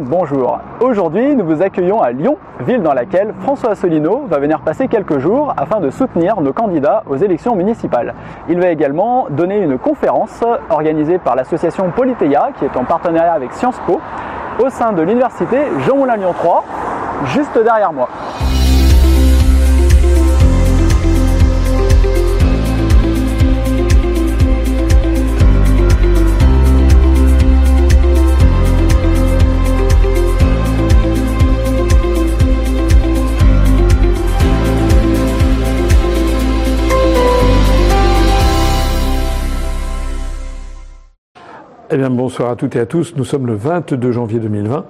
bonjour. Aujourd'hui, nous vous accueillons à Lyon, ville dans laquelle François Asselineau va venir passer quelques jours afin de soutenir nos candidats aux élections municipales. Il va également donner une conférence organisée par l'association Polyteia, qui est en partenariat avec Sciences Po, au sein de l'université Jean Moulin Lyon 3, juste derrière moi. Eh bien, bonsoir à toutes et à tous. Nous sommes le 22 janvier 2020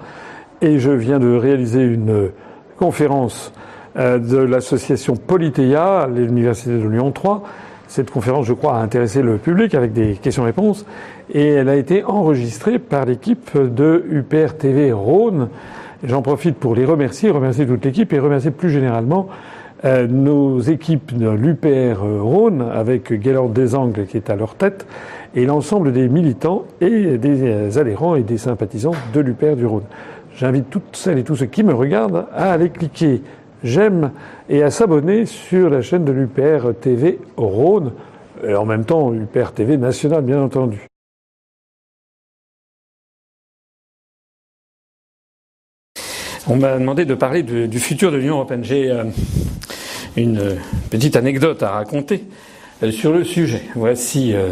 et je viens de réaliser une conférence euh, de l'association Polyteia à l'Université de Lyon 3. Cette conférence, je crois, a intéressé le public avec des questions-réponses et elle a été enregistrée par l'équipe de UPR TV Rhône. J'en profite pour les remercier, remercier toute l'équipe et remercier plus généralement euh, nos équipes de l'UPR Rhône avec Gaylord Desangles qui est à leur tête et l'ensemble des militants et des adhérents et des sympathisants de l'UPR du Rhône. J'invite toutes celles et tous ceux qui me regardent à aller cliquer j'aime et à s'abonner sur la chaîne de l'UPR TV Rhône, en même temps UPR TV national bien entendu. On m'a demandé de parler du futur de l'Union européenne. J'ai euh, une petite anecdote à raconter euh, sur le sujet. Voici euh,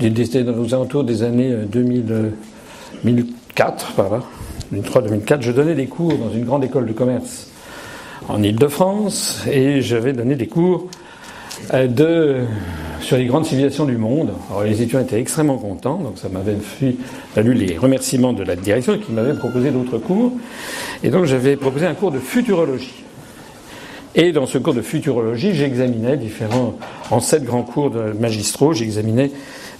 aux alentours des années 2004, voilà, 2003-2004, je donnais des cours dans une grande école de commerce en Ile-de-France et j'avais donné des cours euh, de, sur les grandes civilisations du monde. Alors les étudiants étaient extrêmement contents, donc ça m'avait valu les remerciements de la direction qui m'avait proposé d'autres cours. Et donc j'avais proposé un cours de futurologie. Et dans ce cours de futurologie, j'examinais différents, en sept grands cours de magistraux, j'examinais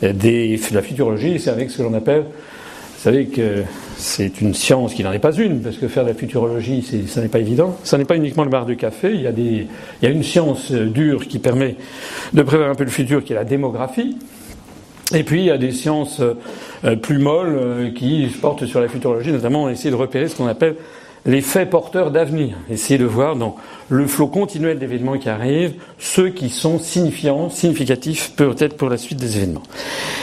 des, la futurologie, c'est avec ce que l'on appelle, vous savez que c'est une science qui n'en est pas une, parce que faire de la futurologie, ça n'est pas évident. Ça n'est pas uniquement le bar de café, il y, a il y a une science dure qui permet de prévoir un peu le futur, qui est la démographie. Et puis il y a des sciences euh, plus molles euh, qui portent sur la futurologie, notamment essayer de repérer ce qu'on appelle les faits porteurs d'avenir. Essayer de voir dans le flot continuel d'événements qui arrivent ceux qui sont signifiants, significatifs peut-être pour la suite des événements.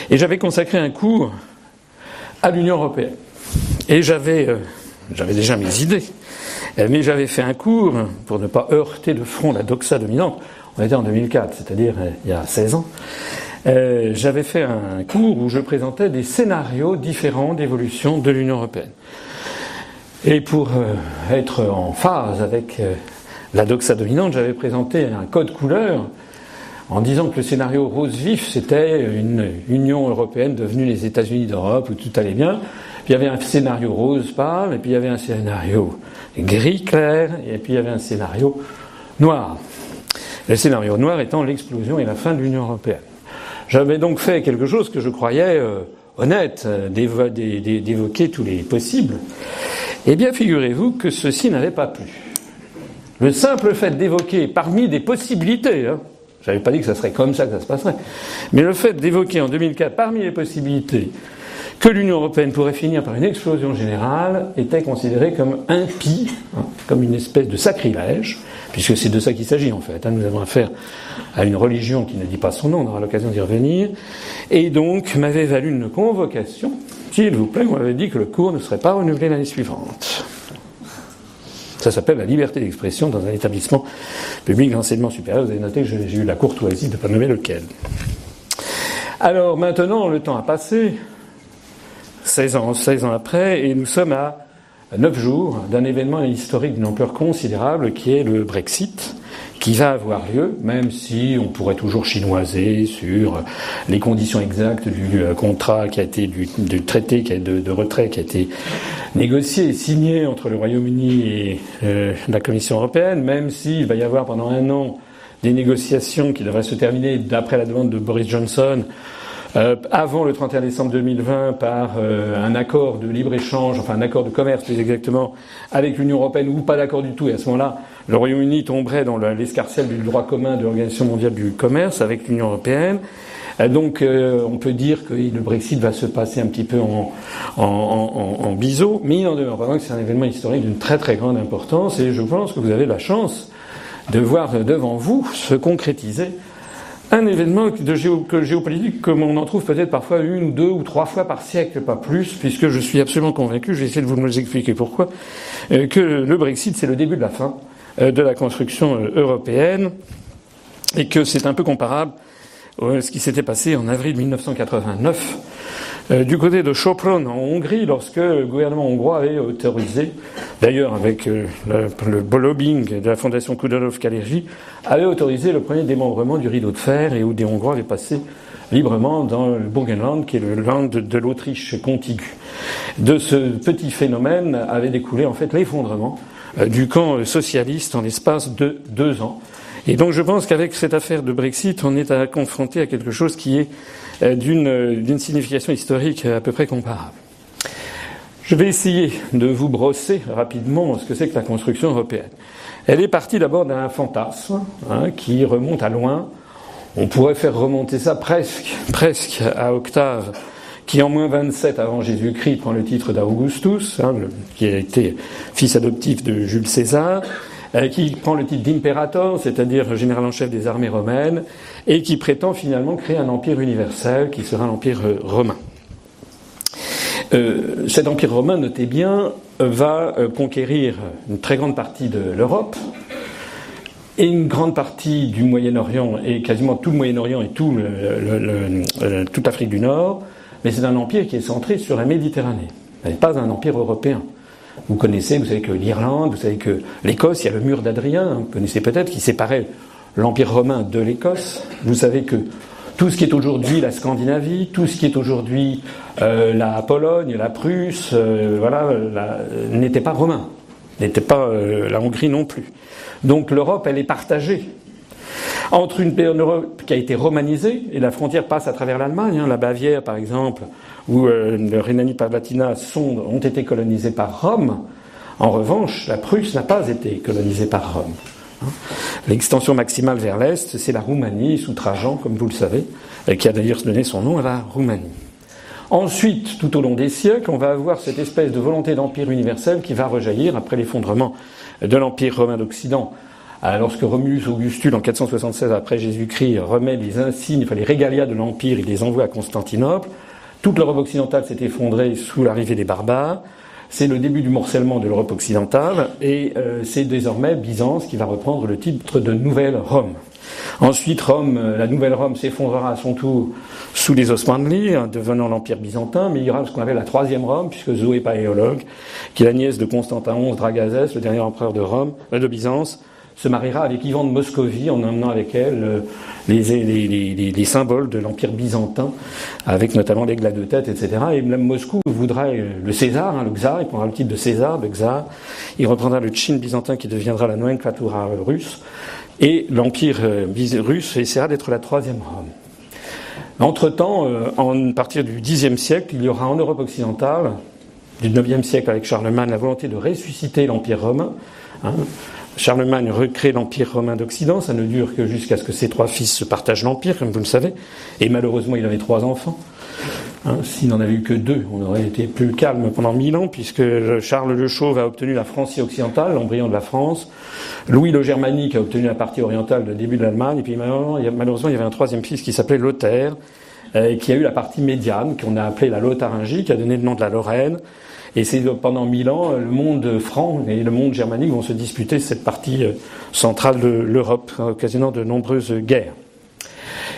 Et j'avais consacré un cours à l'Union européenne. Et j'avais, euh, j'avais déjà mes idées, euh, mais j'avais fait un cours pour ne pas heurter de front la doxa dominante. On était en 2004, c'est-à-dire euh, il y a 16 ans. j'avais fait un cours où je présentais des scénarios différents d'évolution de l'Union européenne. Et pour euh, être en phase avec euh, la doxa dominante, j'avais présenté un code couleur en disant que le scénario rose vif, c'était une Union européenne devenue les États-Unis d'Europe où tout allait bien. Puis il y avait un scénario rose pâle, et puis il y avait un scénario gris clair, et puis il y avait un scénario noir. Le scénario noir étant l'explosion et la fin de l'Union européenne. J'avais donc fait quelque chose que je croyais euh, honnête, d'évoquer tous les possibles. Eh bien, figurez-vous que ceci n'avait pas plu. Le simple fait d'évoquer parmi des possibilités, hein, je n'avais pas dit que ça serait comme ça que ça se passerait, mais le fait d'évoquer en 2004 parmi les possibilités que l'Union européenne pourrait finir par une explosion générale était considéré comme impie, hein, comme une espèce de sacrilège, puisque c'est de ça qu'il s'agit en fait. Hein. Nous avons affaire à une religion qui ne dit pas son nom, on aura l'occasion d'y revenir, et donc m'avait valu une convocation s'il vous plaît, on m'avait dit que le cours ne serait pas renouvelé l'année suivante. Ça s'appelle la liberté d'expression dans un établissement public d'enseignement supérieur. Vous avez noté que j'ai eu la courtoisie de ne pas nommer lequel. Alors maintenant, le temps a passé, 16 ans, 16 ans après, et nous sommes à 9 jours d'un événement historique d'une ampleur considérable qui est le Brexit qui va avoir lieu, même si on pourrait toujours chinoiser sur les conditions exactes du euh, contrat qui a été du, traité de, retrait qui a été négocié et signé entre le Royaume-Uni et euh, la Commission européenne, même s'il va y avoir pendant un an des négociations qui devraient se terminer d'après la demande de Boris Johnson euh, avant le 31 décembre 2020 par un accord de libre-échange, enfin un accord de commerce plus exactement, avec l'Union européenne ou pas d'accord du tout. Et à ce moment-là, le Royaume-Uni tomberait dans l'escarcelle du droit commun de l'Organisation mondiale du commerce avec l'Union européenne. donc on peut dire que le Brexit va se passer un petit peu en, en, biseau, mais il en demeure pas que c'est un événement historique d'une très très grande importance et je pense que vous avez la chance de voir devant vous se concrétiser un événement géopolitique comme on en trouve peut-être parfois une ou deux ou trois fois par siècle, pas plus, puisque je suis absolument convaincu, je vais essayer de vous expliquer pourquoi, euh, que le Brexit c'est le début de la fin euh, de la construction euh, européenne et que c'est un peu comparable à ce qui s'était passé en avril 1989 euh, du côté de Sopron en Hongrie, lorsque le gouvernement hongrois avait autorisé, d'ailleurs avec euh, le, lobbying de la fondation Kudalov Kalergi, avait autorisé le premier démembrement du rideau de fer et où des Hongrois avaient passé librement dans le Burgenland, qui est le land de l'Autriche contiguë. De ce petit phénomène avait découlé en fait l'effondrement euh, du camp socialiste en l'espace de deux ans. Et donc je pense qu'avec cette affaire de Brexit, on est à confronté à quelque chose qui est euh, d'une signification historique à peu près comparable. Je vais essayer de vous brosser rapidement ce que c'est que la construction européenne. Elle est partie d'abord d'un fantasme hein, qui remonte à loin. On pourrait faire remonter ça presque, presque à Octave, qui en moins 27 avant Jésus-Christ prend le titre d'Augustus, hein, qui a été fils adoptif de Jules César, euh, qui prend le titre d'impérator, c'est-à-dire général en chef des armées romaines, et qui prétend finalement créer un empire universel qui sera l'empire euh, romain. Euh, cet empire romain, notez bien, va conquérir une très grande partie de l'Europe et une grande partie du Moyen-Orient et quasiment tout le Moyen-Orient et tout toute l'Afrique du Nord, mais c'est un empire qui est centré sur la Méditerranée. Ce n'est pas un empire européen. Vous connaissez, vous savez que l'Irlande, vous savez que l'Écosse, il y a le mur d'Adrien, hein, vous connaissez peut-être, qui séparait l'Empire romain de l'Écosse. Vous savez que tout ce qui est aujourd'hui la Scandinavie, tout ce qui est aujourd'hui euh, la Pologne, la Prusse, euh, voilà, n'était pas romain, n'était pas euh, la Hongrie non plus. Donc l'Europe, elle est partagée entre une Europe qui a été romanisée, et la frontière passe à travers l'Allemagne, hein, la Bavière par exemple, ou euh, le Rhénanie-Palatinat ont été colonisés par Rome. En revanche, la Prusse n'a pas été colonisée par Rome. Hein. L'extension maximale vers l'est, c'est la Roumanie, sous Trajan, comme vous le savez, qui a d'ailleurs donné son nom à la Roumanie. Ensuite, tout au long des siècles, on va avoir cette espèce de volonté d'empire universel qui va rejaillir après l'effondrement de l'Empire romain d'Occident lorsque Romulus Augustule, en 476 après Jésus-Christ, remet les insignes, enfin les régalias de l'Empire, il les envoie à Constantinople, toute l'Europe occidentale s'est effondrée sous l'arrivée des barbares. C'est le début du morcellement de l'Europe occidentale et euh, c'est désormais Byzance qui va reprendre le titre de Nouvelle Rome. Ensuite, Rome, euh, la nouvelle Rome s'effondrera à son tour sous les Osmanlis, hein, devenant l'Empire byzantin, mais il y aura ce qu'on appelle la troisième Rome, puisque Zoé Paléologue, qui est la nièce de Constantin XI Dragazès, le dernier empereur de Rome, de Byzance, se mariera avec Ivan de Moscovie en emmenant avec elle euh, les, symboles de l'Empire byzantin, avec notamment l'aigle à deux têtes, etc. Et même Moscou voudra euh, le César, hein, le Tsar, il prendra le titre de César, de Tsar, il reprendra le Tchin byzantin qui deviendra la nomenclatura russe, et l'Empire euh, russe essaiera d'être la troisième Rome. Entre-temps, à partir du Xe siècle, il y aura en Europe occidentale, du IXe siècle avec Charlemagne, la volonté de ressusciter l'Empire romain. Hein, Charlemagne recrée l'Empire romain d'Occident, ça ne dure que jusqu'à ce que ses trois fils se partagent l'Empire, comme vous le savez, et malheureusement il avait trois enfants. Hein, S'il n'en avait eu que deux, on aurait été plus calme pendant mille ans, puisque Charles le Chauve a obtenu la Francie occidentale, l'embryon de la France, Louis le Germanique a obtenu la partie orientale, le début de l'Allemagne, et puis malheureusement il, y avait un troisième fils qui s'appelait Lothaire, euh, qui a eu la partie médiane, qu'on a appelée la Lotharingie, qui a donné le nom de la Lorraine, et c'est pendant mille ans, le monde franc et le monde germanique vont se disputer cette partie euh, centrale de l'Europe, occasionnant de nombreuses guerres.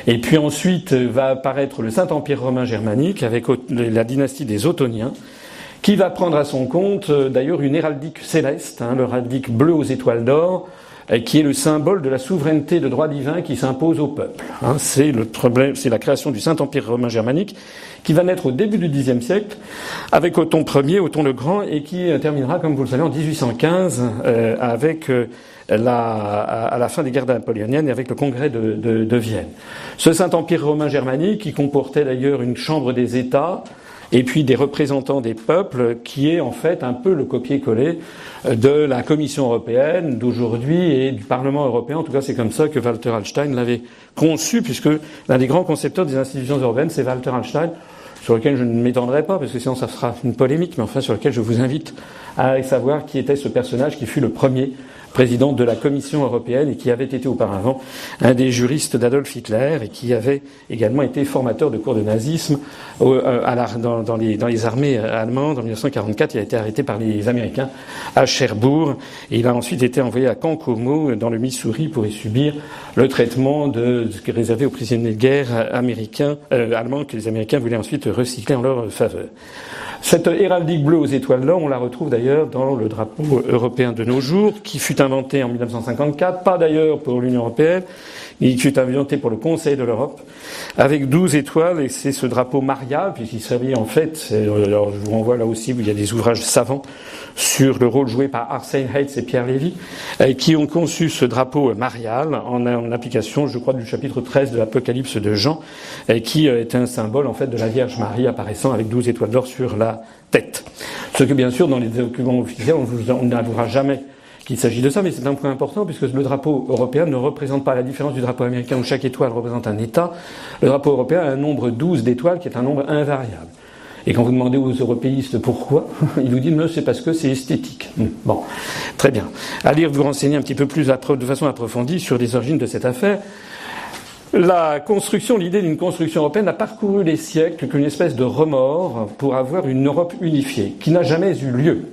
Et puis ensuite euh, va apparaître le Saint-Empire romain germanique avec la dynastie des Ottoniens, qui va prendre à son compte euh, d'ailleurs une héraldique céleste, hein, l'héraldique bleu aux étoiles d'or, qui est le symbole de la souveraineté de droit divin qui s'impose au peuple. Hein. c'est le problème, c'est la création du Saint-Empire romain germanique qui va naître au début du Xe siècle avec Othon Ier, Othon le Grand, et qui euh, terminera, comme vous le savez, en 1815 euh, avec euh, la, à, la fin des guerres napoléoniennes et avec le congrès de, de, de Vienne. Ce Saint-Empire romain germanique, qui comportait d'ailleurs une chambre des États, et puis des représentants des peuples, qui est en fait un peu le copier-coller de la Commission européenne d'aujourd'hui et du Parlement européen. En tout cas, c'est comme ça que Walter Hallstein l'avait conçu, puisque l'un des grands concepteurs des institutions européennes, c'est Walter Hallstein, sur lequel je ne m'étendrai pas, parce que sinon ça sera une polémique, mais enfin sur lequel je vous invite à savoir qui était ce personnage qui fut le premier président de la Commission européenne et qui avait été auparavant un des juristes d'Adolf Hitler et qui avait également été formateur de cours de nazisme euh, dans, les, armées allemandes. En 1944, il a été arrêté par les Américains à Cherbourg et il a ensuite été envoyé à Kankomo dans le Missouri pour y subir le traitement de, réservé aux prisonniers de guerre américains, euh, allemands que les Américains voulaient ensuite recycler en leur faveur. Cette héraldique bleue aux étoiles d'or, on la retrouve d'ailleurs dans le drapeau européen de nos jours, qui fut inventé en 1954, pas d'ailleurs pour l'Union européenne, qui fut inventé pour le Conseil de l'Europe, avec 12 étoiles, et c'est ce drapeau marial, puisqu'il s'agit en fait, alors je vous renvoie là aussi où il y a des ouvrages savants sur le rôle joué par Arsène Heitz et Pierre Lévy, euh, qui ont conçu ce drapeau marial en, application, je crois, du chapitre 13 de l'Apocalypse de Jean, euh, qui euh, est un symbole en fait de la Vierge Marie apparaissant avec 12 étoiles d'or sur la tête. Ce que bien sûr, dans les documents officiels, on n'avouera jamais qu'il s'agit de ça, mais c'est un point important puisque le drapeau européen ne représente pas la différence du drapeau américain où chaque étoile représente un État. Le drapeau européen a un nombre 12 d'étoiles qui est un nombre invariable. Et quand vous demandez aux européistes pourquoi, ils vous disent c'est parce que c'est esthétique. Hmm, bon, très bien. Allez vous renseigner un petit peu plus de façon approfondie sur les origines de cette affaire. La construction, l'idée d'une construction européenne a parcouru les siècles qu'une espèce de remords pour avoir une Europe unifiée, qui n'a jamais eu lieu.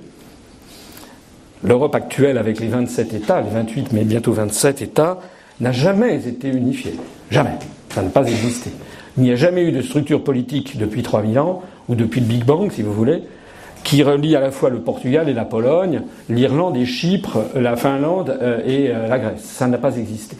L'Europe actuelle, avec les 27 États, les 28, mais bientôt 27 États, n'a jamais été unifiée. Jamais. Ça n'a pas existé. Il n'y a jamais eu de structure politique depuis 3000 ans, ou depuis le Big Bang, si vous voulez, qui relie à la fois le Portugal et la Pologne, l'Irlande et Chypre, la Finlande euh, et euh, la Grèce. Ça n'a pas existé.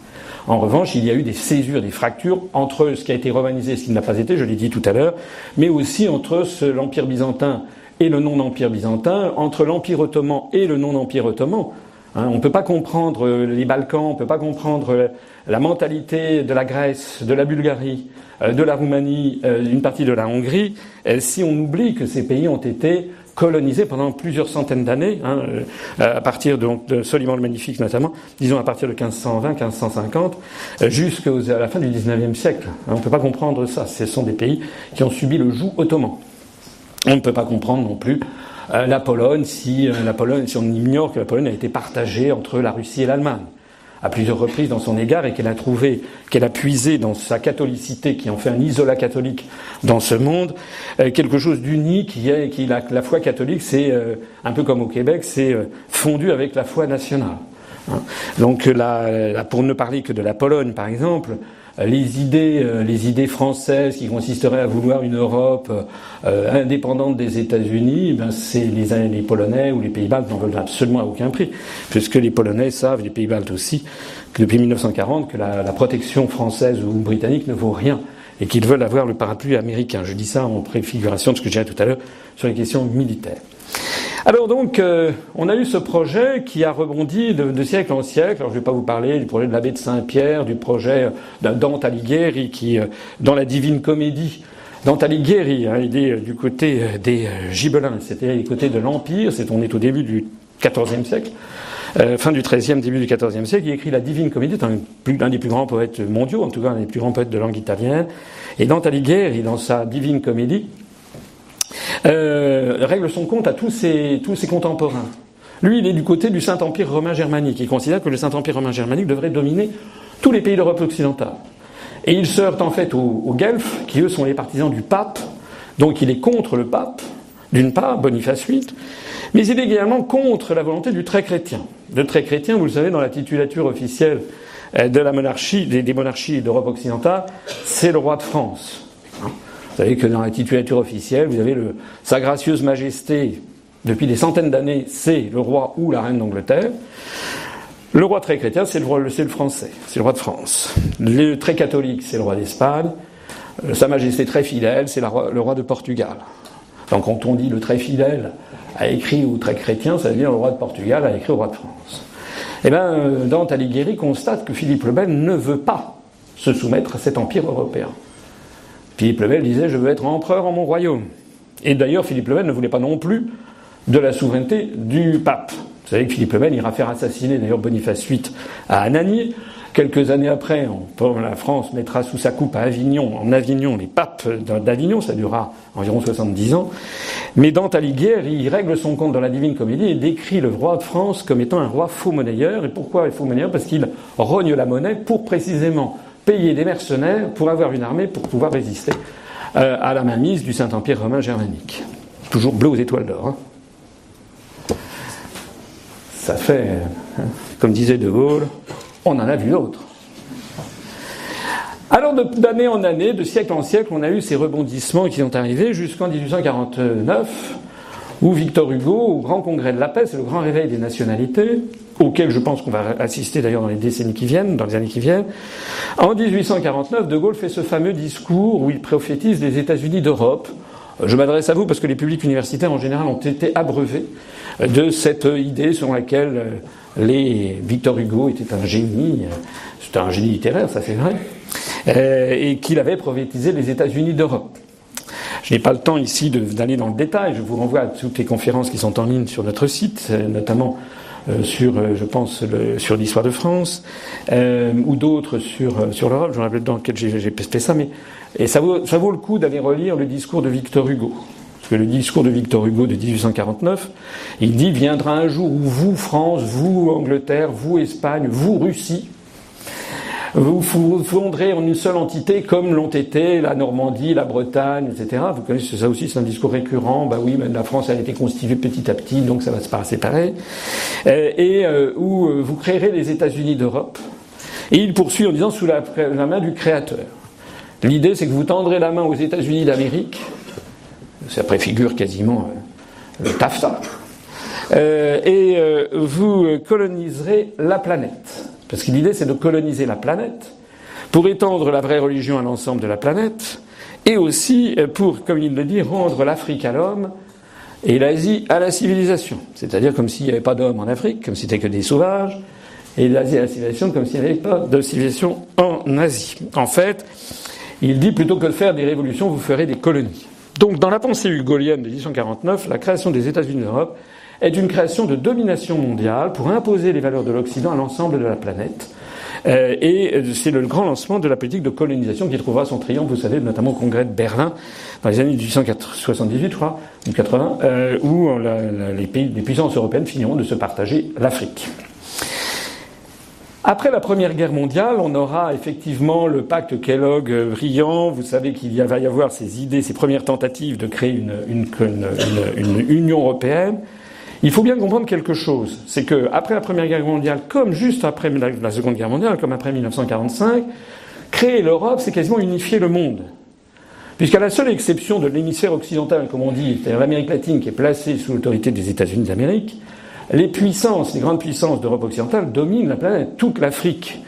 En revanche, il y a eu des césures, des fractures entre ce qui a été romanisé et ce qui n'a pas été, je l'ai dit tout à l'heure, mais aussi entre l'Empire byzantin et le non-empire byzantin, entre l'Empire ottoman et le non-empire ottoman. Hein, on ne peut pas comprendre euh, les Balkans, on ne peut pas comprendre euh, la mentalité de la Grèce, de la Bulgarie, euh, de la Roumanie, d'une partie de la Hongrie, si on oublie que ces pays ont été colonisés pendant plusieurs centaines d'années, hein, à partir de, de, Soliman le Magnifique notamment, disons à partir de 1520-1550, jusqu'à la fin du XIXe siècle. Hein, on ne peut pas comprendre ça. Ce sont des pays qui ont subi le joug ottoman. On ne peut pas comprendre non plus euh, la Pologne si euh, la Pologne si on ignore que la Pologne a été partagée entre la Russie et l'Allemagne à plusieurs reprises dans son égard et qu'elle a trouvé, qu'elle a puisé dans sa catholicité, qui en fait un isolat catholique dans ce monde, euh, quelque chose d'unique qui est, qui la, la foi catholique, c'est un peu comme au Québec, c'est fondu avec la foi nationale. Hein. Donc, la, pour ne parler que de la Pologne, par exemple, les idées, euh, les idées françaises qui consisteraient à vouloir une Europe euh, indépendante des États-Unis, ben c'est les, Polonais ou les Pays-Baltes n'en veulent absolument à aucun prix, puisque les Polonais savent, les Pays-Baltes aussi, depuis 1940, que la, la protection française ou britannique ne vaut rien et qu'ils veulent avoir le parapluie américain. Je dis ça en préfiguration de ce que j'ai dit tout à l'heure sur les questions militaires. Alors donc, euh, on a eu ce projet qui a rebondi de, siècle en siècle. Alors je ne vais pas vous parler du projet de l'abbé de Saint-Pierre, du projet d'un Dante Alighieri qui, euh, dans la Divine Comédie, Dante Alighieri, hein, il est euh, du côté des Gibelins, c'est-à-dire du côté de l'Empire. C'est on est au début du XIVe siècle. fin du XIIIe, début du XIVe siècle, il écrit la Divine Comédie, c'est un, des plus grands poètes mondiaux, en tout cas un des plus grands poètes de langue italienne. Et Dante Alighieri, dans sa Divine Comédie, euh, règle son compte à tous ses, tous ses contemporains. Lui, il est du côté du Saint-Empire romain germanique. Il considère que le Saint-Empire romain germanique devrait dominer tous les pays d'Europe occidentale. Et il se heurte en fait aux, aux qui eux sont les partisans du pape. Donc il est contre le pape, d'une part, Boniface VIII, mais il est également contre la volonté du très chrétien. Le très chrétien, vous le savez, dans la titulature officielle euh, de la monarchie, des monarchies d'Europe occidentale, c'est le roi de France. Vous savez que dans la titulature officielle, vous avez Sa gracieuse majesté, depuis des centaines d'années, c'est le roi ou la reine d'Angleterre. Le roi très chrétien, c'est le, roi, français, c'est le roi de France. Le très catholique, c'est le roi d'Espagne. Euh, Sa majesté très fidèle, c'est le roi de Portugal. Donc quand on dit le très fidèle a écrit ou très chrétien, ça veut dire le roi de Portugal a écrit au roi de France. Eh bien, euh, Dante Alighieri constate que Philippe le Bel ne veut pas se soumettre à cet empire européen. Philippe le Bel disait Je veux être empereur en mon royaume. Et d'ailleurs, Philippe le Maine ne voulait pas non plus de la souveraineté du pape. Vous savez que Philippe le Maine ira faire assassiner d'ailleurs Boniface VIII à Anagni. Quelques années après, la France mettra sous sa coupe à Avignon, en Avignon, les papes d'Avignon, ça durera environ 70 ans. Mais Dante Alighieri, il règle son compte dans la Divine Comédie et décrit le roi de France comme étant un roi faux monnayeur. Et pourquoi faux monnayeur Parce qu'il rogne la monnaie pour précisément payer des mercenaires pour avoir une armée pour pouvoir résister euh, à la mainmise du Saint-Empire romain germanique. Toujours bleu aux étoiles d'or. Hein. Ça fait, hein, comme disait De Gaulle, on en a vu d'autres. Alors d'année en année, de siècle en siècle, on a eu ces rebondissements qui sont arrivés jusqu'en 1849, où Victor Hugo, au Grand Congrès de la paix, c'est le grand réveil des nationalités, auquel je pense qu'on va assister d'ailleurs dans les décennies qui viennent, dans les années qui viennent. En 1849, De Gaulle fait ce fameux discours où il prophétise les États-Unis d'Europe. Je m'adresse à vous parce que les publics universitaires en général ont été abreuvés de cette idée selon laquelle les Victor Hugo était un génie, c'était un génie littéraire, ça c'est vrai, euh, et qu'il avait prophétisé les États-Unis d'Europe. Je n'ai pas le temps ici d'aller dans le détail, je vous renvoie à toutes les conférences qui sont en ligne sur notre site, euh, notamment euh, sur, je pense, sur l'histoire de France, ou d'autres sur, sur l'Europe, je me rappelle dans lequel j'ai pesté ça, mais et ça vaut, ça vaut le coup d'aller relire le discours de Victor Hugo. Parce que le discours de Victor Hugo de 1849, il dit viendra un jour où vous, France, vous, Angleterre, vous, Espagne, vous, Russie, vous fondrez en une seule entité comme l'ont été la Normandie, la Bretagne, etc. Vous connaissez ça aussi, c'est un discours récurrent. Bah oui, la France a été constituée petit à petit, donc ça va se passer pareil. Euh, et euh, où euh, vous créerez les États-Unis d'Europe. Et il poursuit en disant sous la, la main du Créateur. L'idée, c'est que vous tendrez la main aux États-Unis d'Amérique ça préfigure quasiment le TAFTA, et vous coloniserez la planète. Parce que l'idée, c'est de coloniser la planète pour étendre la vraie religion à l'ensemble de la planète, et aussi pour, comme il le dit, rendre l'Afrique à l'homme et l'Asie à la civilisation. C'est-à-dire comme s'il n'y avait pas d'hommes en Afrique, comme si c'était que des sauvages, et l'Asie à la civilisation comme s'il n'y avait pas de civilisation en Asie. En fait, il dit plutôt que de faire des révolutions, vous ferez des colonies. Donc, dans la pensée hugolienne de 1849, la création des États-Unis d'Europe est une création de domination mondiale pour imposer les valeurs de l'Occident à l'ensemble de la planète. Euh, et c'est le grand lancement de la politique de colonisation qui trouvera son triomphe, vous savez, notamment au congrès de Berlin dans les années 1878, je crois, ou 80, euh, où les, puissances européennes finiront de se partager l'Afrique. Après la Première Guerre mondiale, on aura effectivement le pacte Kellogg brillant. Vous savez qu'il va y avoir ces idées, ces premières tentatives de créer une, Union européenne. Il faut bien comprendre quelque chose, c'est que après la Première Guerre mondiale, comme juste après la, Seconde Guerre mondiale, comme après 1945, créer l'Europe, c'est quasiment unifier le monde. Puisqu'à la seule exception de l'hémisphère occidental, comme on dit, c'est-à-dire l'Amérique latine qui est placée sous l'autorité des États-Unis d'Amérique, les puissances, les grandes puissances d'Europe occidentale dominent la planète. Toute l'Afrique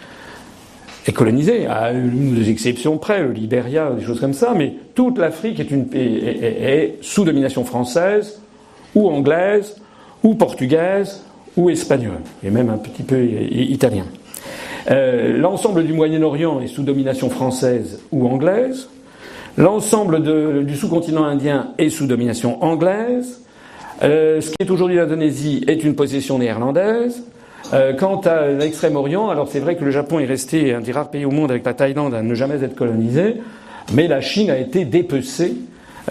est colonisée, à une ou deux exceptions près, le Libéria, des choses comme ça, mais toute l'Afrique est, sous domination française, ou anglaise, ou portugaise, ou espagnole, et même un petit peu italien. Euh, l'ensemble du Moyen-Orient est sous domination française ou anglaise. L'ensemble du sous-continent indien est sous domination anglaise. Euh, ce qui est aujourd'hui l'Indonésie est une possession néerlandaise. Euh, quant à l'extrême-orient, alors c'est vrai que le Japon est resté un des rares pays au monde avec la Thaïlande à ne jamais être colonisé, mais la Chine a été dépecée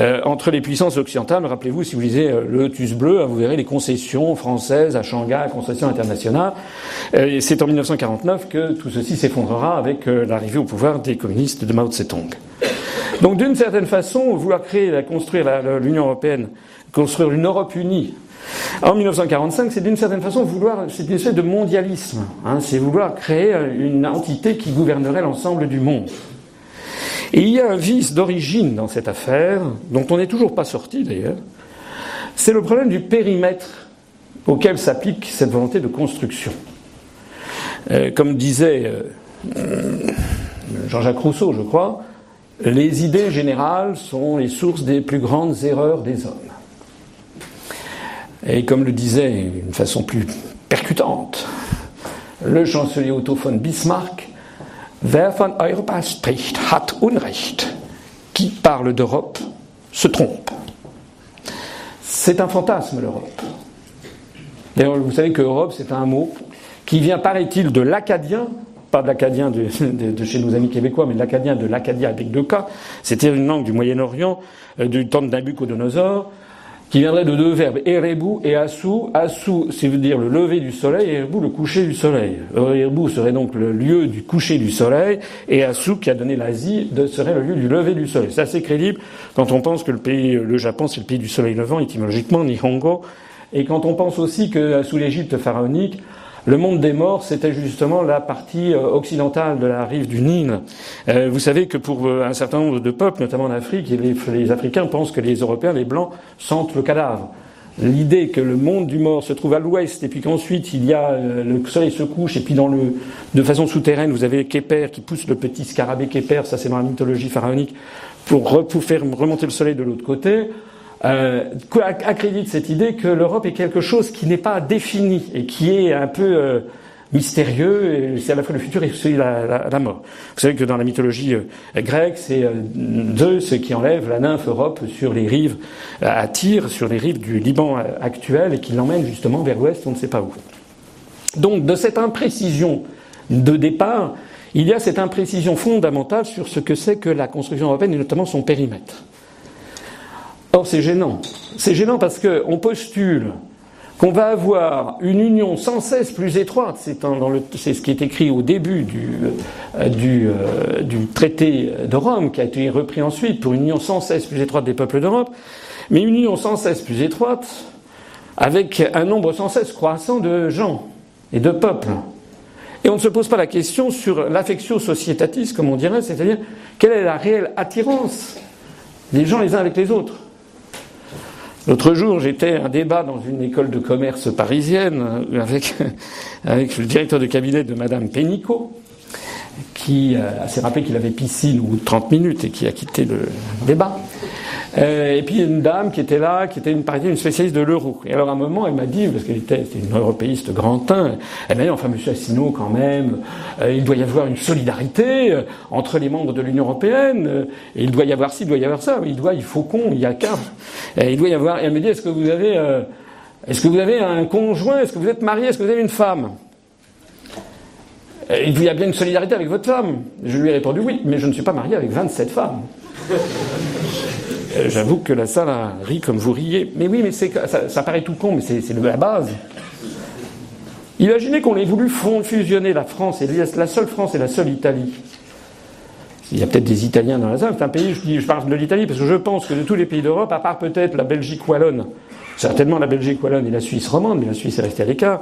euh, entre les puissances occidentales. Rappelez-vous, si vous lisez le Lotus bleu, hein, vous verrez les concessions françaises à Shanghai, concessions internationales. et c'est en 1949 que tout ceci s'effondrera avec l'arrivée au pouvoir des communistes de Mao Tse-tung. Donc d'une certaine façon, vouloir créer, construire l'Union européenne construire une Europe unie. En 1945, c'est d'une certaine façon vouloir, c'est une espèce de mondialisme, hein, c'est vouloir créer une entité qui gouvernerait l'ensemble du monde. Et il y a un vice d'origine dans cette affaire, dont on n'est toujours pas sorti d'ailleurs, c'est le problème du périmètre auquel s'applique cette volonté de construction. Euh, comme disait euh, Jean-Jacques Rousseau, je crois, les idées générales sont les sources des plus grandes erreurs des hommes. Et comme le disait d'une façon plus percutante le chancelier von Bismarck, Wer von Europa spricht, hat Unrecht. Qui parle d'Europe se trompe. C'est un fantasme, l'Europe. D'ailleurs, vous savez que Europe, c'est un mot qui vient, paraît-il, de l'acadien, pas de l'acadien de, chez nos amis québécois, mais de l'acadien de l'Acadia avec deux cas. C'était une langue du Moyen-Orient, euh, du temps de Nabucodonosor, qui viendrait de deux verbes, Erebu et Assou. Assou, c'est veut dire le lever du soleil, et Erebu, le coucher du soleil. Erebu serait donc le lieu du coucher du soleil, et Assou, qui a donné l'Asie, serait le lieu du lever du soleil. C'est assez crédible quand on pense que le pays, le Japon, c'est le pays du soleil levant, étymologiquement, Nihongo, et quand on pense aussi que sous l'Égypte pharaonique, le monde des morts, c'était justement la partie euh, occidentale de la rive du Nil. Euh, vous savez que pour euh, un certain nombre de peuples, notamment en Afrique, les, les Africains pensent que les Européens, les Blancs, sentent le cadavre. L'idée que le monde du mort se trouve à l'ouest et puis qu'ensuite il y a le soleil se couche et puis dans le de façon souterraine vous avez Képer qui pousse le petit scarabée Képer, ça c'est dans la mythologie pharaonique pour, faire remonter le soleil de l'autre côté euh, accrédite cette idée que l'Europe est quelque chose qui n'est pas défini et qui est un peu euh, mystérieux, c'est à la fois le futur et la, la, mort. Vous savez que dans la mythologie euh, grecque, c'est euh, Zeus qui enlève la nymphe Europe sur les rives, à Tyr, sur les rives du Liban actuel, et qui l'emmène justement vers l'ouest, on ne sait pas où. Donc de cette imprécision de départ, il y a cette imprécision fondamentale sur ce que c'est que la construction européenne et notamment son périmètre. Or, c'est gênant. C'est gênant parce qu'on postule qu'on va avoir une union sans cesse plus étroite, c'est, ce qui est écrit au début du, euh, euh, du, traité de Rome, qui a été repris ensuite pour une union sans cesse plus étroite des peuples d'Europe, mais une union sans cesse plus étroite avec un nombre sans cesse croissant de gens et de peuples. Et on ne se pose pas la question sur l'affectio societatis, comme on dirait, c'est-à-dire quelle est la réelle attirance des gens les uns avec les autres. L'autre jour, j'étais à un débat dans une école de commerce parisienne avec, le directeur de cabinet de Madame Pénicaud, qui euh, s'est rappelé qu'il avait piscine au bout de 30 minutes et qui a quitté le débat. Euh, et puis une dame qui était là, qui était une, une spécialiste de l'euro. Et alors à un moment, elle m'a dit, parce qu'elle était, une européiste grand teint, elle m'a dit, enfin Monsieur Assino, quand même, euh, il doit y avoir une solidarité euh, entre les membres de l'Union européenne. et il doit y avoir ci, il doit y avoir ça. Il doit, il faut qu'on, il y a qu'un. il doit y avoir. Et elle me dit, est-ce que vous avez, est-ce que vous avez un conjoint Est-ce que vous êtes marié Est-ce que vous avez une femme? Il y a bien une solidarité avec votre femme. Je lui ai répondu oui, mais je ne suis pas marié avec 27 femmes. Euh, j'avoue que la salle a ri comme vous riez. Mais oui, mais ça, ça paraît tout con, mais c'est la base. Imaginez qu'on ait voulu fusionner la France et la seule France et la seule Italie. Il y a peut-être des Italiens dans la salle. C'est un pays, je, je parle de l'Italie parce que je pense que de tous les pays d'Europe, à part peut-être la Belgique wallonne, certainement la Belgique wallonne et la Suisse romande, mais la Suisse est restée à l'écart,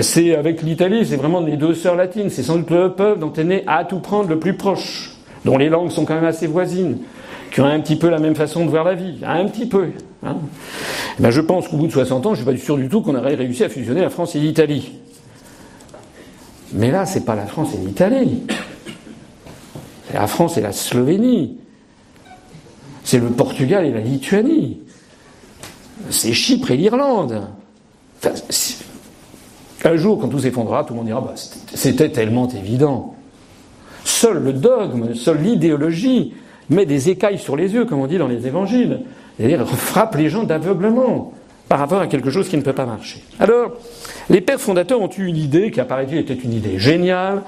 c'est avec l'Italie, c'est vraiment les deux sœurs latines. C'est sans doute le peuple dont est né à tout prendre le plus proche, dont les langues sont quand même assez voisines qui ont un petit peu la même façon de voir la vie, un petit peu. Hein. Eh ben je pense qu'au bout de 60 ans, je ne suis pas sûr du tout qu'on aurait réussi à fusionner la France et l'Italie. Mais là, c'est pas la France et l'Italie. C'est la France et la Slovénie. C'est le Portugal et la Lituanie. C'est Chypre et l'Irlande. un jour, quand tout s'effondrera, tout le monde dira bah, c'était tellement évident. Seul le dogme, seule l'idéologie met des écailles sur les yeux, comme on dit dans les évangiles. C'est-à-dire frappe les gens d'aveuglement par rapport à quelque chose qui ne peut pas marcher. Alors, les pères fondateurs ont eu une idée qui, apparaît-il, était une idée géniale.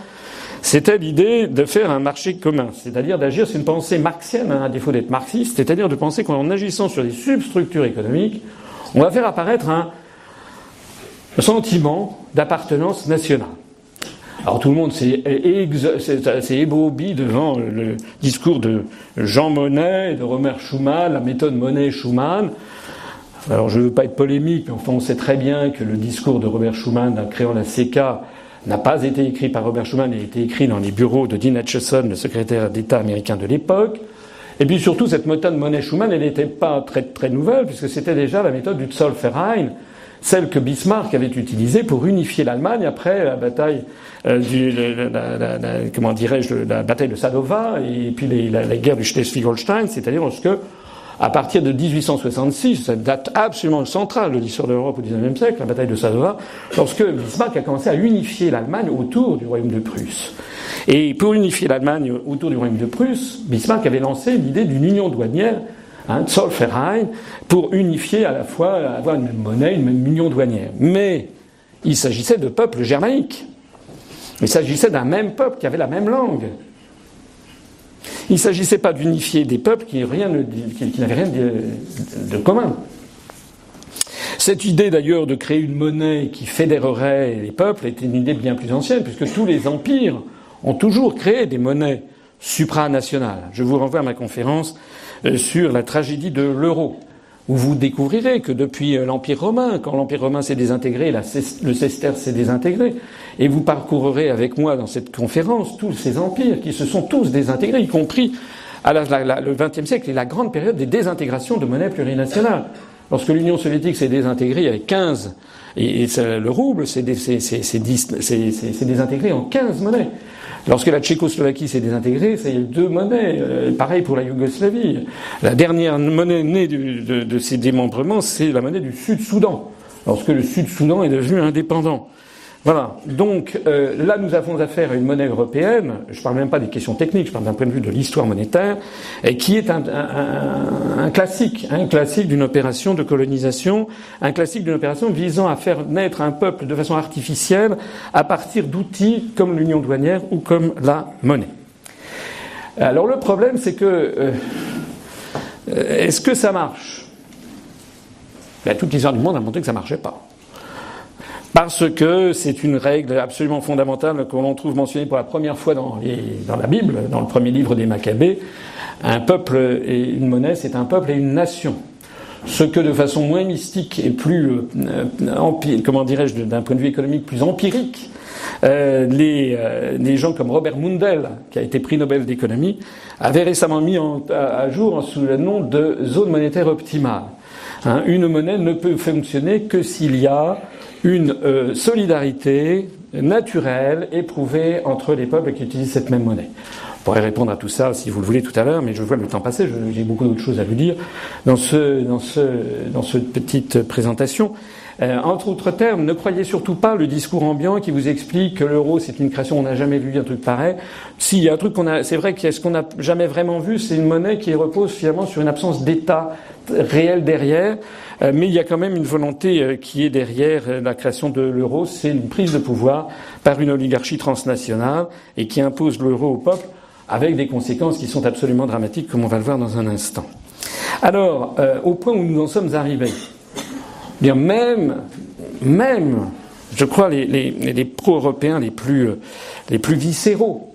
C'était l'idée de faire un marché commun, c'est-à-dire d'agir sur une pensée marxienne, hein, à défaut d'être marxiste, c'est-à-dire de penser qu'en agissant sur des substructures économiques, on va faire apparaître un sentiment d'appartenance nationale. Alors tout le monde s'est ébaubi devant le discours de Jean Monnet et de Romer Schumann, la méthode Monnet-Schumann. Alors je ne veux pas être polémique, mais enfin on sait très bien que le discours de Robert Schuman en créant la CK n'a pas été écrit par Robert Schuman, il a été écrit dans les bureaux de Dean Acheson, le secrétaire d'État américain de l'époque. Et puis surtout, cette méthode Monet-Schumann, elle n'était pas très, très nouvelle, puisque c'était déjà la méthode du Zollverein, celle que Bismarck avait utilisée pour unifier l'Allemagne après la bataille euh, du, la, comment dirais-je, la bataille de Sadova et puis la, guerre du Schleswig-Holstein, c'est-à-dire lorsque, à partir de 1866, cette date absolument centrale de l'histoire de l'Europe au XIXe siècle, la bataille de Sadova, lorsque Bismarck a commencé à unifier l'Allemagne autour du royaume de Prusse. Et pour unifier l'Allemagne autour du royaume de Prusse, Bismarck avait lancé l'idée d'une union douanière hein, Zollverein, pour unifier à la fois, avoir une monnaie, une même union douanière. Mais il s'agissait de peuples germaniques. Il s'agissait d'un même peuple qui avait la même langue. Il ne s'agissait pas d'unifier des peuples qui, n'avaient rien de, commun. Cette idée d'ailleurs de créer une monnaie qui fédérerait les peuples était une idée bien plus ancienne, puisque tous les empires ont toujours créé des monnaies supranationales. Je vous renvoie à ma conférence sur la tragédie de l'euro où vous découvrirez que depuis euh, l'Empire romain, quand l'Empire romain s'est désintégré, le Cester s'est désintégré, et vous parcourrez avec moi dans cette conférence tous ces empires qui se sont tous désintégrés, y compris à la, le XXe siècle et la grande période des désintégrations de monnaies plurinationales. Lorsque l'Union soviétique s'est désintégrée avec 15, et, le rouble s'est désintégré en 15 monnaies. Lorsque la Tchécoslovaquie s'est désintégrée, c'est deux monnaies. Euh, pareil pour la Yougoslavie. La dernière monnaie née de, de ces démembrements, c'est la monnaie du Sud-Soudan, lorsque le Sud-Soudan est devenu indépendant. Voilà. Donc euh, là, nous avons affaire à une monnaie européenne. Je ne parle même pas des questions techniques, je parle d'un point de vue de l'histoire monétaire, et qui est un, classique, un classique d'une opération de colonisation, un classique d'une opération visant à faire naître un peuple de façon artificielle à partir d'outils comme l'union douanière ou comme la monnaie. Alors le problème, c'est que euh, est-ce que ça marche? Ben, Toute l'histoire du monde a montré que ça marchait pas. Parce que c'est une règle absolument fondamentale que l'on trouve mentionnée pour la première fois dans, la Bible, dans le premier livre des Maccabées. Un peuple et une monnaie, c'est un peuple et une nation. Ce que de façon moins mystique et plus, euh, comment dirais-je, d'un point de vue économique plus empirique, euh, les, euh, gens comme Robert Mundell, qui a été prix Nobel d'économie, avaient récemment mis à, jour sous le nom de zone monétaire optimale. Hein, une monnaie ne peut fonctionner que s'il y a une euh, solidarité naturelle éprouvée entre les peuples qui utilisent cette même monnaie. On pourrait répondre à tout ça si vous le voulez tout à l'heure, mais je vois le temps passer, j'ai beaucoup d'autres choses à vous dire dans, ce, dans, ce, dans cette petite présentation. Euh, entre autres termes, ne croyez surtout pas le discours ambiant qui vous explique que l'euro c'est une création, on n'a jamais vu un truc pareil. Si, il y a un truc qu'on a, c'est vrai que ce qu'on n'a jamais vraiment vu, c'est une monnaie qui repose finalement sur une absence d'État réel derrière. Euh, mais il y a quand même une volonté euh, qui est derrière euh, la création de l'euro, c'est une prise de pouvoir par une oligarchie transnationale et qui impose l'euro au peuple avec des conséquences qui sont absolument dramatiques, comme on va le voir dans un instant. Alors, au point où nous en sommes arrivés, même, même, je crois, les, pro-européens les plus, les plus viscéraux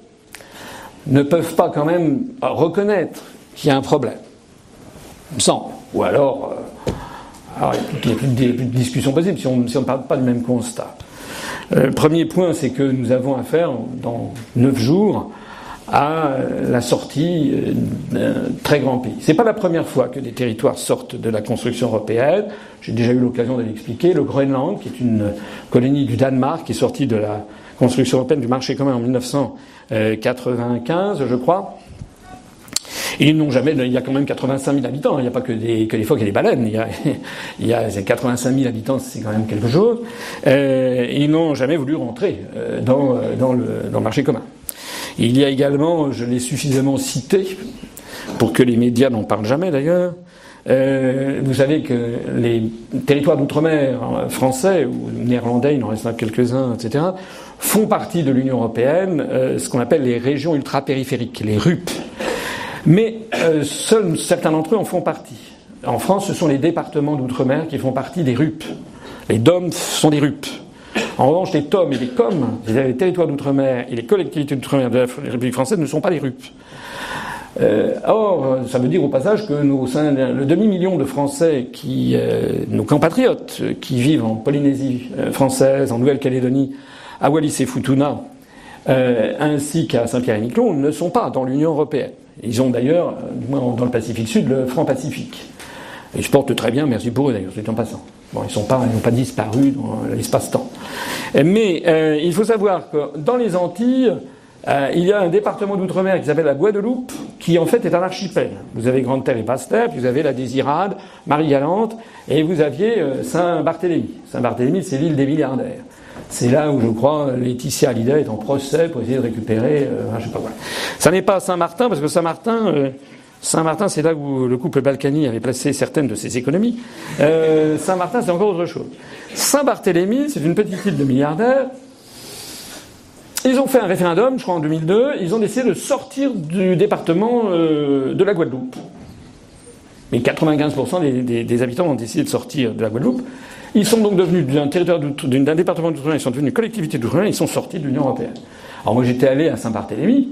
ne peuvent pas quand même reconnaître qu'il y a un problème. Sans. Ou alors, alors, il n'y a, plus de discussion possible si on ne parle pas du même constat. Euh, le premier point, c'est que nous avons affaire, dans neuf jours, à la sortie euh, d'un très grand pays. C'est pas la première fois que des territoires sortent de la construction européenne. J'ai déjà eu l'occasion de l'expliquer. Le Groenland, qui est une colonie du Danemark, qui est sortie de la construction européenne du marché commun en 1995, je crois, ils n'ont jamais, il y a quand même 85 000 habitants, il n'y a pas que, des, que les phoques et les baleines, il y a, il y a 85 000 habitants, c'est quand même quelque chose. Euh, ils n'ont jamais voulu rentrer euh, dans, dans, le, dans le marché commun. Il y a également, je l'ai suffisamment cité, pour que les médias n'en parlent jamais d'ailleurs, euh, vous savez que les territoires d'outre-mer français ou néerlandais, il en reste quelques-uns, etc., font partie de l'Union européenne, euh, ce qu'on appelle les régions ultra-périphériques, les RUP. Mais euh, seuls certains d'entre eux en font partie. En France, ce sont les départements d'outre-mer qui font partie des RUP. Les DOM sont des RUP. En revanche, les TOM et les COM, les territoires d'outre-mer et les collectivités d'outre-mer de la République française ne sont pas des RUP. Euh, or, ça veut dire au passage que le demi-million de Français, qui, euh, nos compatriotes qui vivent en Polynésie euh, française, en Nouvelle-Calédonie, à Wallis et Futuna, ainsi qu'à Saint-Pierre-et-Miquelon, ne sont pas dans l'Union européenne. Ils ont d'ailleurs, du moins dans le Pacifique Sud, le franc Pacifique. Ils se portent très bien, merci pour eux d'ailleurs, c'est en passant. Ils n'ont pas, pas disparu dans l'espace-temps. Mais euh, il faut savoir que dans les Antilles, euh, il y a un département d'outre-mer qui s'appelle la Guadeloupe, qui en fait est un archipel. Vous avez Grande-Terre et Basse-Terre, puis vous avez la Désirade, Marie-Galante, et vous aviez euh, Saint-Barthélemy. Saint-Barthélemy, c'est l'île des milliardaires. C'est là où je crois Laetitia Hallyday est en procès pour essayer de récupérer, je sais pas quoi. Ça n'est pas Saint-Martin parce que Saint-Martin, Saint-Martin, c'est là où le couple Balkany avait placé certaines de ses économies. Euh, Saint-Martin, c'est encore autre chose. Saint-Barthélemy, c'est une petite île de milliardaires. Ils ont fait un référendum, je crois en 2002. Ils ont décidé de sortir du département euh, de la Guadeloupe. Mais 95% des, habitants ont décidé de sortir de la Guadeloupe. Ils sont donc devenus d'un territoire d'un département d'outre-mer, ils sont devenus collectivité d'outre-mer, ils sont sortis de l'Union européenne. Alors moi j'étais allé à Saint-Barthélemy,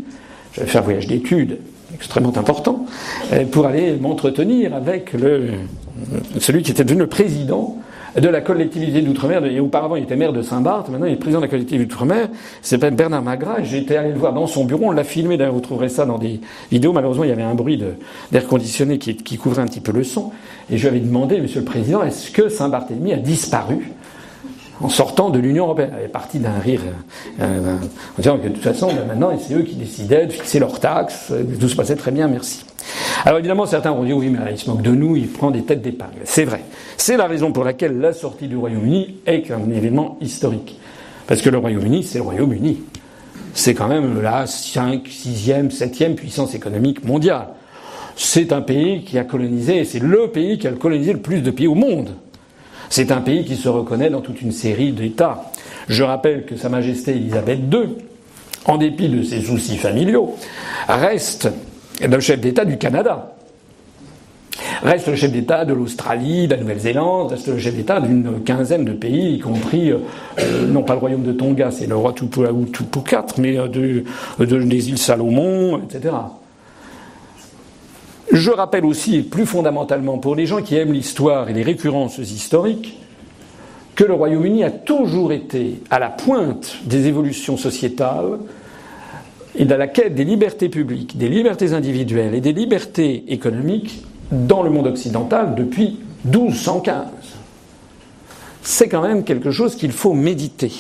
j'avais fait un voyage d'études extrêmement important, euh, pour aller m'entretenir avec le, celui qui était devenu le président de la collectivité d'outre-mer. Et auparavant, il était maire de Saint-Barth, maintenant il est président de la collectivité d'outre-mer. S'appelle Bernard Magras, j'étais allé le voir dans son bureau. On l'a filmé, d'ailleurs, vous trouverez ça dans des vidéos. Malheureusement, il y avait un bruit d'air conditionné qui, qui, couvrait un petit peu le son. Et je lui avais demandé, monsieur le président, est-ce que Saint-Barthélemy a disparu? En sortant de l'Union européenne. Elle est partie d'un rire euh, en disant que de toute façon, maintenant, c'est eux qui décidaient de fixer leurs taxes, tout se passait très bien, merci. Alors évidemment, certains vont dire oui, mais il se moque de nous, il prend des têtes d'épingle. C'est vrai. C'est la raison pour laquelle la sortie du Royaume-Uni est un événement historique. Parce que le Royaume-Uni, c'est le Royaume-Uni. C'est quand même la 5, 6e, 7e puissance économique mondiale. C'est un pays qui a colonisé, c'est le pays qui a colonisé le plus de pays au monde. C'est un pays qui se reconnaît dans toute une série d'États. Je rappelle que Sa Majesté Elisabeth II, en dépit de ses soucis familiaux, reste le chef d'État du Canada. Reste le chef d'État de l'Australie, de la Nouvelle-Zélande, reste le chef d'État d'une quinzaine de pays, y compris, euh, non pas le royaume de Tonga, c'est le roi Tupukat, mais euh, de, des îles Salomon, etc. Je rappelle aussi, plus fondamentalement, pour les gens qui aiment l'histoire et les récurrences historiques, que le Royaume-Uni a toujours été à la pointe des évolutions sociétales et dans la quête des libertés publiques, des libertés individuelles et des libertés économiques dans le monde occidental depuis 1215. C'est quand même quelque chose qu'il faut méditer.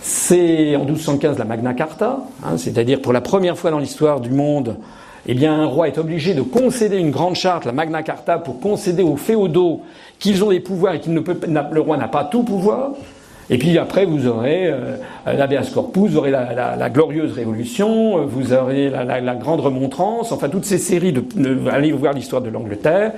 C'est en 1215 la Magna Carta, hein, c'est-à-dire pour la première fois dans l'histoire du monde, eh bien, un roi est obligé de concéder une grande charte, la Magna Carta, pour concéder aux féodaux qu'ils ont des pouvoirs et peut, le roi n'a pas tout pouvoir. Et puis après, vous aurez euh, l'habeas corpus, vous aurez la, glorieuse révolution, euh, vous aurez la, grande remontrance, enfin toutes ces séries de, allez voir l'histoire de l'Angleterre,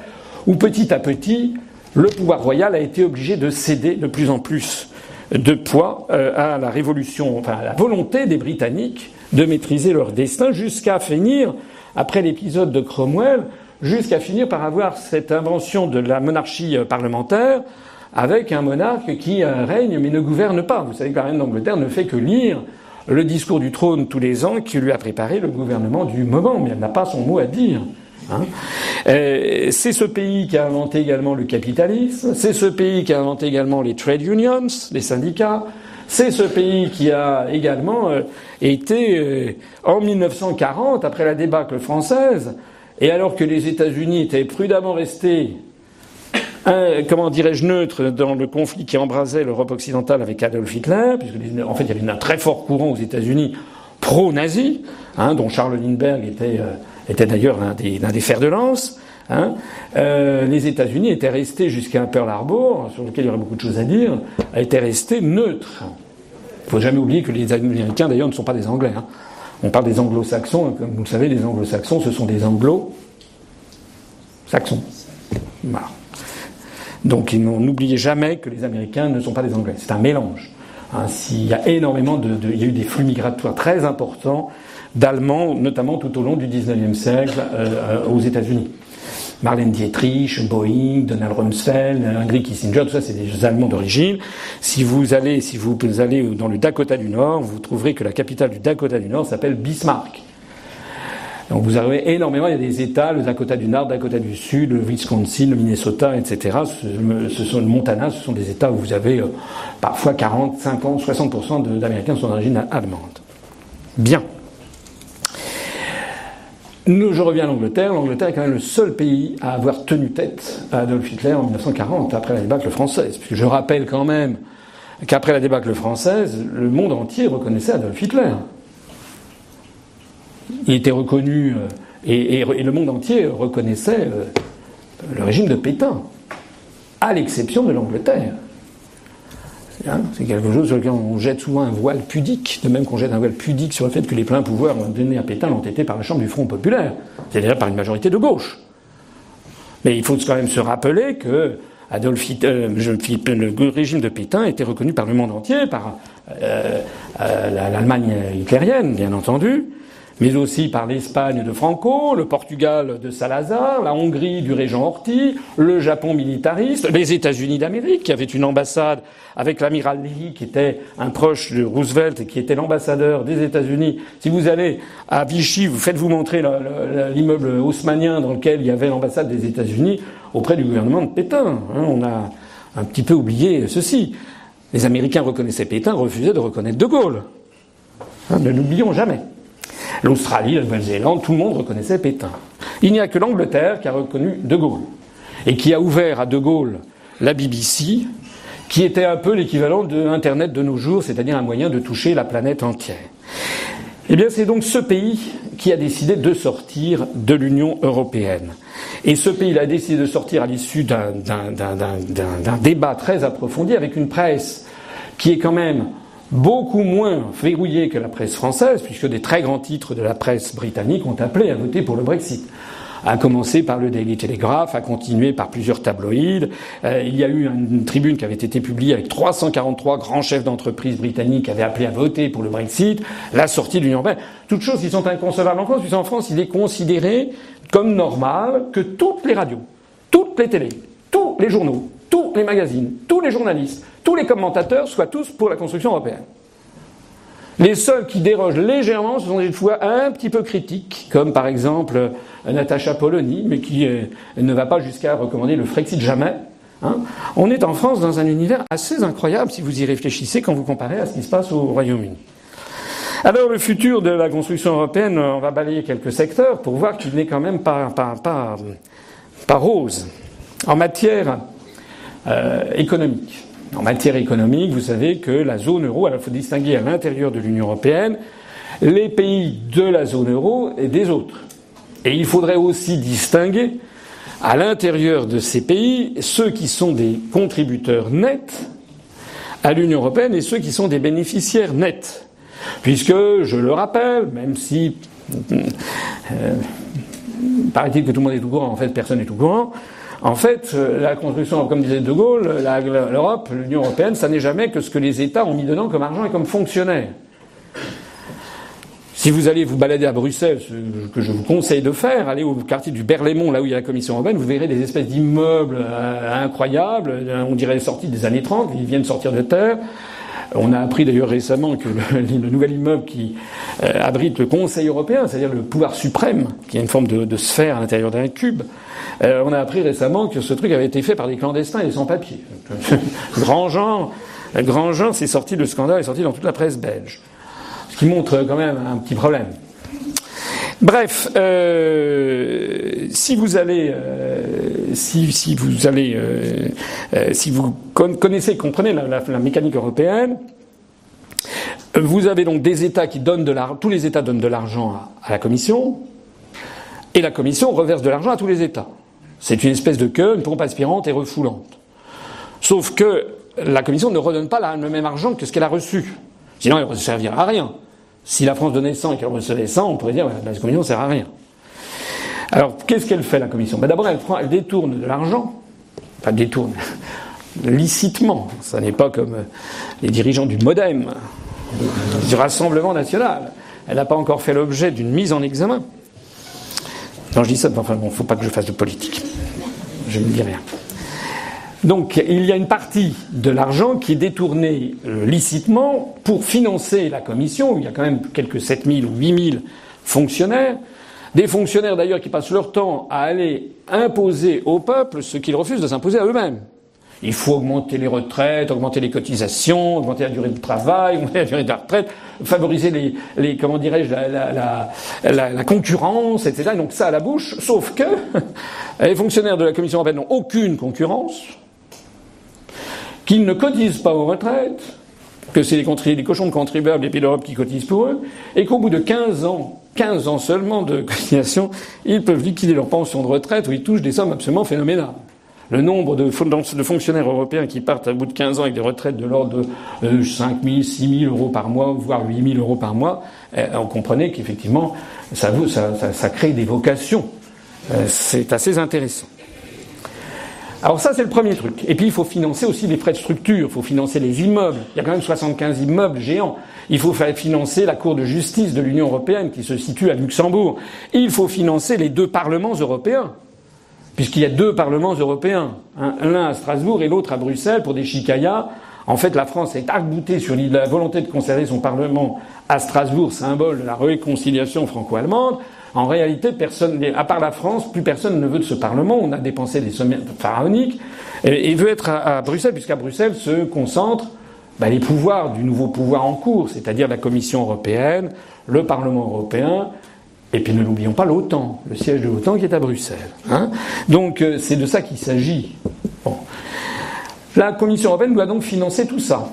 où petit à petit, le pouvoir royal a été obligé de céder de plus en plus de poids euh, à la révolution, enfin à la volonté des Britanniques de maîtriser leur destin jusqu'à finir après l'épisode de Cromwell, jusqu'à finir par avoir cette invention de la monarchie euh, parlementaire avec un monarque qui euh, règne mais ne gouverne pas. Vous savez que la reine d'Angleterre ne fait que lire le discours du trône tous les ans qui lui a préparé le gouvernement du moment, mais elle n'a pas son mot à dire. Hein. Euh, c'est ce pays qui a inventé également le capitalisme, c'est ce pays qui a inventé également les trade unions, les syndicats, c'est ce pays qui a également euh, été, euh, en 1940, après la débâcle française, et alors que les États-Unis étaient prudemment restés, comment dirais-je, neutres dans le conflit qui embrasait l'Europe occidentale avec Adolf Hitler, puisque en fait il y avait un très fort courant aux États-Unis pro-nazi, hein, dont Charles Lindbergh était, euh, d'ailleurs l'un des, fers de lance. Hein. les États-Unis étaient restés jusqu'à Pearl Harbor, sur lequel il y aurait beaucoup de choses à dire, étaient restés neutres. Il faut jamais oublier que les Américains, d'ailleurs, ne sont pas des Anglais. Hein. On parle des anglo-saxons, comme vous le savez, les anglo-saxons, ce sont des anglo-saxons. Voilà. Donc n'oubliez jamais que les Américains ne sont pas des Anglais. C'est un mélange. Hein, il y a énormément il y a eu des flux migratoires très importants d'Allemands, notamment tout au long du XIXe siècle euh, euh, aux États-Unis. Marlène Dietrich, Boeing, Donald Rumsfeld, Ingrid Kissinger, tout ça c'est des Allemands d'origine. Si vous allez, si vous allez dans le Dakota du Nord, vous trouverez que la capitale du Dakota du Nord s'appelle Bismarck. Donc vous avez énormément, il y a des États, le Dakota du Nord, le Dakota du Sud, le Wisconsin, le Minnesota, etc. Ce, sont le Montana, ce sont des États où vous avez euh, parfois 40, 50, 60% d'Américains sont d'origine allemande. Bien je reviens à l'Angleterre. L'Angleterre est quand même le seul pays à avoir tenu tête à Adolf Hitler en 1940, après la débâcle française. Puisque je rappelle quand même qu'après la débâcle française, le monde entier reconnaissait Adolf Hitler. Il était reconnu, euh, et, le monde entier reconnaissait le régime de Pétain, à l'exception de l'Angleterre. Hein, c'est quelque chose sur lequel on jette souvent un voile pudique, de même qu'on jette un voile pudique sur le fait que les pleins pouvoirs donnés à Pétain l'ont été par la Chambre du Front populaire, c'est-à-dire par une majorité de gauche. Mais il faut quand même se rappeler que Adolf Hitler, le régime de Pétain était reconnu par le monde entier, par euh, euh, l'Allemagne hitlérienne, bien entendu, mais aussi par l'Espagne de Franco, le Portugal de Salazar, la Hongrie du régent Horthy, le Japon militariste, les États-Unis d'Amérique, qui avaient une ambassade avec l'amiral Lee, qui était un proche de Roosevelt et qui était l'ambassadeur des États-Unis. Si vous allez à Vichy, vous faites-vous montrer l'immeuble haussmanien dans lequel il y avait l'ambassade des États-Unis auprès du gouvernement de Pétain. Hein. on a un petit peu oublié ceci. Les Américains reconnaissaient Pétain, refusaient de reconnaître De Gaulle. Hein, ne l'oublions jamais. L'Australie, la Nouvelle-Zélande, tout le monde reconnaissait Pétain. Il n'y a que l'Angleterre qui a reconnu De Gaulle et qui a ouvert à De Gaulle la BBC, qui était un peu l'équivalent de Internet de nos jours, c'est-à-dire un moyen de toucher la planète entière. Eh bien, c'est donc ce pays qui a décidé de sortir de l'Union européenne. Et ce pays a décidé de sortir à l'issue d'un débat très approfondi avec une presse qui est quand même beaucoup moins verrouillée que la presse française, puisque des très grands titres de la presse britannique ont appelé à voter pour le Brexit. À commencer par le Daily Telegraph, à continuer par plusieurs tabloïds. Euh, il y a eu une tribune qui avait été publiée avec 343 grands chefs d'entreprise britanniques qui avaient appelé à voter pour le Brexit, la sortie de l'Union européenne. Toutes choses qui sont inconcevables en France, puisqu'en France, il est considéré comme normal que toutes les radios, toutes les télés, tous les journaux, tous les magazines, tous les journalistes, tous les commentateurs soient tous pour la construction européenne. Les seuls qui dérogent légèrement, sont des fois un petit peu critiques, comme par exemple Natacha Polony, mais qui euh, ne va pas jusqu'à recommander le Frexit jamais. Hein. On est en France dans un univers assez incroyable si vous y réfléchissez quand vous comparez à ce qui se passe au Royaume-Uni. Alors le futur de la construction européenne, on va balayer quelques secteurs pour voir qu'il n'est quand même pas, pas, pas, pas rose. En matière euh, économique. En matière économique, vous savez que la zone euro, alors il faut distinguer à l'intérieur de l'Union européenne les pays de la zone euro et des autres. Et il faudrait aussi distinguer à l'intérieur de ces pays ceux qui sont des contributeurs nets à l'Union européenne et ceux qui sont des bénéficiaires nets. Puisque, je le rappelle, même si euh, paraît-il que tout le monde est au courant, en fait personne n'est au courant, en fait, euh, la construction, comme disait De Gaulle, l'Europe, l'Union européenne, ça n'est jamais que ce que les États ont mis dedans comme argent et comme fonctionnaires. Si vous allez vous balader à Bruxelles, ce que je vous conseille de faire, allez au quartier du Berlaymont, là où il y a la Commission européenne, vous verrez des espèces d'immeubles euh, incroyables, euh, on dirait sortis des années 30, ils viennent sortir de terre. On a appris d'ailleurs récemment que le, nouvel immeuble qui abrite le Conseil européen, c'est-à-dire le pouvoir suprême, qui est une forme de, sphère à l'intérieur d'un cube, euh, on a appris récemment que ce truc avait été fait par des clandestins et sans-papiers. Grand Jean, Grand c'est sorti, le scandale est sorti dans toute la presse belge. Ce qui montre quand même un petit problème. Bref, euh, si vous allez, euh, si, vous allez, euh, euh si vous connaissez, comprenez la, mécanique européenne, vous avez donc des États qui donnent de l'argent, tous les États donnent de l'argent à, à la Commission, et la Commission reverse de l'argent à tous les États. C'est une espèce de queue, une pompe aspirante et refoulante. Sauf que la Commission ne redonne pas le même argent que ce qu'elle a reçu. Sinon, elle ne servira à rien. Si la France donnait 100 et qu'elle recevait 100, on pourrait dire que la Commission ne sert à rien. Alors, qu'est-ce qu'elle fait, la Commission? Ben, D'abord, elle, détourne de l'argent. Enfin, détourne. licitement. Ça n'est pas comme les dirigeants du MoDem, du Rassemblement national. Elle n'a pas encore fait l'objet d'une mise en examen. Non, je dis ça, enfin bon, faut pas que je fasse de politique. Je ne dis rien. Donc, il y a une partie de l'argent qui est détournée euh, licitement pour financer la commission, il y a quand même quelques 7000 ou 8000 fonctionnaires, des fonctionnaires d'ailleurs qui passent leur temps à aller imposer au peuple ce qu'ils refusent de s'imposer à eux-mêmes. Il faut augmenter les retraites, augmenter les cotisations, augmenter la durée de travail, augmenter la durée de la retraite, favoriser les, les comment dirais-je, la, la, la, la, concurrence, etc. Et donc ça à la bouche, sauf que les fonctionnaires de la Commission européenne n'ont aucune concurrence, qu'ils ne cotisent pas aux retraites, que c'est les, cochons de contribuables des pays d'Europe qui cotisent pour eux, et qu'au bout de 15 ans, 15 ans seulement de cotisation, ils peuvent liquider leur pension de retraite où ils touchent des sommes absolument phénoménales. le nombre de, fonctionnaires européens qui partent à bout de 15 ans avec des retraites de l'ordre de 5 000, 6 000 euros par mois, voire 8 000 euros par mois, eh, on comprenait qu'effectivement, ça, ça, ça, crée des vocations. Euh, c'est assez intéressant. Alors ça, c'est le premier truc. Et puis, il faut financer aussi les frais de structure, il faut financer les immeubles. Il y a quand même 75 immeubles géants. Il faut financer la Cour de justice de l'Union européenne qui se situe à Luxembourg. Il faut financer les deux parlements européens puisqu'il y a deux parlements européens, l'un à Strasbourg et l'autre à Bruxelles pour des chicayas. En fait, la France est arc-boutée sur la volonté de conserver son parlement à Strasbourg, symbole de la réconciliation franco-allemande. En réalité, personne, à part la France, plus personne ne veut de ce Parlement. On a dépensé des sommes pharaoniques et, veut être à, Bruxelles, puisqu'à Bruxelles se concentrent bah, les pouvoirs du nouveau pouvoir en cours, c'est-à-dire la Commission européenne, le Parlement européen et puis ne l'oublions pas, l'OTAN, le siège de l'OTAN qui est à Bruxelles. Hein. donc euh, c'est de ça qu'il s'agit. La Commission européenne doit donc financer tout ça.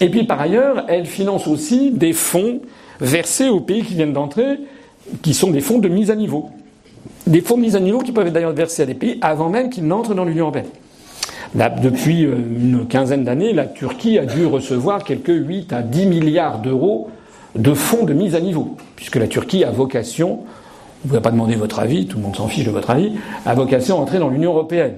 Et puis par ailleurs, elle finance aussi des fonds versés aux pays qui viennent d'entrer, qui sont des fonds de mise à niveau. Des fonds de mise à niveau qui peuvent être d'ailleurs versés à des pays avant même qu'ils n'entrent dans l'Union européenne. Depuis euh, une quinzaine d'années, la Turquie a dû recevoir quelques 8 à 10 milliards d'euros de fonds de mise à niveau, puisque la Turquie a vocation, on ne vous a pas demandé votre avis, tout le monde s'en fiche de votre avis, a vocation à entrer dans l'Union européenne.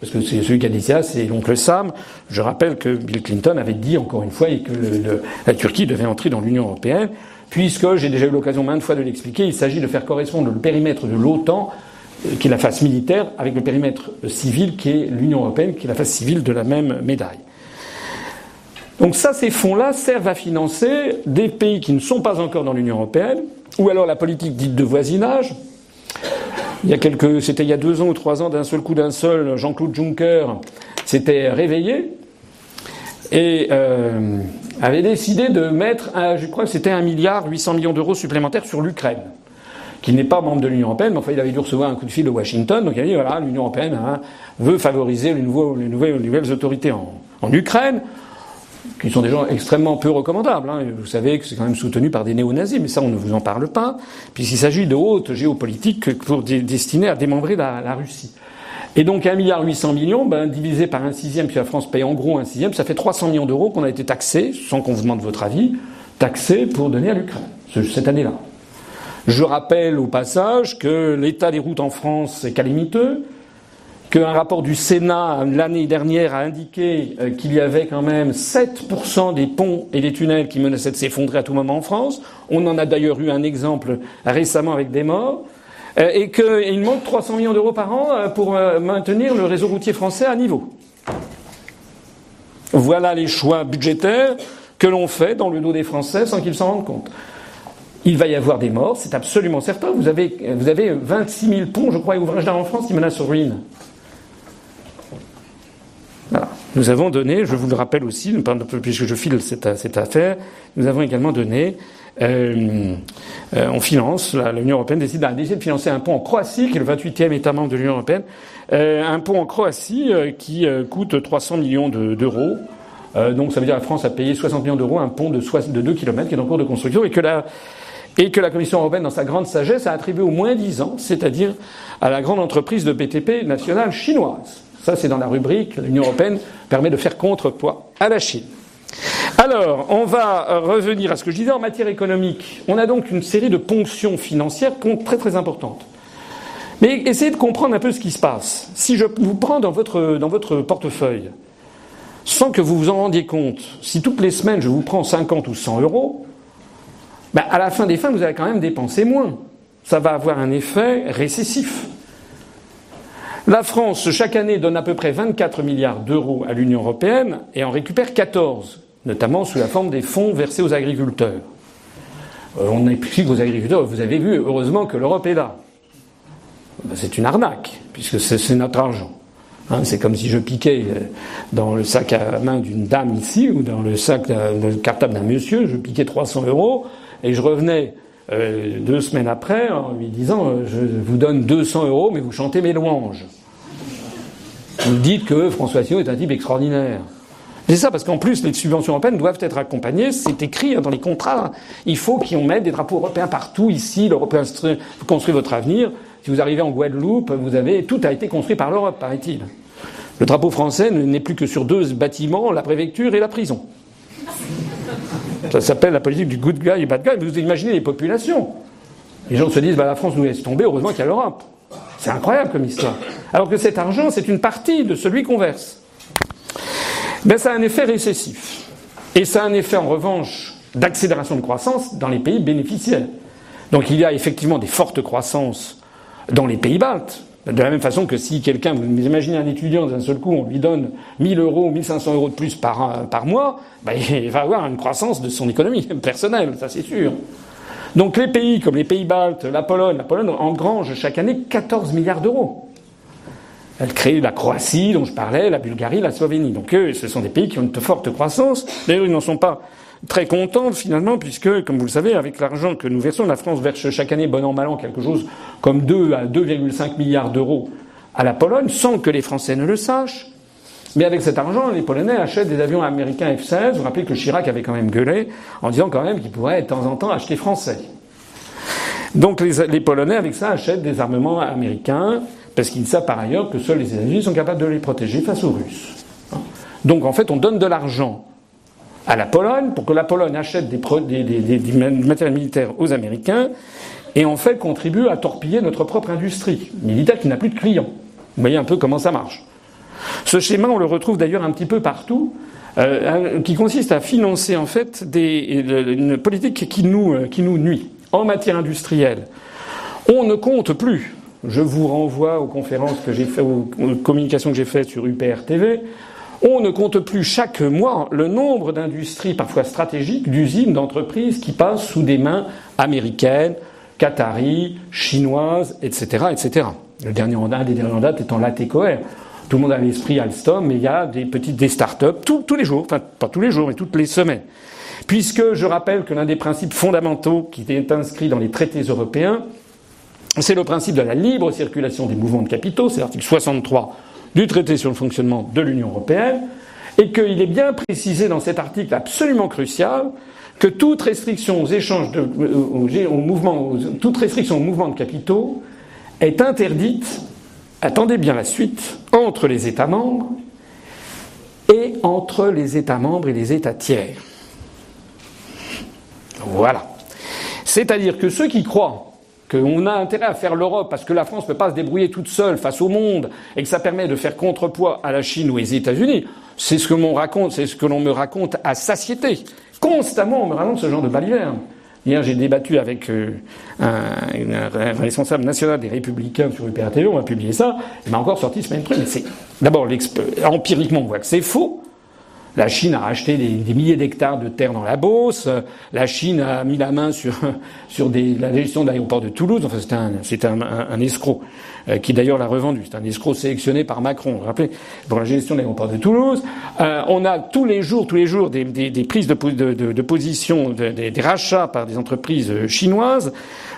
Parce que c'est celui qui a dit ça, c'est l'oncle Sam. Je rappelle que Bill Clinton avait dit encore une fois que la Turquie devait entrer dans l'Union européenne, puisque j'ai déjà eu l'occasion maintes fois de l'expliquer, il s'agit de faire correspondre le périmètre de l'OTAN, euh, qui est la face militaire, avec le périmètre civil qui est l'Union européenne, qui est la face civile de la même médaille. Donc ça, ces fonds-là servent à financer des pays qui ne sont pas encore dans l'Union européenne, ou alors la politique dite de voisinage. Il y a quelques, c'était il y a deux ans ou trois ans, d'un seul coup d'un seul, Jean-Claude Juncker s'était réveillé et euh, avait décidé de mettre, je crois que c'était un milliard 800 millions d'euros supplémentaires sur l'Ukraine, qui n'est pas membre de l'Union européenne, mais enfin il avait dû recevoir un coup de fil de Washington, donc il a dit voilà l'Union européenne hein, veut favoriser les, nouvelles, les nouvelles autorités en, Ukraine qui sont des gens extrêmement peu recommandables. Hein. Vous savez que c'est quand même soutenu par des néo-nazis, mais ça, on ne vous en parle pas, puisqu'il s'agit de haute géopolitique pour destinées à démembrer la Russie. Et donc 1,8 milliard millions, ben, divisé par un sixième, puis la France paye en gros un sixième, ça fait 300 millions d'euros qu'on a été taxés, sans qu'on vous demande votre avis, taxés pour donner à l'Ukraine, cette année-là. Je rappelle au passage que l'état des routes en France est calamiteux, qu'un rapport du Sénat l'année dernière a indiqué euh, qu'il y avait quand même 7% des ponts et des tunnels qui menaçaient de s'effondrer à tout moment en France. On en a d'ailleurs eu un exemple récemment avec des morts. Euh, et qu'il manque 300 millions d'euros par an euh, pour maintenir le réseau routier français à niveau. Voilà les choix budgétaires que l'on fait dans le dos des Français sans qu'ils s'en rendent compte. Il va y avoir des morts, c'est absolument certain. Vous avez, vous avez 26 000 ponts, je crois, et ouvrages d'art en France qui menacent sur ruine. Nous avons donné, je vous le rappelle aussi, puisque je file cette, cette affaire, nous avons également donné, euh, euh, on finance, l'Union européenne décide, décidé de financer un pont en Croatie, qui est le 28e État membre de l'Union européenne, euh, un pont en Croatie qui coûte 300 millions d'euros. donc ça veut dire que la France a payé 60 millions d'euros un pont de, de 2 km qui est en cours de construction et que la, et que la Commission européenne, dans sa grande sagesse, a attribué au moins 10 ans, c'est-à-dire à la grande entreprise de BTP nationale chinoise. Ça, c'est dans la rubrique l'Union européenne permet de faire contrepoids à la Chine. Alors, on va revenir à ce que je disais en matière économique. On a donc une série de ponctions financières très très importantes. Mais essayez de comprendre un peu ce qui se passe. Si je vous prends dans votre, portefeuille, sans que vous vous en rendiez compte, si toutes les semaines je vous prends 50 ou 100 euros, ben à la fin des fins, vous allez quand même dépenser moins. Ça va avoir un effet récessif. La France, chaque année, donne à peu près 24 milliards d'euros à l'Union européenne et en récupère 14, notamment sous la forme des fonds versés aux agriculteurs. Euh, on explique aux agriculteurs, vous avez vu, heureusement que l'Europe est là. Ben, c'est une arnaque, puisque c'est notre argent. Hein, c'est comme si je piquais euh, dans le sac à main d'une dame ici, ou dans le sac le cartable d'un monsieur, je piquais 300 euros, et je revenais euh, deux semaines après en lui disant je vous donne 200 euros mais vous chantez mes louanges. Vous dites que François Asselineau est un type extraordinaire. C'est ça, parce qu'en plus, les subventions européennes doivent être accompagnées. C'est écrit hein, dans les contrats. Il faut qu'on mette des drapeaux européens partout ici. L'Européen construit votre avenir. Si vous arrivez en Guadeloupe, vous avez tout a été construit par l'Europe, paraît-il. Le drapeau français n'est plus que sur deux bâtiments, la préfecture et la prison. Ça s'appelle la politique du good guy et bad guy. Vous imaginez les populations. Les gens se disent, bah, la France nous laisse tomber, heureusement qu'il y a l'Europe. C'est incroyable comme histoire. Alors que cet argent, c'est une partie de celui qu'on verse. Ben, ça a un effet récessif. Et ça a un effet, en revanche, d'accélération de croissance dans les pays bénéficiaires. Donc il y a effectivement des fortes croissances dans les pays baltes. De la même façon que si quelqu'un, vous imaginez un étudiant d'un seul coup, on lui donne 1000 euros ou 1500 euros de plus par, par mois, ben, il va avoir une croissance de son économie personnelle, ça c'est sûr. Donc les pays comme les pays baltes, la Pologne, la Pologne engrange chaque année 14 milliards d'euros. Elle crée la Croatie dont je parlais, la Bulgarie, la Slovénie. Donc ce sont des pays qui ont une forte croissance. D'ailleurs, ils n'en sont pas très contents finalement, puisque, comme vous le savez, avec l'argent que nous versons, la France verse chaque année, bon an, mal an, quelque chose comme 2 à 2,5 milliards d'euros à la Pologne, sans que les Français ne le sachent. Mais avec cet argent, les Polonais achètent des avions américains F-16. Vous vous rappelez que Chirac avait quand même gueulé en disant quand même qu'il pourrait de temps en temps acheter français. Donc les, Polonais, avec ça, achètent des armements américains parce qu'ils savent par ailleurs que seuls les États-Unis sont capables de les protéger face aux Russes. Donc en fait, on donne de l'argent à la Pologne pour que la Pologne achète des, des, des, des matériels militaires aux Américains et en fait contribue à torpiller notre propre industrie militaire qui n'a plus de clients. Vous voyez un peu comment ça marche. Ce schéma, on le retrouve d'ailleurs un petit peu partout, euh, qui consiste à financer en fait une politique qui nous, euh, qui nous nuit en matière industrielle. On ne compte plus. Je vous renvoie aux conférences que j'ai fait, aux communications que j'ai faites sur UPR TV. On ne compte plus chaque mois le nombre d'industries parfois stratégiques, d'usines, d'entreprises qui passent sous des mains américaines, qataries, chinoises, etc., etc. Le dernier en date, date étant l'ATCOR. Tout le monde a l'esprit Alstom, mais il y a des petites des start-up tous, les jours, enfin pas tous les jours, mais toutes les semaines. Puisque je rappelle que l'un des principes fondamentaux qui est inscrit dans les traités européens, c'est le principe de la libre circulation des mouvements de capitaux, c'est l'article 63 du traité sur le fonctionnement de l'Union européenne, et qu'il est bien précisé dans cet article absolument crucial que toute restriction aux échanges de, aux, aux toute restriction aux mouvements de capitaux est interdite attendez bien la suite, entre les États membres et entre les États membres et les États tiers. Voilà. C'est-à-dire que ceux qui croient qu'on a intérêt à faire l'Europe parce que la France ne peut pas se débrouiller toute seule face au monde et que ça permet de faire contrepoids à la Chine ou aux États-Unis, c'est ce que l'on raconte, c'est ce que l'on me raconte à satiété. Constamment, on me raconte ce genre de baliverne. Hier, j'ai débattu avec euh, un, responsable national des Républicains sur UPR on a publié ça. Il m'a encore sorti ce même truc. Mais c'est d'abord empiriquement, on voit que c'est faux. La Chine a racheté des, milliers d'hectares de terre dans la Beauce. La Chine a mis la main sur, sur des, la gestion de l'aéroport de Toulouse. Enfin, c'est un, c'est un, un, escroc euh, qui d'ailleurs l'a revendu. C'est un escroc sélectionné par Macron. Vous vous rappelez pour la gestion de l'aéroport de Toulouse. Euh, on a tous les jours, tous les jours, des, des, des prises de, de, de, position, des, rachats par des entreprises chinoises.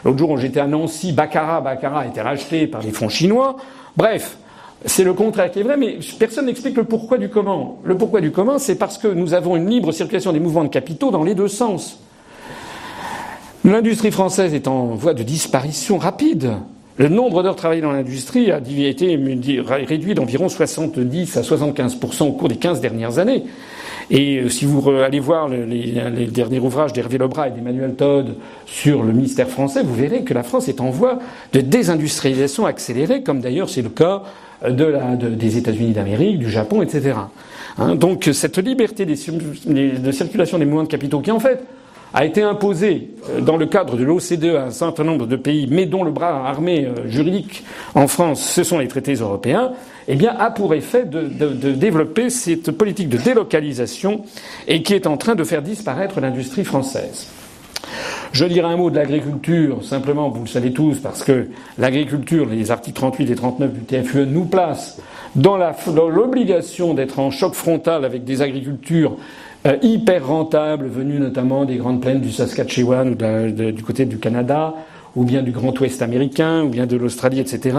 L'autre jour, j'étais à Nancy, Baccarat, Baccarat a été racheté par des fonds chinois. Bref. C'est le contraire qui est vrai, mais personne n'explique le pourquoi du comment. Le pourquoi du comment, c'est parce que nous avons une libre circulation des mouvements de capitaux dans les deux sens. L'industrie française est en voie de disparition rapide. Le nombre d'heures travaillées dans l'industrie a été réduit d'environ 70 à 75% au cours des 15 dernières années. Et si vous allez voir les, derniers ouvrages d'Hervé Lebras et d'Emmanuel Todd sur le ministère français, vous verrez que la France est en voie de désindustrialisation accélérée, comme d'ailleurs c'est le cas des États-Unis d'Amérique, du Japon, etc. Hein, donc cette liberté de circulation des mouvements de capitaux, qui en fait a été imposée dans le cadre de l'OCDE à un certain nombre de pays, mais dont le bras armé euh, juridique en France, ce sont les traités européens, eh bien, a pour effet de, développer cette politique de délocalisation et qui est en train de faire disparaître l'industrie française. Je dirais un mot de l'agriculture, simplement, vous le savez tous, parce que l'agriculture, les articles 38 et 39 du TFUE nous placent dans l'obligation d'être en choc frontal avec des agricultures euh, hyper rentables, venues notamment des grandes plaines du Saskatchewan ou de, du côté du Canada, ou bien du Grand Ouest américain, ou bien de l'Australie, etc.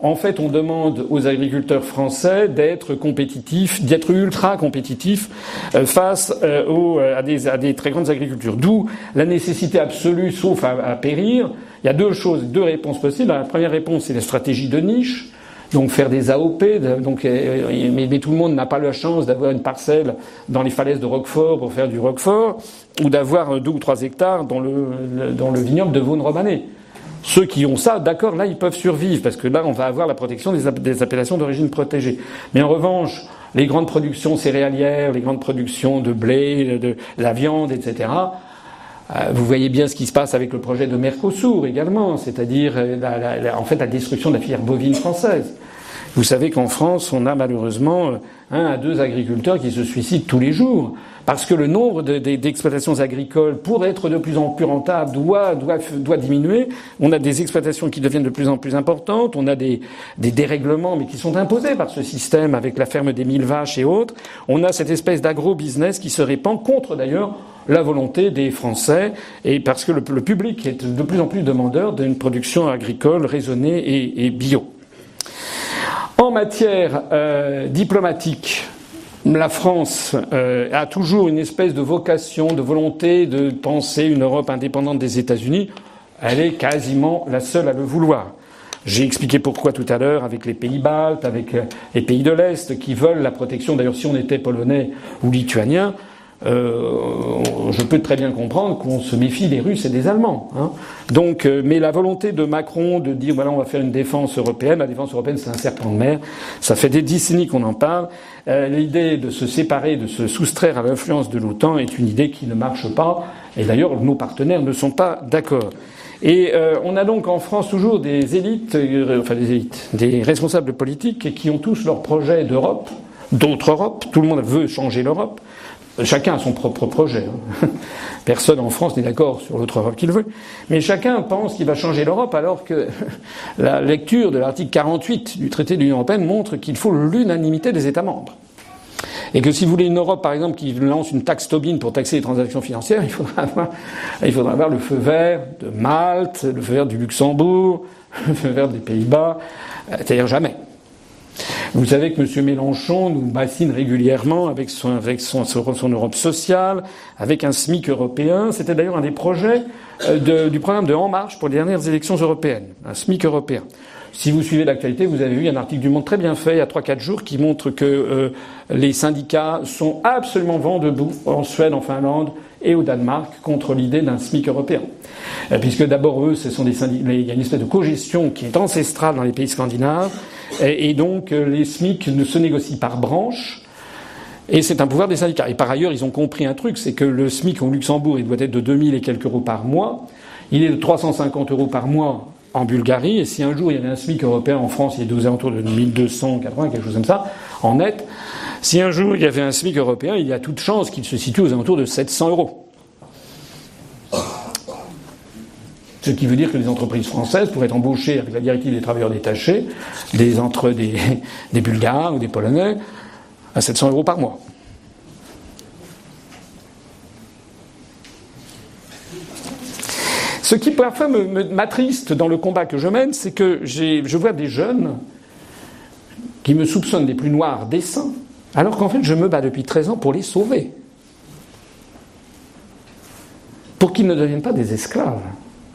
En fait, on demande aux agriculteurs français d'être compétitifs, d'être ultra compétitifs euh, face euh, aux, à, des, à, des, très grandes agricultures. D'où la nécessité absolue, sauf à, à périr, Il y a deux choses, deux réponses possibles. La première réponse, c'est la stratégie de niche. Donc faire des AOP, donc, euh, mais, tout le monde n'a pas la chance d'avoir une parcelle dans les falaises de Roquefort pour faire du Roquefort, ou d'avoir deux ou trois hectares dans le, dans le vignoble de Vaune-Romanée. Ceux qui ont ça, d'accord, là, ils peuvent survivre, parce que là, on va avoir la protection des, appellations d'origine protégée. Mais en revanche, les grandes productions céréalières, les grandes productions de blé, de, la viande, etc., euh, vous voyez bien ce qui se passe avec le projet de Mercosur également, c'est-à-dire euh, en fait la destruction de la filière bovine française. Vous savez qu'en France, on a malheureusement un à deux agriculteurs qui se suicident tous les jours parce que le nombre d'exploitations agricoles, pour être de plus en plus rentables, doit, doit, doit, diminuer. On a des exploitations qui deviennent de plus en plus importantes, on a des, dérèglements, mais qui sont imposés par ce système avec la ferme des mille vaches et autres. On a cette espèce d'agro-business qui se répand contre d'ailleurs la volonté des Français et parce que le, public est de plus en plus demandeur d'une production agricole raisonnée et, et bio. En matière euh, diplomatique, la France euh, a toujours une espèce de vocation, de volonté de penser une Europe indépendante des États-Unis. Elle est quasiment la seule à le vouloir. J'ai expliqué pourquoi tout à l'heure avec les pays baltes, avec euh, les pays de l'Est qui veulent la protection. D'ailleurs, si on était polonais ou lituanien, euh, je peux très bien comprendre qu'on se méfie des Russes et des Allemands. Hein. Donc, euh, mais la volonté de Macron de dire voilà on va faire une défense européenne, la défense européenne c'est un serpent de mer, ça fait des décennies qu'on en parle. Euh, l'idée de se séparer, de se soustraire à l'influence de l'OTAN est une idée qui ne marche pas. Et d'ailleurs nos partenaires ne sont pas d'accord. Et on a donc en France toujours des élites, enfin des élites, des responsables politiques qui ont tous leur projet d'Europe, d'autres Europe. Tout le monde veut changer l'Europe. Chacun a son propre projet. Hein. Personne en France n'est d'accord sur l'autre Europe qu'il veut. Mais chacun pense qu'il va changer l'Europe alors que la lecture de l'article 48 du traité de l'Union européenne montre qu'il faut l'unanimité des États membres. Et que si vous voulez une Europe, par exemple, qui lance une taxe Tobin pour taxer les transactions financières, il faudra avoir, il faudra avoir le feu vert de Malte, le feu vert du Luxembourg, le feu vert des Pays-Bas, c'est-à-dire jamais. Vous savez que M. Mélenchon nous bassine régulièrement avec son, Europe sociale, avec un SMIC européen. C'était d'ailleurs un des projets euh, du programme de En Marche pour les dernières élections européennes, un SMIC européen. Si vous suivez l'actualité, vous avez vu un article du Monde très bien fait il y a 3-4 jours qui montre que euh, les syndicats sont absolument vent debout en Suède, en Finlande et au Danemark contre l'idée d'un SMIC européen. Euh, puisque d'abord, eux, ce sont des syndicats, il y a une espèce de cogestion qui est ancestrale dans les pays scandinaves et, donc, euh, les SMIC ne se négocient par branche. Et c'est un pouvoir des syndicats. Et par ailleurs, ils ont compris un truc, c'est que le SMIC au Luxembourg, il doit être de 2000 et quelques euros par mois. Il est de 350 euros par mois en Bulgarie. Et si un jour il y avait un SMIC européen en France, il est aux alentours de 1280, quelque chose comme ça, en net. Si un jour il y avait un SMIC européen, il y a toute chance qu'il se situe aux alentours de 700 euros. Ce qui veut dire que les entreprises françaises pourraient embaucher, avec la directive des travailleurs détachés, des, entre des, des Bulgares ou des Polonais à 700 euros par mois. Ce qui parfois m'attriste dans le combat que je mène, c'est que je vois des jeunes qui me soupçonnent des plus noirs desseins, alors qu'en fait je me bats depuis 13 ans pour les sauver. Pour qu'ils ne deviennent pas des esclaves.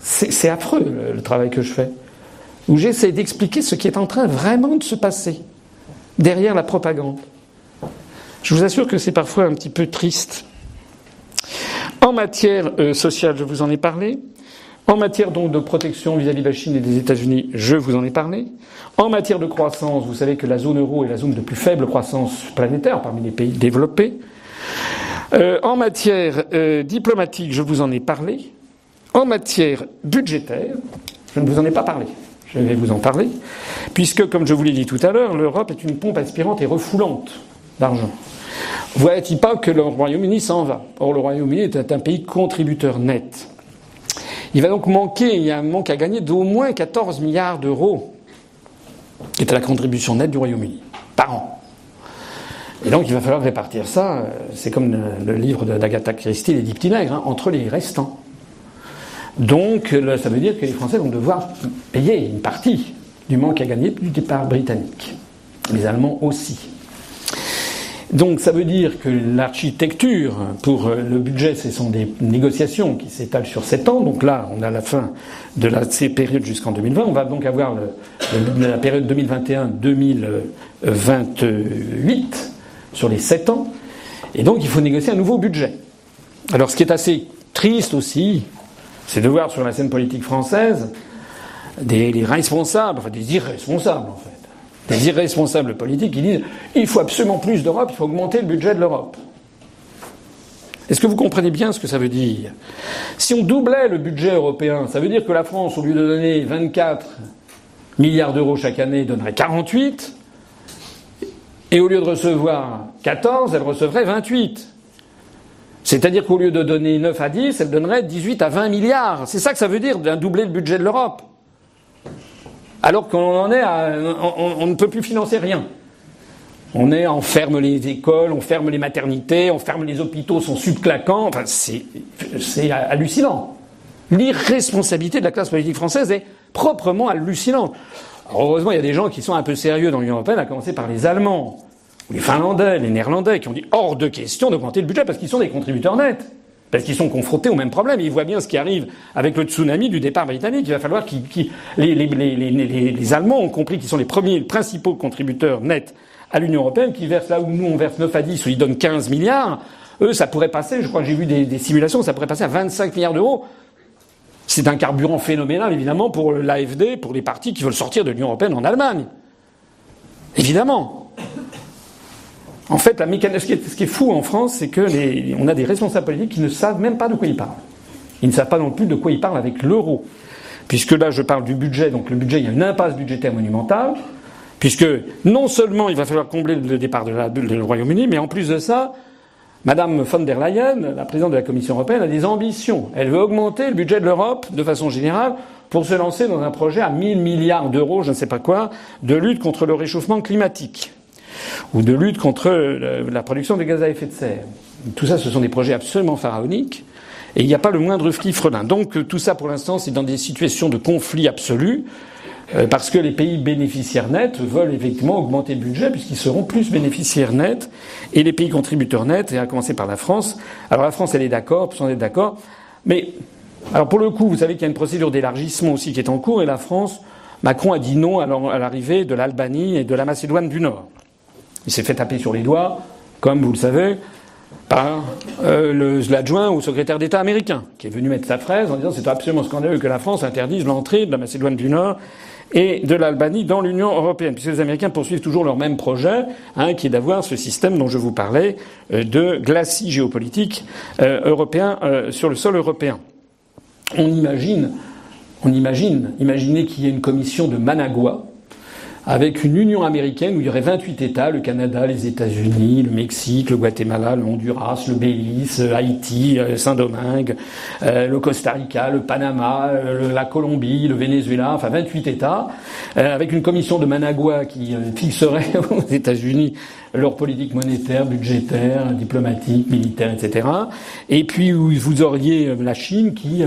C'est affreux le, travail que je fais. Où j'essaie d'expliquer ce qui est en train vraiment de se passer derrière la propagande. Je vous assure que c'est parfois un petit peu triste. En matière euh, sociale, je vous en ai parlé. En matière donc de protection vis-à-vis de la Chine et des États-Unis, je vous en ai parlé. En matière de croissance, vous savez que la zone euro est la zone de plus faible croissance planétaire parmi les pays développés. Euh, en matière euh, diplomatique, je vous en ai parlé. En matière budgétaire, je ne vous en ai pas parlé. Je vais vous en parler, puisque, comme je vous l'ai dit tout à l'heure, l'Europe est une pompe aspirante et refoulante d'argent. Voyait-il pas que le Royaume-Uni s'en va? Or, le Royaume-Uni est un pays contributeur net. Il va donc manquer, il y a un manque à gagner d'au moins 14 milliards d'euros, qui est la contribution nette du Royaume-Uni, par an. Et donc il va falloir répartir ça, euh, c'est comme le, livre d'Agatha Christie, Les Dix hein, entre les restants. Donc ça veut dire que les Français vont devoir payer une partie du manque à gagner du départ britannique. Les Allemands aussi. Donc ça veut dire que l'architecture pour euh, le budget, ce sont des négociations qui s'étalent sur sept ans. Donc là, on a la fin de la, ces périodes jusqu'en 2020. On va donc avoir la période 2021-2028 sur les sept ans. Et donc il faut négocier un nouveau budget. Alors ce qui est assez triste aussi, c'est de voir sur la scène politique française des responsables, enfin des irresponsables en fait, des irresponsables politiques qui disent il faut absolument plus d'Europe, il faut augmenter le budget de l'Europe. Est-ce que vous comprenez bien ce que ça veut dire? Si on doublait le budget européen, ça veut dire que la France, au lieu de donner 24 milliards d'euros chaque année, donnerait 48, et au lieu de recevoir 14, elle recevrait 28. C'est-à-dire qu'au lieu de donner 9 à 10, elle donnerait 18 à 20 milliards. C'est ça que ça veut dire, d'un doubler le budget de l'Europe alors qu'on en est à, on, ne peut plus financer rien. On est, on ferme les écoles, on ferme les maternités, on ferme les hôpitaux, sont subclaquants. Enfin, c'est, hallucinant. L'irresponsabilité de la classe politique française est proprement hallucinante. heureusement, il y a des gens qui sont un peu sérieux dans l'Union européenne, à commencer par les Allemands, les Finlandais, les Néerlandais, qui ont dit hors de question d'augmenter le budget parce qu'ils sont des contributeurs nets parce qu'ils sont confrontés au même problème. Ils voient bien ce qui arrive avec le tsunami du départ britannique. Il va falloir qu'ils, les, Allemands ont compris qu'ils sont les premiers, principaux contributeurs nets à l'Union européenne, qui versent là où nous on verse 9 à 10, où ils donnent 15 milliards. Eux, ça pourrait passer, je crois que j'ai vu des, simulations, ça pourrait passer à 25 milliards d'euros. C'est un carburant phénoménal, évidemment, pour l'AFD, pour les partis qui veulent sortir de l'Union européenne en Allemagne. Évidemment. En fait, la ce, qui est, fou en France, c'est que a des responsables politiques qui ne savent même pas de quoi ils parlent. Ils ne savent pas non plus de quoi ils parlent avec l'euro. Puisque là, je parle du budget, donc le budget, il y a une impasse budgétaire monumentale, puisque non seulement il va falloir combler le départ du Royaume-Uni, mais en plus de ça, Madame von der Leyen, la présidente de la Commission européenne, a des ambitions. Elle veut augmenter le budget de l'Europe de façon générale pour se lancer dans un projet à 1000 milliards d'euros, je ne sais pas quoi, de lutte contre le réchauffement climatique ou de lutte contre la production de gaz à effet de serre. Tout ça, ce sont des projets absolument pharaoniques. Et il n'y a pas le moindre frelin. Donc tout ça, pour l'instant, c'est dans des situations de conflit absolu, euh, parce que les pays bénéficiaires nets veulent effectivement augmenter le budget, puisqu'ils seront plus bénéficiaires nets, et les pays contributeurs nets, et à commencer par la France. Alors la France, elle est d'accord, peut être d'accord, mais alors pour le coup, vous savez qu'il y a une procédure d'élargissement aussi qui est en cours, et la France, Macron a dit non à l'arrivée de l'Albanie et de la Macédoine du Nord. Il s'est fait taper sur les doigts, comme vous le savez, par euh, l'adjoint au secrétaire d'État américain, qui est venu mettre sa fraise en disant c'est absolument scandaleux que la France interdise l'entrée de la Macédoine du Nord et de l'Albanie dans l'Union européenne, puisque les Américains poursuivent toujours leur même projet, hein, qui est d'avoir ce système dont je vous parlais euh, de glacis géopolitique euh, européen euh, sur le sol européen. On imagine, on imagine, imaginez qu'il y ait une commission de Managua, avec une Union américaine où il y aurait 28 États, le Canada, les États-Unis, le Mexique, le Guatemala, le Honduras, le Belize, Haïti, euh, Saint-Domingue, euh, le Costa Rica, le Panama, euh, la Colombie, le Venezuela, enfin 28 États, avec une commission de Managua qui fixerait aux États-Unis leur politique monétaire, budgétaire, diplomatique, militaire, etc. Et puis vous auriez la Chine qui,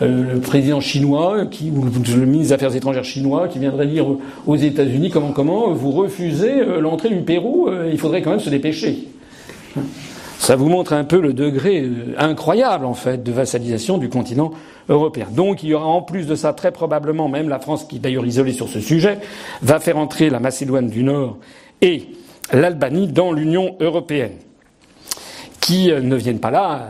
le président chinois, qui, ou le ministre des Affaires étrangères chinois, qui viendrait dire aux États-Unis comment, comment vous refusez euh, l'entrée du Pérou euh, Il faudrait quand même se dépêcher. Ça vous montre un peu le degré euh, incroyable, en fait, de vassalisation du continent européen. Donc, il y aura en plus de ça, très probablement, même la France, qui est d'ailleurs isolée sur ce sujet, va faire entrer la Macédoine du Nord et l'Albanie dans l'Union européenne, qui ne viennent pas là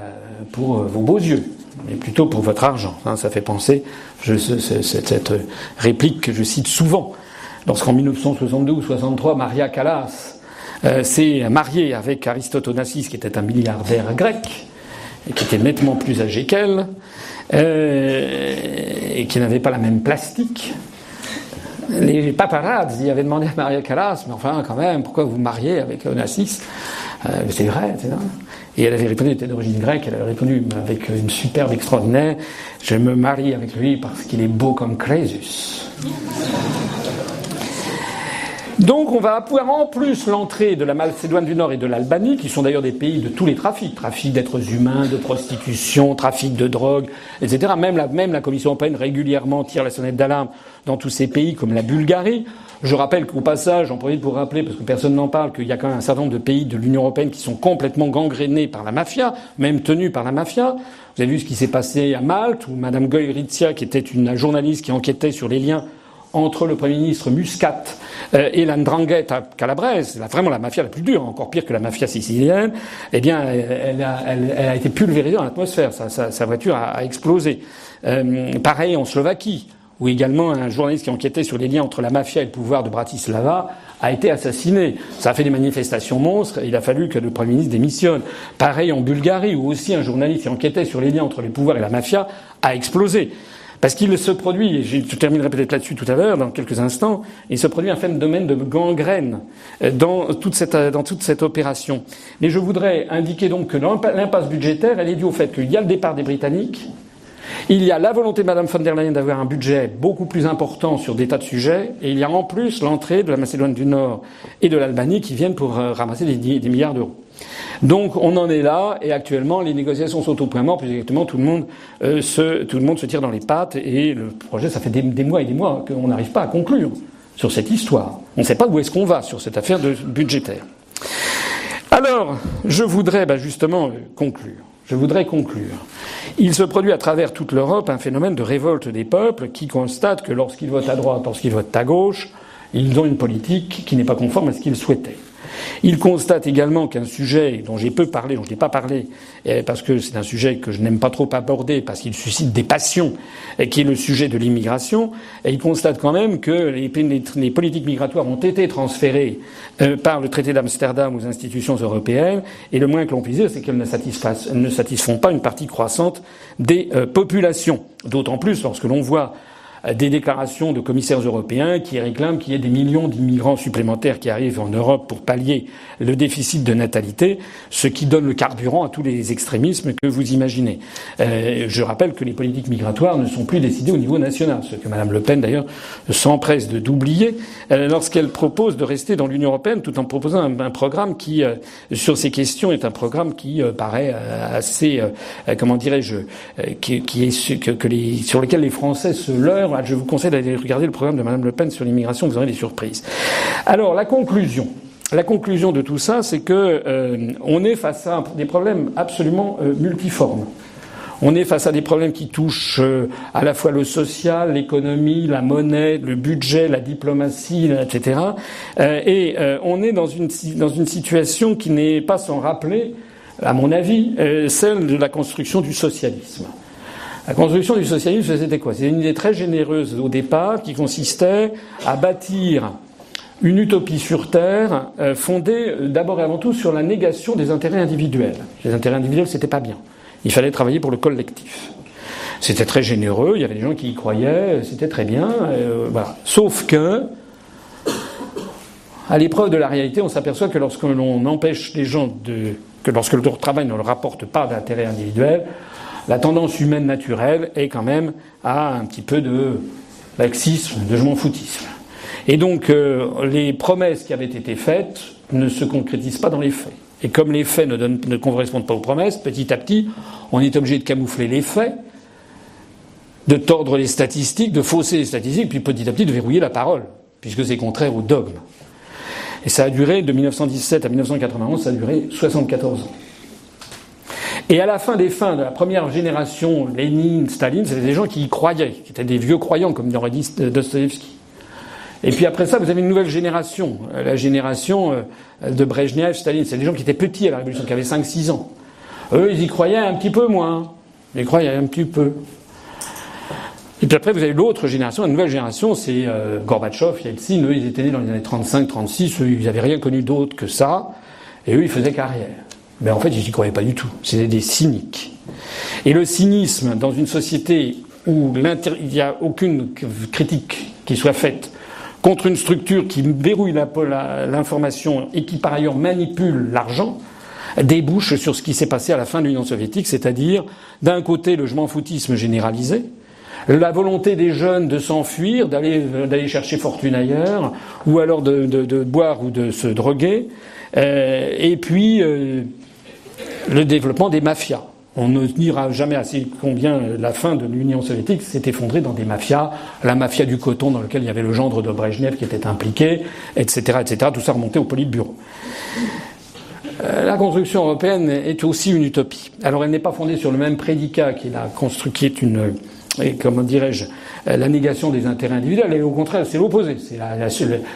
pour vos beaux yeux, mais plutôt pour votre argent. Hein. ça fait penser, cette réplique que je cite souvent, lorsqu'en 1962 ou 63, Maria Callas euh, s'est mariée avec Aristote Onassis, qui était un milliardaire grec, et qui était nettement plus âgé qu'elle, euh, et qui n'avait pas la même plastique. Les paparazzi avaient demandé à Maria Callas, mais enfin, quand même, pourquoi vous mariez avec Onassis? Euh, C'est vrai, etc. Et elle avait répondu, elle était d'origine grecque, elle avait répondu avec une superbe extraordinaire, je me marie avec lui parce qu'il est beau comme Crésus. Donc on va pouvoir en plus l'entrée de la Macédoine du Nord et de l'Albanie, qui sont d'ailleurs des pays de tous les trafics, trafic d'êtres humains, de prostitution, trafic de drogue, etc. Même la, même la Commission européenne régulièrement tire la sonnette d'alarme dans tous ces pays comme la Bulgarie. Je rappelle qu'au passage, j'en profite pour rappeler, parce que personne n'en parle, qu'il y a quand même un certain nombre de pays de l'Union européenne qui sont complètement gangrénés par la mafia, même tenus par la mafia. Vous avez vu ce qui s'est passé à Malte, où Madame Goyritzia, qui était une journaliste qui enquêtait sur les liens entre le Premier ministre Muscat euh, et l'Andrangheta calabraise, vraiment la mafia la plus dure, encore pire que la mafia sicilienne, eh bien, elle a, elle, elle a été pulvérisée dans l'atmosphère. Sa, sa, sa, voiture a, a explosé. Euh, pareil en Slovaquie, où également un journaliste qui enquêtait sur les liens entre la mafia et le pouvoir de Bratislava a été assassiné. Ça a fait des manifestations monstres il a fallu que le Premier ministre démissionne. Pareil en Bulgarie, où aussi un journaliste qui enquêtait sur les liens entre les pouvoirs et la mafia a explosé. Parce qu'il se produit, et je terminerai peut-être là-dessus tout à l'heure, dans quelques instants, il se produit un phénomène de gangrène dans toute, cette, dans toute cette opération. Mais je voudrais indiquer donc que l'impasse budgétaire, elle est due au fait qu'il y a le départ des Britanniques, il y a la volonté de Mme von der Leyen d'avoir un budget beaucoup plus important sur des tas de sujets, et il y a en plus l'entrée de la Macédoine du Nord et de l'Albanie qui viennent pour ramasser des, des milliards d'euros. Donc on en est là, et actuellement les négociations sont au point mort, plus exactement tout le monde, euh, se, tout le monde se tire dans les pattes, et le projet, ça fait des, mois et des mois qu'on n'arrive pas à conclure sur cette histoire. On ne sait pas où est-ce qu'on va sur cette affaire budgétaire. Alors, je voudrais bah, justement conclure. Je voudrais conclure. Il se produit à travers toute l'Europe un phénomène de révolte des peuples qui constatent que lorsqu'ils votent à droite, lorsqu'ils votent à gauche, ils ont une politique qui n'est pas conforme à ce qu'ils souhaitaient. Il constate également qu'un sujet dont j'ai peu parlé, dont je n'ai pas parlé, parce que c'est un sujet que je n'aime pas trop aborder, parce qu'il suscite des passions, qui est le sujet de l'immigration, et il constate quand même que les, politiques migratoires ont été transférées euh, par le traité d'Amsterdam aux institutions européennes, et le moins que l'on puisse dire, c'est qu'elles ne, satisfont pas une partie croissante des euh, populations. D'autant plus lorsque l'on voit des déclarations de commissaires européens qui réclament qu'il y ait des millions d'immigrants supplémentaires qui arrivent en Europe pour pallier le déficit de natalité, ce qui donne le carburant à tous les extrémismes que vous imaginez. Euh, je rappelle que les politiques migratoires ne sont plus décidées au niveau national, ce que Mme Le Pen d'ailleurs s'empresse d'oublier euh, lorsqu'elle propose de rester dans l'Union européenne tout en proposant un, programme qui, euh, sur ces questions, est un programme qui paraît assez, comment dirais-je, qui, est que, que les, sur lequel les Français se leurrent je vous conseille d'aller regarder le programme de Mme Le Pen sur l'immigration, vous aurez des surprises. Alors, la conclusion. La conclusion de tout ça, c'est que euh, on est face à des problèmes absolument euh, multiformes. On est face à des problèmes qui touchent euh, à la fois le social, l'économie, la monnaie, le budget, la diplomatie, etc. Et on est dans une, dans une situation qui n'est pas sans rappeler, à mon avis, celle de la construction du socialisme. La construction du socialisme, c'était quoi? C'était une idée très généreuse au départ qui consistait à bâtir une utopie sur Terre euh, fondée euh, d'abord et avant tout sur la négation des intérêts individuels. Les intérêts individuels, c'était pas bien. Il fallait travailler pour le collectif. C'était très généreux, il y avait des gens qui y croyaient, c'était très bien. Euh. Sauf que, à l'épreuve de la réalité, on s'aperçoit que lorsque l'on empêche les gens de. que lorsque leur travail ne leur rapporte pas d'intérêt individuel, la tendance humaine naturelle est quand même à un petit peu de laxisme, de je m'en foutisme. Et donc euh, les promesses qui avaient été faites ne se concrétisent pas dans les faits. Et comme les faits ne, ne correspondent pas aux promesses, petit à petit, on est obligé de camoufler les faits, de tordre les statistiques, de fausser les statistiques, puis petit à petit de verrouiller la parole, puisque c'est contraire au dogme. Et ça a duré, de 1917 à 1991, ça a duré 74 ans. Et à la fin des fins de la première génération, Lénine, Staline, c'était des gens qui y croyaient, qui étaient des vieux croyants, comme aurait dit Dostoevsky. Et puis après ça, vous avez une nouvelle génération, la génération euh, de Brezhnev, Staline. C'est des gens qui étaient petits à la Révolution, qui avaient 5-6 ans. Eux, ils y croyaient un petit peu moins. Ils croyaient un petit peu. Et puis après, vous avez l'autre génération, la nouvelle génération, c'est euh, Gorbatchev, Yeltsin. Eux, ils étaient nés dans les années 35-36. Eux, ils n'avaient rien connu d'autre que ça. Et eux, ils faisaient carrière. Mais en fait, ils n'y croyaient pas du tout. C'était des cyniques. Et le cynisme, dans une société où il n'y a aucune critique qui soit faite contre une structure qui verrouille l'information et qui par ailleurs manipule l'argent, débouche sur ce qui s'est passé à la fin de l'Union soviétique, c'est-à-dire d'un côté le je m'en foutisme généralisé, la volonté des jeunes de s'enfuir, d'aller chercher fortune ailleurs, ou alors de, de, boire ou de se droguer, euh, et puis euh, le développement des mafias. On ne dira jamais assez combien la fin de l'Union soviétique s'est effondrée dans des mafias, la mafia du coton dans lequel il y avait le gendre de Brejnev qui était impliqué, etc., etc. Tout ça remontait au Politburo. Euh, la construction européenne est aussi une utopie. Alors elle n'est pas fondée sur le même prédicat qui, la qui est une, comment dirais-je, la négation des intérêts individuels, et au contraire, c'est l'opposé, c'est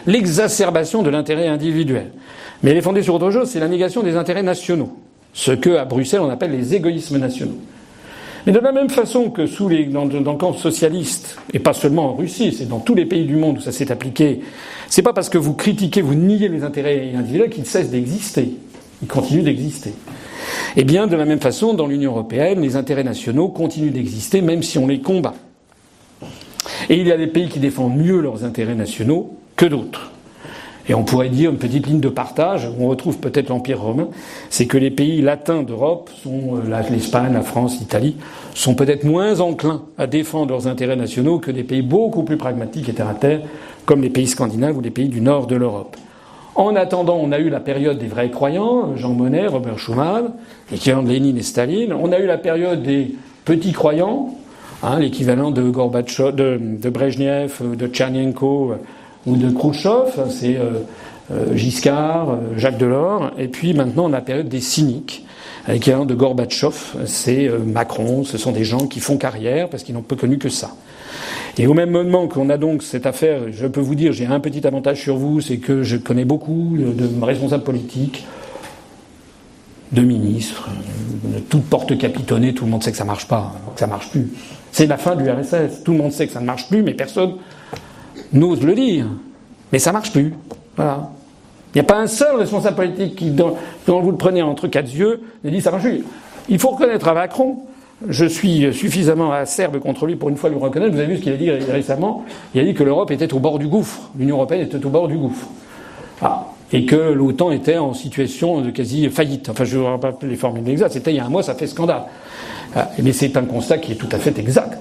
l'exacerbation de l'intérêt individuel. Mais elle est fondée sur autre chose, c'est la négation des intérêts nationaux ce que à Bruxelles on appelle les égoïsmes nationaux. Mais de la même façon que sous les, dans, dans, le camp socialiste, et pas seulement en Russie, c'est dans tous les pays du monde où ça s'est appliqué, c'est pas parce que vous critiquez, vous niez les intérêts individuels qu'ils cessent d'exister. Ils continuent d'exister. Eh bien, de la même façon, dans l'Union européenne, les intérêts nationaux continuent d'exister même si on les combat. Et il y a des pays qui défendent mieux leurs intérêts nationaux que d'autres. Et on pourrait dire une petite ligne de partage, où on retrouve peut-être l'Empire romain, c'est que les pays latins d'Europe, euh, l'Espagne, la France, l'Italie, sont peut-être moins enclins à défendre leurs intérêts nationaux que des pays beaucoup plus pragmatiques et terre à terre, comme les pays scandinaves ou les pays du nord de l'Europe. En attendant, on a eu la période des vrais croyants, Jean Monnet, Robert Schuman, l'équivalent de Lénine et Staline. On a eu la période des petits croyants, hein, l'équivalent de Gorbatchev, de, de Brezhnev, de Tchernenko, ou de Khrouchtchev, c'est euh, euh, Giscard, euh, Jacques Delors, et puis maintenant on a la période des cyniques, l'équivalent de Gorbatchev, c'est Macron, ce sont des gens qui font carrière parce qu'ils n'ont peu connu que ça. Et au même moment qu'on a donc cette affaire, je peux vous dire, j'ai un petit avantage sur vous, c'est que je connais beaucoup de responsables politiques, de ministres, de toute porte capitonnée, tout le monde sait que ça marche pas, que ça marche plus. C'est la fin du RSS. Tout le monde sait que ça ne marche plus, mais personne n'ose le dire. Mais ça marche plus. Il n'y a pas un seul responsable politique qui, dont, vous le prenez entre quatre yeux, ne dit ça marche plus. Il faut reconnaître à Macron, je suis suffisamment acerbe contre lui pour une fois le reconnaître. Vous avez vu ce qu'il a dit récemment? Il a dit que l'Europe était au bord du gouffre. L'Union européenne était au bord du gouffre. Ah. Et que l'OTAN était en situation de quasi faillite. Enfin, je ne rappelle les formules exactes. C'était il y a un mois, ça fait scandale. Ah. Mais c'est un constat qui est tout à fait exact.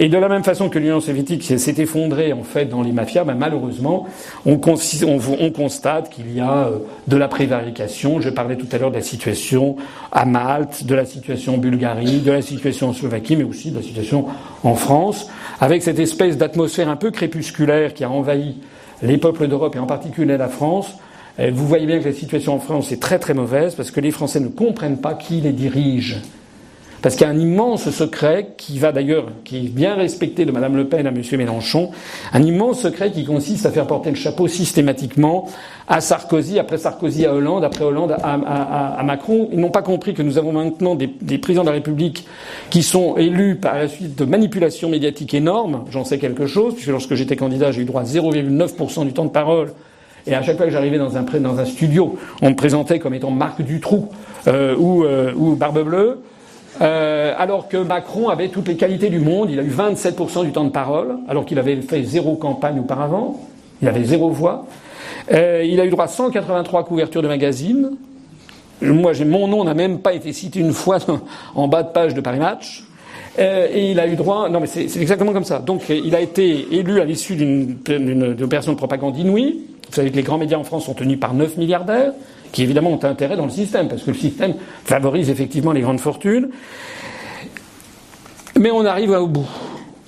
Et de la même façon que l'Union soviétique s'est effondrée en fait dans les mafias, ben, malheureusement, on, constate qu'il y a euh, de la prévarication. Je parlais tout à l'heure de la situation à Malte, de la situation en Bulgarie, de la situation en Slovaquie, mais aussi de la situation en France, avec cette espèce d'atmosphère un peu crépusculaire qui a envahi les peuples d'Europe et en particulier la France. Vous voyez bien que la situation en France est très très mauvaise parce que les Français ne comprennent pas qui les dirige. Parce qu'il y a un immense secret qui va d'ailleurs, qui est bien respecté de Madame Le Pen à Monsieur Mélenchon, un immense secret qui consiste à faire porter le chapeau systématiquement à Sarkozy, après Sarkozy à Hollande, après Hollande à, Macron. Ils n'ont pas compris que nous avons maintenant des, présidents de la République qui sont élus par la suite de manipulations médiatiques énormes. J'en sais quelque chose, puisque lorsque j'étais candidat, j'ai eu droit à 0,9% du temps de parole. Et à chaque fois que j'arrivais dans un, dans un studio, on me présentait comme étant Marc Dutroux euh, ou, euh, ou Barbe Bleue. Euh, alors que Macron avait toutes les qualités du monde, il a eu 27% du temps de parole, alors qu'il avait fait zéro campagne auparavant, il avait zéro voix. Euh, il a eu droit à 183 couvertures de magazines. Moi, mon nom n'a même pas été cité une fois en bas de page de Paris Match. Euh, et il a eu droit. Non, mais c'est exactement comme ça. Donc, il a été élu à l'issue d'une opération de propagande inouïe. Vous savez que les grands médias en France sont tenus par 9 milliardaires qui évidemment ont intérêt dans le système, parce que le système favorise effectivement les grandes fortunes. Mais on arrive au bout.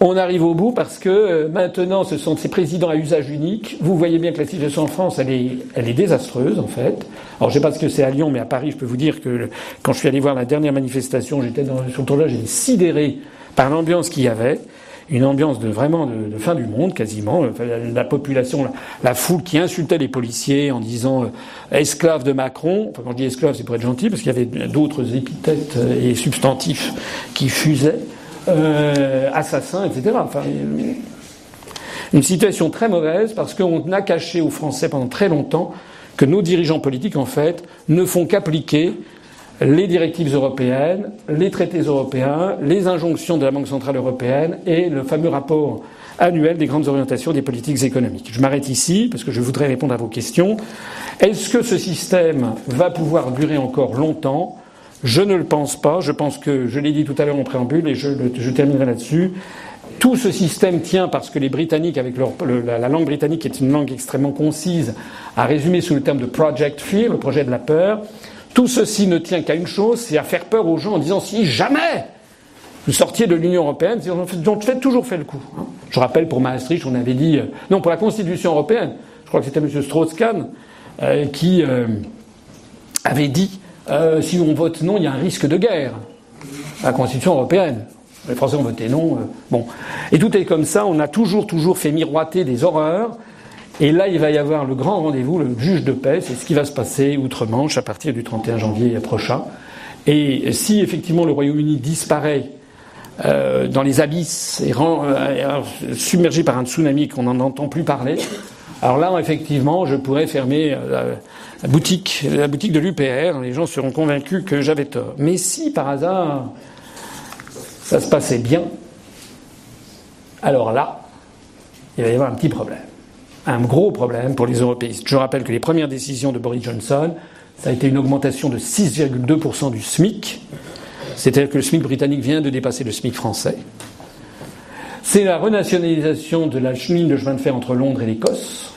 On arrive au bout parce que euh, maintenant, ce sont ces présidents à usage unique. Vous voyez bien que la situation en France, elle est, désastreuse, en fait. Alors, je sais pas ce que c'est à Lyon, mais à Paris, je peux vous dire que quand je suis allé voir la dernière manifestation, j'étais dans, sur le tournage, j'étais sidéré par l'ambiance qu'il y avait une ambiance de vraiment de, fin du monde quasiment. La, population, la, foule qui insultait les policiers en disant euh, esclaves de Macron. Enfin, quand je dis esclaves, c'est pour être gentil parce qu'il y avait d'autres épithètes et substantifs qui fusaient. Euh, assassins, etc. Une situation très mauvaise parce qu'on a caché aux Français pendant très longtemps que nos dirigeants politiques, en fait, ne font qu'appliquer les directives européennes, les traités européens, les injonctions de la Banque centrale européenne et le fameux rapport annuel des grandes orientations des politiques économiques. Je m'arrête ici parce que je voudrais répondre à vos questions. Est-ce que ce système va pouvoir durer encore longtemps? Je ne le pense pas. Je pense que, je l'ai dit tout à l'heure en préambule et je, terminerai là-dessus, Tout ce système tient parce que les Britanniques, avec leur, la, langue britannique est une langue extrêmement concise, à résumer sous le terme de Project Fear, le projet de la peur. Tout ceci ne tient qu'à une chose, c'est à faire peur aux gens en disant si jamais vous sortiez de l'Union européenne, on fait toujours fait le coup. Hein. Je rappelle pour Maastricht, on avait dit euh, non pour la Constitution européenne. Je crois que c'était M. Strauss-Kahn euh, qui euh, avait dit si on vote non, il y a un risque de guerre. La Constitution européenne. Les Français ont voté non. bon. Et tout est comme ça. On a toujours, toujours fait miroiter des horreurs. Et là, il va y avoir le grand rendez-vous, le juge de paix. C'est ce qui va se passer outre-Manche à partir du 31 janvier prochain. Et si effectivement le Royaume-Uni disparaît euh, dans les abysses et euh, submergé par un tsunami qu'on n'en entend plus parler, alors là, effectivement, je pourrais fermer euh, la, boutique, la boutique de l'UPR. Les gens seront convaincus que j'avais tort. Mais si par hasard ça se passait bien, alors là, il va y avoir un petit problème. Un gros problème pour les européistes. Je rappelle que les premières décisions de Boris Johnson, ça a été une augmentation de 6,2% du SMIC. C'est-à-dire que le SMIC britannique vient de dépasser le SMIC français. C'est la renationalisation de la chemin de chemin de fer entre Londres et l'Écosse.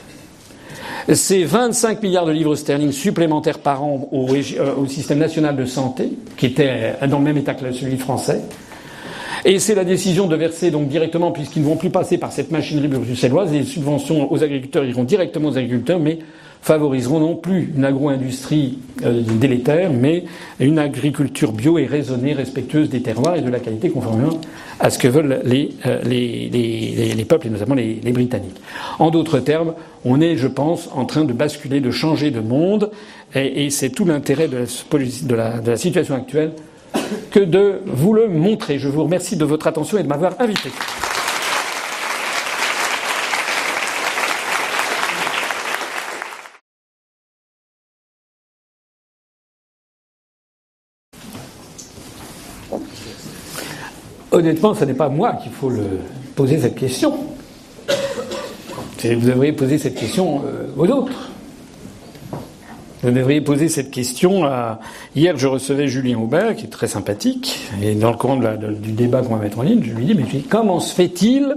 C'est 25 milliards de livres sterling supplémentaires par an euh, au, système national de santé, qui était dans le même état que celui français. Et c'est la décision de verser donc directement, puisqu'ils ne vont plus passer par cette machinerie bruxelloise, les subventions aux agriculteurs iront directement aux agriculteurs, mais favoriseront non plus une agro-industrie euh, délétère, mais une agriculture bio et raisonnée, respectueuse des terroirs et de la qualité, conformément à ce que veulent les, euh, les, les, les peuples, et notamment les, Britanniques. En d'autres termes, on est, je pense, en train de basculer, de changer de monde, et, c'est tout l'intérêt de de, de la situation actuelle que de vous le montrer. Je vous remercie de votre attention et de m'avoir invité. Honnêtement, ce n'est pas moi qu'il faut poser cette question. Vous devriez poser cette question euh, aux autres. Vous devriez poser cette question à... Hier, je recevais Julien Aubert, qui est très sympathique, et dans le courant du débat qu'on va mettre en ligne, je lui dis, mais comment se fait-il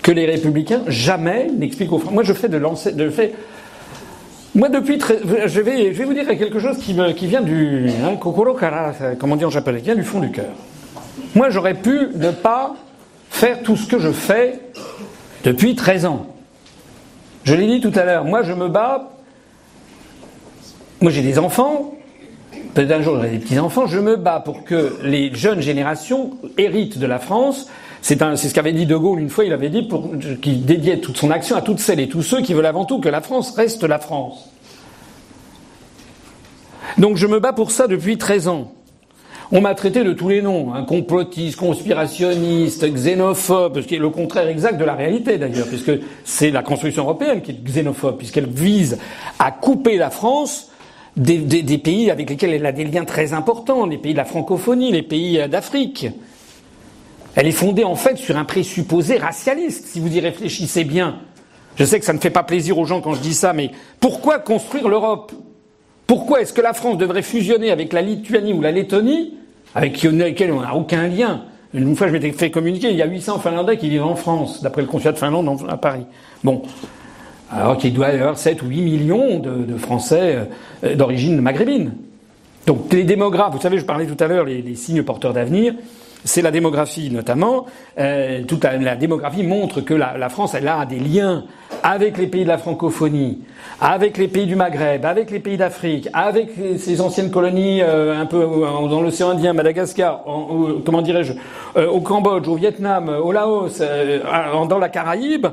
que les républicains jamais n'expliquent aux Français Moi, je fais de lancer... Moi, depuis. Je vais, je vais vous dire quelque chose qui, me, vient du... Hein, kokoro kara, comme on dit en japonais, qui vient du fond du cœur. Moi, j'aurais pu ne pas faire tout ce que je fais depuis 13 ans. Je l'ai dit tout à l'heure, moi je me bats. Moi j'ai des enfants, peut-être un jour j'aurai des petits-enfants, je me bats pour que les jeunes générations héritent de la France. C'est ce qu'avait dit De Gaulle une fois, il avait dit qu'il dédiait toute son action à toutes celles et tous ceux qui veulent avant tout que la France reste la France. Donc je me bats pour ça depuis 13 ans. On m'a traité de tous les noms, un complotiste, conspirationniste, xénophobe, ce qui est le contraire exact de la réalité d'ailleurs, puisque c'est la construction européenne qui est xénophobe, puisqu'elle vise à couper la France des, pays avec lesquels elle a des liens très importants, les pays de la francophonie, les pays d'Afrique. Elle est fondée en fait sur un présupposé racialiste, si vous y réfléchissez bien. Je sais que ça ne fait pas plaisir aux gens quand je dis ça, mais pourquoi construire l'Europe? Pourquoi est-ce que la France devrait fusionner avec la Lituanie ou la Lettonie, avec lesquelles on n'a aucun lien? Une fois, je m'étais fait communiquer, il y a 800 Finlandais qui vivent en France, d'après le consulat de Finlande à Paris. Bon. Alors qu'il doit y avoir 7 ou 8 millions de, Français euh, d'origine maghrébine. Donc les démographes, vous savez, je parlais tout à l'heure, les signes porteurs d'avenir, c'est la démographie notamment. Euh, toute la, démographie montre que la, France, elle a des liens avec les pays de la francophonie, avec les pays du Maghreb, avec les pays d'Afrique, avec ces anciennes colonies euh, un peu dans l'océan Indien, Madagascar, comment dirais-je, euh, au Cambodge, au Vietnam, au Laos, dans la Caraïbe,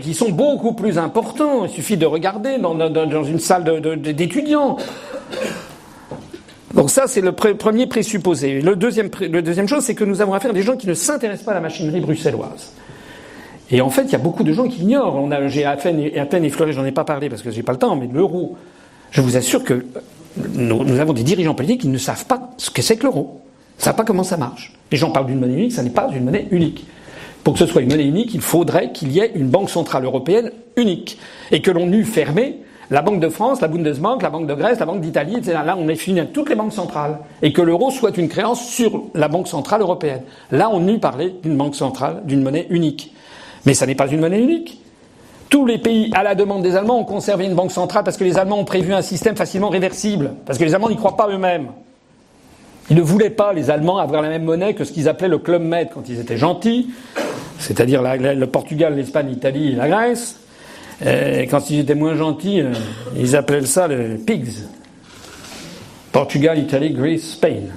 qui sont beaucoup plus importants. Il suffit de regarder dans, une salle d'étudiants. Donc ça, c'est le premier présupposé. Le deuxième, le deuxième chose, c'est que nous avons affaire à des gens qui ne s'intéressent pas à la machinerie bruxelloise. Et en fait, il y a beaucoup de gens qui ignorent. J'ai à peine, à peine effleuré, j'en ai pas parlé parce que j'ai pas le temps, mais l'euro, je vous assure que nous, avons des dirigeants politiques qui ne savent pas ce que c'est que l'euro. Ils ne savent pas comment ça marche. Les gens parlent d'une monnaie unique, ça n'est pas une monnaie unique. Pour que ce soit une monnaie unique, il faudrait qu'il y ait une banque centrale européenne unique. Et que l'on eût fermé la Banque de France, la Bundesbank, la Banque de Grèce, la Banque d'Italie, etc. Là, on est fini à toutes les banques centrales. Et que l'euro soit une créance sur la Banque centrale européenne. Là, on eût parlé d'une banque centrale, d'une monnaie unique. Mais ça n'est pas une monnaie unique. Tous les pays, à la demande des Allemands, ont conservé une banque centrale parce que les Allemands ont prévu un système facilement réversible. Parce que les Allemands n'y croient pas eux-mêmes. Ils ne voulaient pas, les Allemands, avoir la même monnaie que ce qu'ils appelaient le Club Med quand ils étaient gentils, c'est-à-dire le Portugal, l'Espagne, l'Italie la Grèce. Quand ils étaient moins gentils, euh, ils appelaient ça le Pigs. Portugal, Italie, Greece, Spain.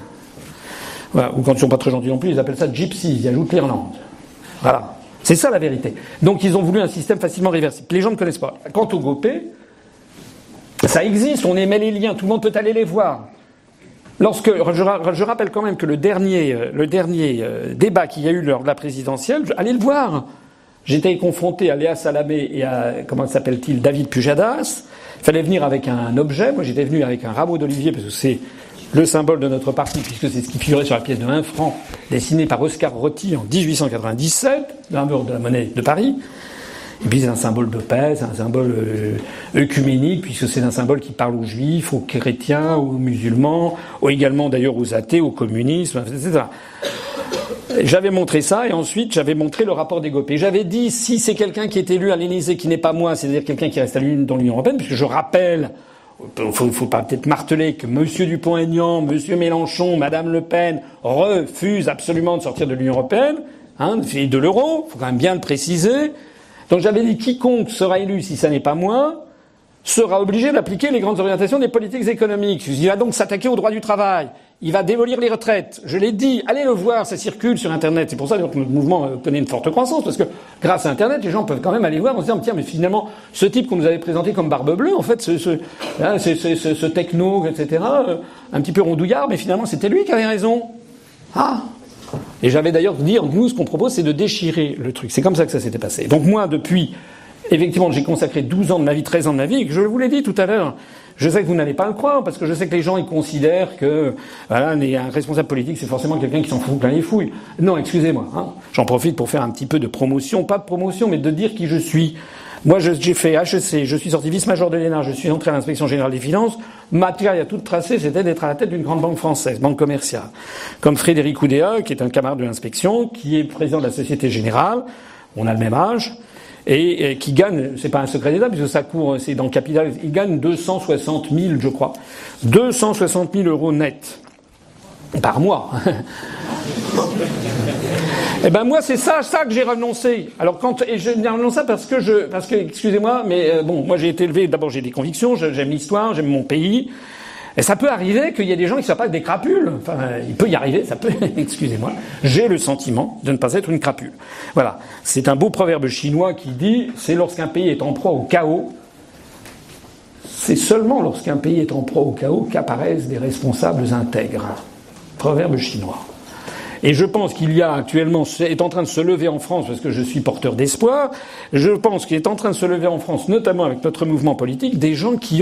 Ou quand ils sont pas très gentils non plus, ils appellent ça Gypsy, ils ajoutent l'Irlande. Voilà. C'est ça la vérité. Donc ils ont voulu un système facilement réversible. Les gens ne connaissent pas. Quant au GOPé, ça existe, on émet les liens, tout le monde peut aller les voir. Lorsque je, rappelle quand même que le dernier, euh, le dernier euh, débat qu'il y a eu lors de la présidentielle, allez le voir. J'étais confronté à Léa Salamé et à comment s'appelle-t-il David Pujadas. Il fallait venir avec un objet. Moi, j'étais venu avec un rameau d'olivier parce que c'est le symbole de notre parti, puisque c'est ce qui figurait sur la pièce de 1 franc dessinée par Oscar Rotti en 1897, d'un de la monnaie de Paris. Et puis c'est un symbole de paix, c'est un symbole euh, œcuménique, puisque c'est un symbole qui parle aux juifs, aux chrétiens, aux musulmans, ou également d'ailleurs aux athées, aux communistes, etc. J'avais montré ça et ensuite j'avais montré le rapport des GOP. J'avais dit si c'est quelqu'un qui est élu à l'Élysée qui n'est pas moi, c'est-à-dire quelqu'un qui reste à dans l'Union européenne, puisque je rappelle, il faut, faut pas peut-être marteler que M. Dupont-Aignan, M. Mélenchon, Mme Le Pen refusent absolument de sortir de l'Union européenne hein, et de l'euro. Il faut quand même bien le préciser. Donc j'avais dit quiconque sera élu, si ça n'est pas moi, sera obligé d'appliquer les grandes orientations des politiques économiques. Il va donc s'attaquer au droit du travail. Il va démolir les retraites. Je l'ai dit, allez le voir, ça circule sur Internet. C'est pour ça que notre mouvement connaît une forte croissance, parce que grâce à Internet, les gens peuvent quand même aller voir en se disant, tiens, mais finalement, ce type qu'on nous avait présenté comme barbe bleue, en fait, ce, ce, hein, ce techno, etc., euh, un petit peu rondouillard, mais finalement, c'était lui qui avait raison. Ah Et j'avais d'ailleurs dit, nous, ce qu'on propose, c'est de déchirer le truc. C'est comme ça que ça s'était passé. Donc moi, depuis Effectivement, j'ai consacré 12 ans de ma vie, 13 ans de ma vie, et que je vous l'ai dit tout à l'heure. Je sais que vous n'allez pas le croire, parce que je sais que les gens, ils considèrent que, voilà, un responsable politique, c'est forcément quelqu'un qui s'en fout plein les fouilles. Non, excusez-moi, hein. J'en profite pour faire un petit peu de promotion, pas de promotion, mais de dire qui je suis. Moi, j'ai fait HEC, je suis sorti vice-major de l'ENA, je suis entré à l'inspection générale des finances. Ma il a tout tracé, c'était d'être à la tête d'une grande banque française, banque commerciale. Comme Frédéric Oudéa, qui est un camarade de l'inspection, qui est président de la Société Générale. On a le même âge et, qui gagne, c'est pas un secret d'État puisque ça court, c'est dans le capital, il gagne 260 000, je crois, 260 000 euros net par mois. Eh ben moi c'est ça, que j'ai renoncé. Alors quand et je renonce ça parce que je, parce que excusez-moi, mais euh, bon, moi j'ai été élevé. D'abord j'ai des convictions, j'aime l'histoire, j'aime mon pays. Et ça peut arriver qu'il y ait des gens qui soient pas des crapules. Enfin, il peut y arriver, ça peut, excusez-moi. J'ai le sentiment de ne pas être une crapule. Voilà. C'est un beau proverbe chinois qui dit, c'est lorsqu'un pays est en proie au chaos, c'est seulement lorsqu'un pays est en proie au chaos qu'apparaissent des responsables intègres. Proverbe chinois. Et je pense qu'il y a actuellement, est en train de se lever en France, parce que je suis porteur d'espoir, je pense qu'il est en train de se lever en France, notamment avec notre mouvement politique, des gens qui,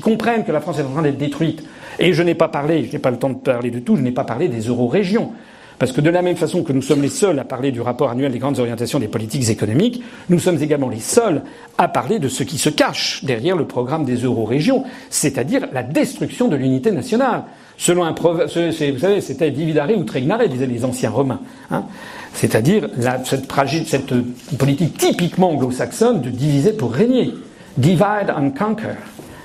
comprennent que la France est en train d'être détruite. Et je n'ai pas parlé, je n'ai pas le temps de parler de tout, je n'ai pas parlé des euro-régions. Parce que de la même façon que nous sommes les seuls à parler du rapport annuel des grandes orientations des politiques économiques, nous sommes également les seuls à parler de ce qui se cache derrière le programme des euro-régions, c'est-à-dire la destruction de l'unité nationale. Selon un proverbe, vous savez, c'était dividare ou tregnare, disaient les anciens romains. Hein. C'est-à-dire cette, cette politique typiquement anglo-saxonne de diviser pour régner. Divide and conquer.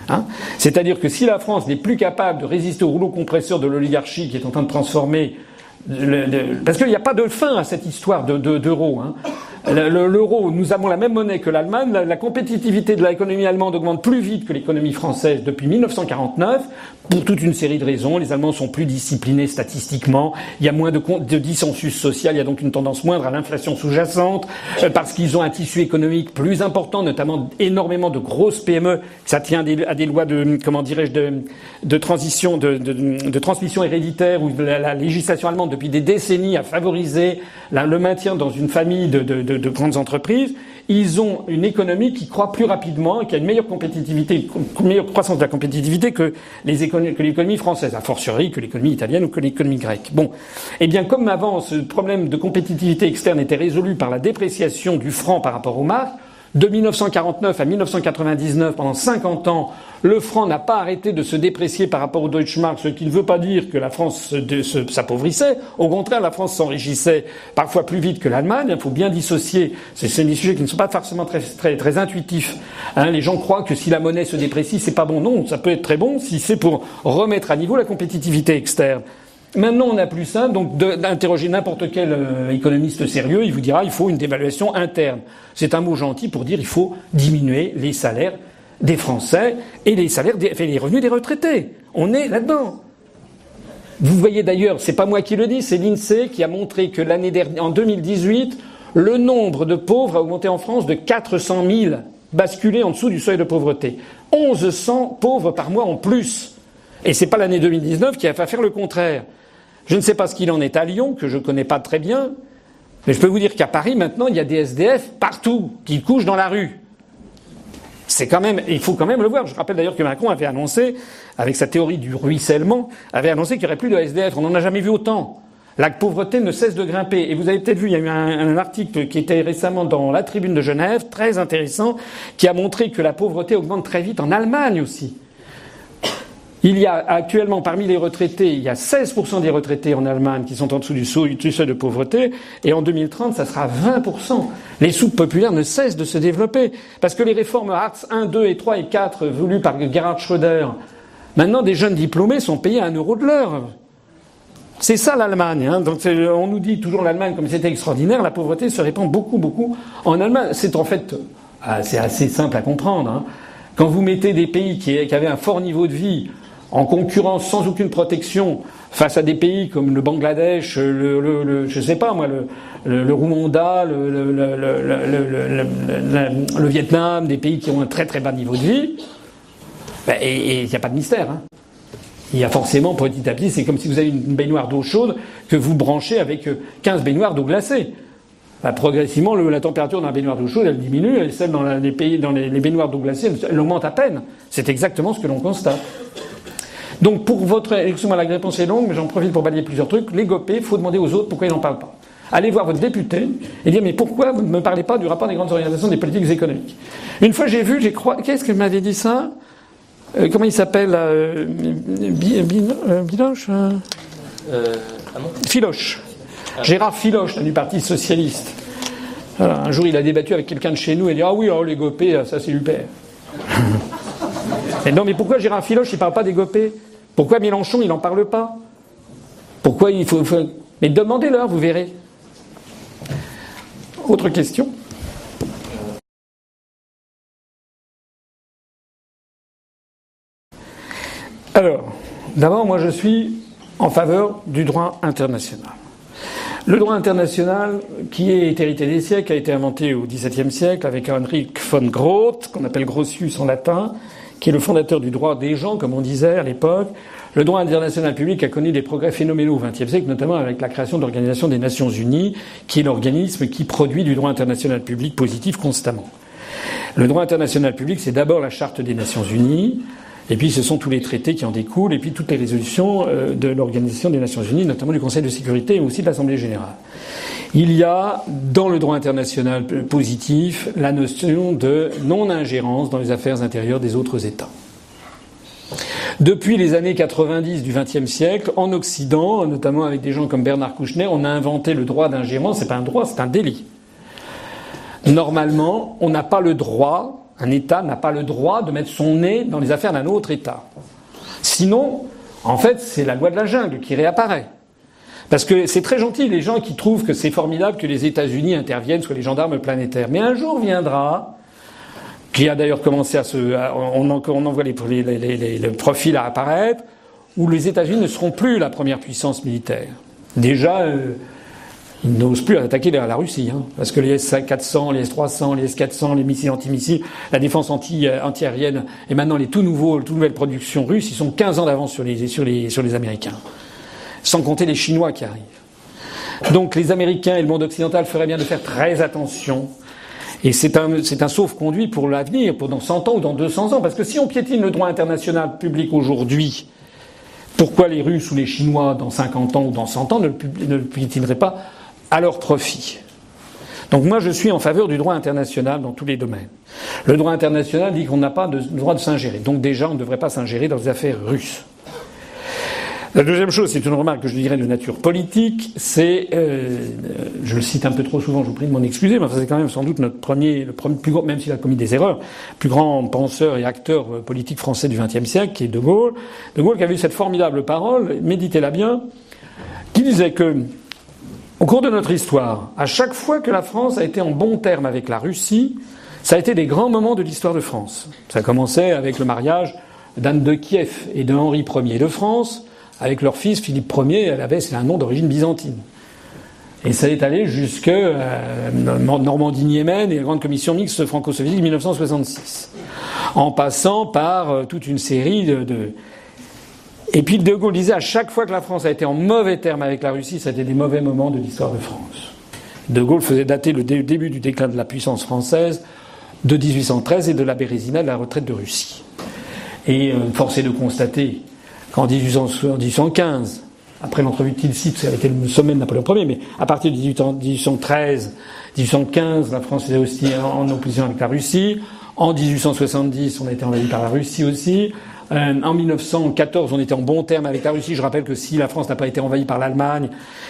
Hein. C'est-à-dire que si la France n'est plus capable de résister au rouleau compresseur de l'oligarchie qui est en train de transformer parce qu'il n'y a pas de fin à cette histoire d'euro. De, hein. L'euro, nous avons la même monnaie que l'Allemagne. La, compétitivité de l'économie allemande augmente plus vite que l'économie française depuis 1949, pour toute une série de raisons. Les Allemands sont plus disciplinés statistiquement. Il y a moins de, dissensus social. Il y a donc une tendance moindre à l'inflation sous-jacente, euh, parce qu'ils ont un tissu économique plus important, notamment énormément de grosses PME. Ça tient à des lois de, comment dirais-je, de, transition, de, transmission héréditaire, où la, législation allemande depuis des décennies a favorisé le maintien dans une famille de de, grandes entreprises, ils ont une économie qui croît plus rapidement, qui a une meilleure compétitivité, une meilleure croissance de la compétitivité que l'économie française, a fortiori que l'économie italienne ou que l'économie grecque. Bon, eh bien, comme avant, ce problème de compétitivité externe était résolu par la dépréciation du franc par rapport aux marques, De 1949 à 1999, pendant 50 ans, le franc n'a pas arrêté de se déprécier par rapport au Deutschmark, ce qui ne veut pas dire que la France s'appauvrissait. Au contraire, la France s'enrichissait parfois plus vite que l'Allemagne. Il faut bien dissocier. C'est des sujets qui ne sont pas forcément très, intuitifs. Hein, les gens croient que si la monnaie se déprécie, c'est pas bon. Non, ça peut être très bon si c'est pour remettre à niveau la compétitivité externe. Maintenant, on n'a plus ça, donc d'interroger n'importe quel euh, économiste sérieux, il vous dira il faut une dévaluation interne. C'est un mot gentil pour dire il faut diminuer les salaires des Français et les salaires, des, les revenus des retraités. On est là-dedans. Vous voyez d'ailleurs, c'est pas moi qui le dis, c'est l'INSEE qui a montré que l'année dernière, en 2018, le nombre de pauvres a augmenté en France de 400 000, basculé en dessous du seuil de pauvreté. 1100 pauvres par mois en plus. Et c'est pas l'année 2019 qui a fait faire le contraire. Je ne sais pas ce qu'il en est à Lyon, que je ne connais pas très bien, mais je peux vous dire qu'à Paris, maintenant, il y a des SDF partout, qui couchent dans la rue. C'est quand même, il faut quand même le voir. Je rappelle d'ailleurs que Macron avait annoncé, avec sa théorie du ruissellement, avait annoncé qu'il n'y aurait plus de SDF. On n'en a jamais vu autant. La pauvreté ne cesse de grimper. Et vous avez peut-être vu, il y a eu un, article qui était récemment dans la Tribune de Genève, très intéressant, qui a montré que la pauvreté augmente très vite en Allemagne aussi. Il y a actuellement parmi les retraités, il y a 16% des retraités en Allemagne qui sont en dessous du seuil, de pauvreté, et en 2030, ça sera 20%. Les soupes populaires ne cessent de se développer, parce que les réformes Hartz 1, 2 et 3 et 4 voulues par Gerhard Schröder, maintenant des jeunes diplômés sont payés à un euro de l'heure. C'est ça l'Allemagne. Hein. On nous dit toujours l'Allemagne comme c'était extraordinaire, la pauvreté se répand beaucoup, beaucoup en Allemagne. C'est en fait c'est assez simple à comprendre. Hein. Quand vous mettez des pays qui avaient un fort niveau de vie en concurrence sans aucune protection face à des pays comme le Bangladesh, le, je sais pas moi, le, le, Rwanda, le, Vietnam, des pays qui ont un très très bas niveau de vie, ben, et il n'y a pas de mystère. Hein. Il y a forcément petit à petit, c'est comme si vous avez une baignoire d'eau chaude que vous branchez avec 15 baignoires d'eau glacée. Ben, progressivement, la température dans la baignoire d'eau chaude, elle diminue, et celle dans les pays, dans les baignoires d'eau glacée, elle augmente à peine. C'est exactement ce que l'on constate. Donc pour votre, excusez-moi, la réponse est longue, mais j'en profite pour balayer plusieurs trucs. Les GOPÉ, il faut demander aux autres pourquoi ils n'en parlent pas. Allez voir votre député et dire mais pourquoi vous ne me parlez pas du rapport des grandes organisations des politiques économiques? Une fois j'ai vu, j'ai crois, qu'est-ce que m'avait dit ça? Euh, Comment il s'appelle euh, euh, Biloche Filoche. Ah. Gérard Filoche du Parti socialiste. un jour il a débattu avec quelqu'un de chez nous et il dit ah oui alors les GOPÉ ça c'est super. non mais pourquoi Gérard Filoche il parle pas des GOPÉ pourquoi Mélenchon, il n'en parle pas? Pourquoi il faut. Mais demandez-leur, vous verrez. Autre question? Alors, d'abord, moi je suis en faveur du droit international. Le droit international, qui est hérité des siècles, a été inventé au XVIIe siècle avec Henrik von Groth, qu'on appelle Grotius en latin, qui est le fondateur du droit des gens, comme on disait à l'époque. Le droit international public a connu des progrès phénoménaux au XXe siècle, notamment avec la création de l'Organisation des Nations Unies, qui est l'organisme qui produit du droit international public positif constamment. Le droit international public, c'est d'abord la Charte des Nations Unies, et puis ce sont tous les traités qui en découlent, et puis toutes les résolutions euh, de l'Organisation des Nations Unies, notamment du Conseil de sécurité et aussi de l'Assemblée générale. Il y a dans le droit international positif la notion de non-ingérence dans les affaires intérieures des autres États. Depuis les années 90 du XXe siècle, en Occident, notamment avec des gens comme Bernard Kouchner, on a inventé le droit d'ingérence. C'est pas un droit, c'est un délit. Normalement, on n'a pas le droit, un État n'a pas le droit de mettre son nez dans les affaires d'un autre État. Sinon, en fait, c'est la loi de la jungle qui réapparaît. Parce que c'est très gentil, les gens qui trouvent que c'est formidable que les États-Unis interviennent sur les gendarmes planétaires. Mais un jour viendra, qui a d'ailleurs commencé à se. On, on voit les, les, profils à apparaître, où les États-Unis ne seront plus la première puissance militaire. Déjà, euh, ils n'osent plus attaquer la, Russie, hein, parce que les S-400, les S-300, les S-400, les missiles antimissiles, la défense euh, anti-aérienne, et maintenant les tout nouveaux, toutes nouvelles productions russes, ils sont 15 ans d'avance les, les, sur les Américains sans compter les Chinois qui arrivent. Donc les Américains et le monde occidental feraient bien de faire très attention. Et c'est un, sauf-conduit pour l'avenir, pour dans 100 ans ou dans 200 ans. Parce que si on piétine le droit international public aujourd'hui, pourquoi les Russes ou les Chinois dans 50 ans ou dans 100 ans ne le, ne le piétineraient pas à leur profit? Donc moi, je suis en faveur du droit international dans tous les domaines. Le droit international dit qu'on n'a pas de droit de s'ingérer. Donc déjà, on ne devrait pas s'ingérer dans les affaires russes. La deuxième chose, c'est une remarque que je dirais de nature politique, c'est, euh, je le cite un peu trop souvent, je vous prie de m'en excuser, mais c'est quand même sans doute notre premier, le premier plus grand, même s'il a commis des erreurs, plus grand penseur et acteur euh, politique français du XXe siècle, qui est De Gaulle. De Gaulle qui avait eu cette formidable parole, méditez-la bien, qui disait que, au cours de notre histoire, à chaque fois que la France a été en bon terme avec la Russie, ça a été des grands moments de l'histoire de France. Ça commençait avec le mariage d'Anne de Kiev et de Henri Ier de France, avec leur fils Philippe Ier, elle avait c'est un nom d'origine byzantine. Et ça est allé jusque euh, Normandie-Niémen et la Grande Commission mixte franco-soviétique 1966, en passant par euh, toute une série de, Et puis De Gaulle disait à chaque fois que la France a été en mauvais terme avec la Russie, ça a été des mauvais moments de l'histoire de France. De Gaulle faisait dater le début du déclin de la puissance française de 1813 et de la Bérésina de la retraite de Russie. Et euh, force de constater qu'en 1815, après l'entrevue de Tilsit, ça a été le sommet de Napoléon Ier, mais à partir de 1813, 1815, la France était aussi en opposition avec la Russie. En 1870, on a été envahi par la Russie aussi. Euh, en 1914, on était en bon terme avec la Russie. Je rappelle que si la France n'a pas été envahie par l'Allemagne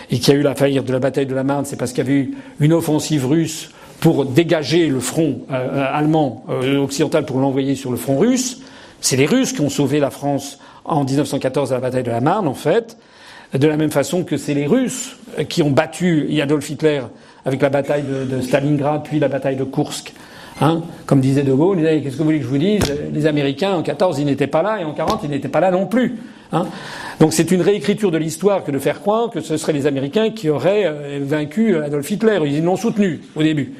et qu'il y a eu la faillite de la bataille de la Marne, c'est parce qu'il y avait eu une offensive russe pour dégager le front euh, allemand euh, occidental pour l'envoyer sur le front russe. C'est les Russes qui ont sauvé la France en 1914 à la bataille de la Marne, en fait, de la même façon que c'est les Russes qui ont battu Adolf Hitler avec la bataille de, Stalingrad, puis la bataille de Kursk. Hein Comme disait De Gaulle, qu'est-ce que vous voulez que je vous dise? Les Américains, en 14, ils n'étaient pas là, et en 40, ils n'étaient pas là non plus. Hein Donc c'est une réécriture de l'histoire que de faire croire que ce seraient les Américains qui auraient euh, vaincu Adolf Hitler. Ils l'ont soutenu au début.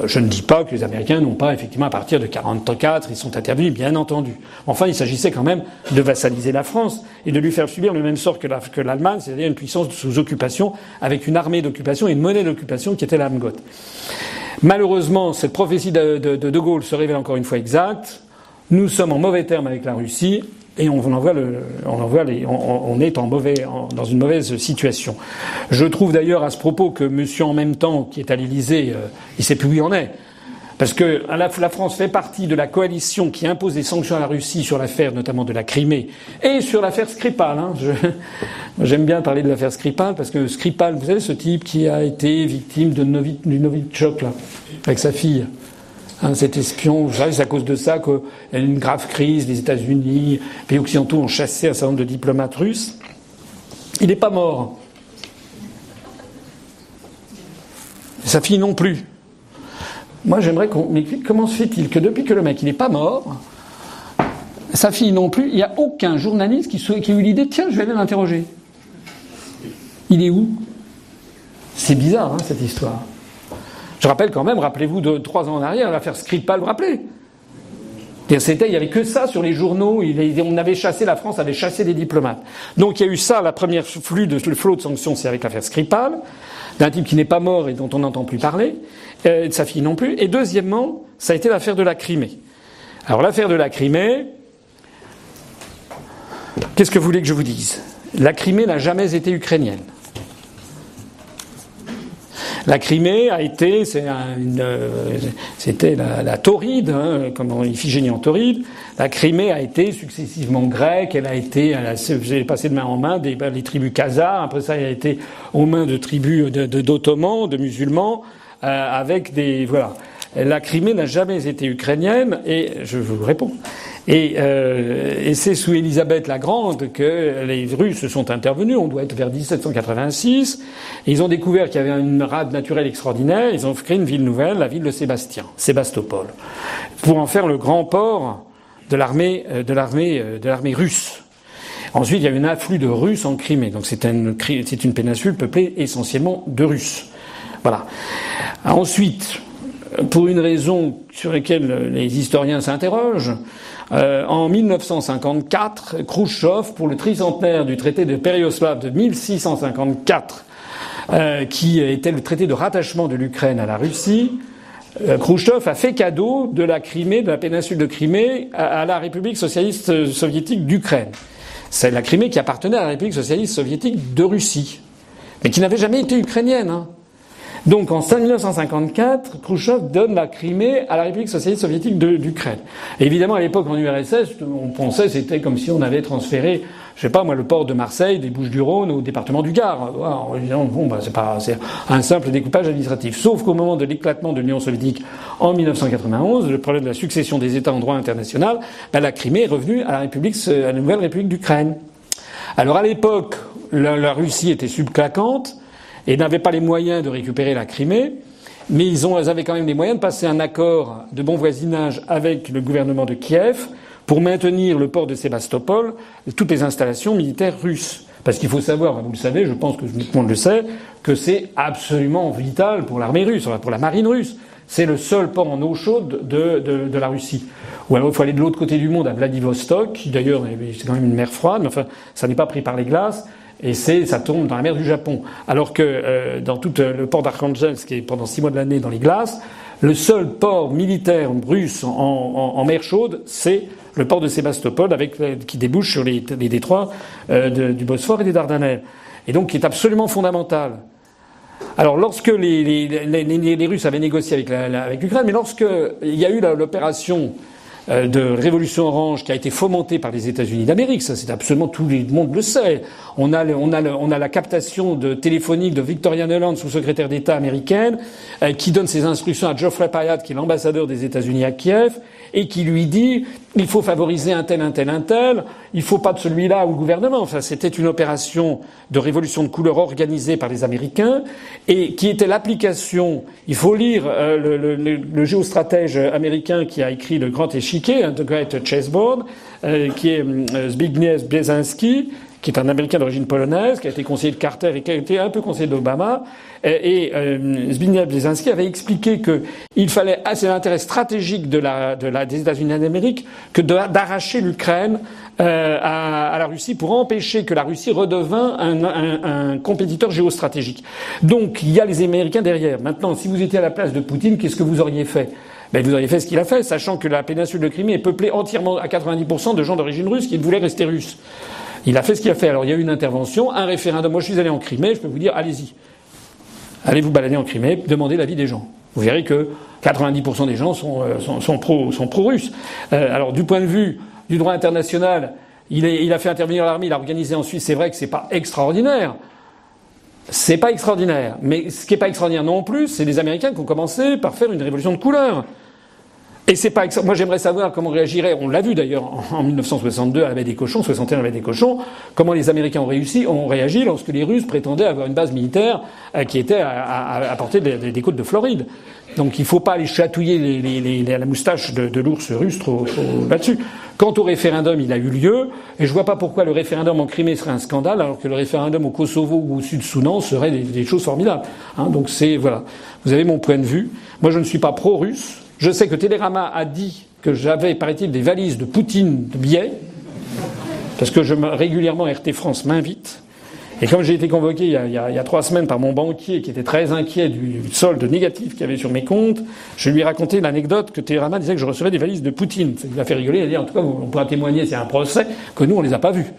Euh, je ne dis pas que les Américains n'ont pas, effectivement, à partir de 1944, ils sont intervenus, bien entendu. Enfin, il s'agissait quand même de vassaliser la France et de lui faire subir le même sort que l'Allemagne, c'est-à-dire une puissance sous occupation, avec une armée d'occupation et une monnaie d'occupation qui était la Malheureusement, cette prophétie de, de Gaulle se révèle encore une fois exacte. Nous sommes en mauvais termes avec la Russie et on envoie on les, on, est dans une mauvaise situation. Je trouve d'ailleurs à ce propos que Monsieur en même temps, qui est à l'Élysée, euh, il sait plus où il en est. Parce que la, France fait partie de la coalition qui impose des sanctions à la Russie sur l'affaire notamment de la Crimée et sur l'affaire Skripal. Hein. J'aime bien parler de l'affaire Skripal parce que Skripal, vous savez, ce type qui a été victime de du Novichok là, avec sa fille. Hein, cet espion, vous savez, c'est à cause de ça qu'il y a une grave crise. Les États-Unis, les pays occidentaux ont chassé un certain nombre de diplomates russes. Il n'est pas mort. Sa fille non plus. Moi, j'aimerais qu'on. Mais comment se fait-il que depuis que le mec n'est pas mort, sa fille non plus, il n'y a aucun journaliste qui, qui a eu l'idée tiens, je vais aller l'interroger. Il est où? C'est bizarre, hein, cette histoire. Je rappelle quand même, rappelez-vous de trois ans en arrière, l'affaire Skripal, vous rappelez? C'était, il y avait que ça sur les journaux. on avait chassé, la France avait chassé des diplomates. Donc il y a eu ça, la première flot de sanctions, c'est avec l'affaire Skripal, d'un type qui n'est pas mort et dont on n'entend plus parler, euh, de sa fille non plus. Et deuxièmement, ça a été l'affaire de la Crimée. Alors l'affaire de la Crimée, qu'est-ce que vous voulez que je vous dise? La Crimée n'a jamais été ukrainienne. La Crimée a été, c'était la, la, tauride, hein, comme Iphigénie en tauride. La Crimée a été successivement grecque, elle a été, elle a passé de main en main des, les tribus khazars, après ça elle a été aux mains de tribus d'ottomans, de, de, musulmans, euh, avec des, voilà. La Crimée n'a jamais été ukrainienne, et je vous réponds. Et, euh, et c'est sous Élisabeth la Grande que les Russes sont intervenus. On doit être vers 1786. Et ils ont découvert qu'il y avait une rade naturelle extraordinaire. Ils ont créé une ville nouvelle, la ville de Sébastien, Sébastopol, pour en faire le grand port de l'armée, euh, euh, de l'armée russe. Ensuite, il y a eu un afflux de Russes en Crimée. Donc c'est une, c'est une péninsule peuplée essentiellement de Russes. Voilà. Ensuite, pour une raison sur laquelle les historiens s'interrogent, euh, en 1954, Khrouchtchev, pour le tricentenaire du traité de Périoslav de 1654, euh, qui était le traité de rattachement de l'Ukraine à la Russie, euh, a fait cadeau de la Crimée, de la péninsule de Crimée, à, la République socialiste soviétique d'Ukraine. C'est la Crimée qui appartenait à la République socialiste soviétique de Russie, mais qui n'avait jamais été ukrainienne. Hein. Donc en 1954, Khrushchev donne la Crimée à la République socialiste soviétique d'Ukraine. Évidemment, à l'époque en URSS, on pensait c'était comme si on avait transféré, je sais pas moi, le port de Marseille, des Bouches-du-Rhône au département du Gard. Bon, bah, c'est pas un simple découpage administratif. Sauf qu'au moment de l'éclatement de l'Union soviétique en 1991, le problème de la succession des États en droit international, bah, la Crimée est revenue à la République, à la nouvelle République d'Ukraine. Alors à l'époque, la, la Russie était subclaquante et n'avaient pas les moyens de récupérer la Crimée, mais ils, ont, avaient quand même les moyens de passer un accord de bon voisinage avec le gouvernement de Kiev pour maintenir le port de Sébastopol et toutes les installations militaires russes. Parce qu'il faut savoir, vous le savez, je pense que tout le monde le sait, que c'est absolument vital pour l'armée russe, pour la marine russe. C'est le seul port en eau chaude de, de, de, la Russie. Ou alors il faut aller de l'autre côté du monde, à Vladivostok, qui d'ailleurs c'est quand même une mer froide, mais enfin ça n'est pas pris par les glaces et c'est ça tombe dans la mer du Japon. Alors que euh, dans tout euh, le port d'Arkhangelsk, qui est pendant six mois de l'année dans les glaces, le seul port militaire russe en, en, mer chaude, c'est le port de Sébastopol, avec, euh, qui débouche sur les, détroits du Bosphore et des Dardanelles, et donc qui est absolument fondamental. Alors, lorsque les, les, Russes avaient négocié avec l'Ukraine, mais lorsque il y a eu l'opération de révolution orange qui a été fomentée par les États-Unis d'Amérique. Ça, c'est absolument tout le monde le sait. On a, on a, on a la captation de téléphonique de Victoria Nuland, sous-secrétaire d'État américaine, euh, qui donne ses instructions à Geoffrey Payat, qui est l'ambassadeur des États-Unis à Kiev, et qui lui dit il faut favoriser un tel, un tel, un tel, il faut pas de celui-là le gouvernement. Enfin, c'était une opération de révolution de couleur organisée par les Américains et qui était l'application. Il faut lire euh, le, le, géostratège américain qui a écrit le grand échiquier, hein, The Great Chessboard, euh, qui est euh, Zbigniew qui est un Américain d'origine polonaise, qui a été conseiller de Carter et qui a été un peu conseiller d'Obama. Et, euh, Zbigniew Brzezinski avait expliqué qu'il fallait, ah, c'est l'intérêt stratégique de la, de la, des États-Unis d'Amérique que d'arracher l'Ukraine euh, à, à, la Russie pour empêcher que la Russie redevint un, un, un, compétiteur géostratégique. Donc il y a les Américains derrière. Maintenant, si vous étiez à la place de Poutine, qu'est-ce que vous auriez fait? Ben, vous auriez fait ce qu'il a fait, sachant que la péninsule de Crimée est peuplée entièrement à 90% de gens d'origine russe qui voulaient rester russes. Il a fait ce qu'il a fait. Alors il y a eu une intervention, un référendum. Moi je suis allé en Crimée, je peux vous dire, allez-y. Allez vous balader en Crimée, demandez l'avis des gens. Vous verrez que 90% des gens sont, euh, pro-russes. Euh, alors du point de vue du droit international, il a fait intervenir l'armée, il a organisé en Suisse. C'est vrai que c'est pas extraordinaire. C'est pas extraordinaire. Mais ce qui est pas extraordinaire non plus, c'est les Américains qui ont commencé par faire une révolution de couleur. Et c'est pas moi j'aimerais savoir comment réagirait. On l'a vu d'ailleurs en 1962 à la baie des cochons, 61 à la baie des cochons, comment les Américains ont réussi, ont réagi lorsque les Russes prétendaient avoir une base militaire euh, qui était à, portée des, côtes de Floride. Donc il faut pas aller chatouiller les, les, la moustache de, l'ours russe trop, là-dessus. Quant au référendum, il a eu lieu, et je vois pas pourquoi le référendum en Crimée serait un scandale, alors que le référendum au Kosovo ou au Sud-Soudan serait des, des, choses formidables. Hein, donc c'est voilà. Vous avez mon point de vue. Moi, je ne suis pas pro-russe. Je sais que Télérama a dit que j'avais, paraît-il, des valises de Poutine de billets, parce que je me, régulièrement RT France m'invite. Et comme j'ai été convoqué il y, a, il, il trois semaines par mon banquier qui était très inquiet du solde négatif qu'il y avait sur mes comptes, je lui ai raconté l'anecdote que Télérama disait que je recevais des valises de Poutine. Ça lui a fait rigoler. Il a dit en tout cas, on pourra témoigner, c'est un procès, que nous, on les a pas vus.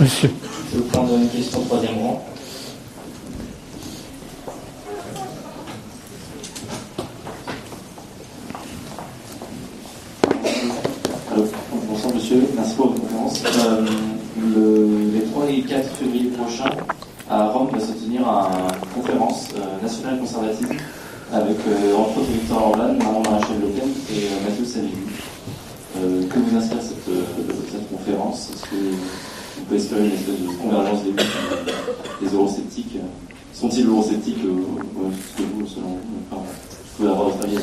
Monsieur. Je vais prendre une question troisième rang. monsieur. Merci pour votre conférence. Euh, le, les 3 et 4 février prochains, à Rome, va se tenir une conférence euh, nationale conservative avec, euh, entre autres, Victor Orban, Maman Maréchal Le Pen et euh, Mathieu Salvini. que vous inspire cette, cette conférence? Est-ce que vous pouvez espérer une espèce de convergence des, des eurosceptiques Sont-ils eurosceptiques euh, que vous, selon vous enfin, Vous pouvez avoir votre avis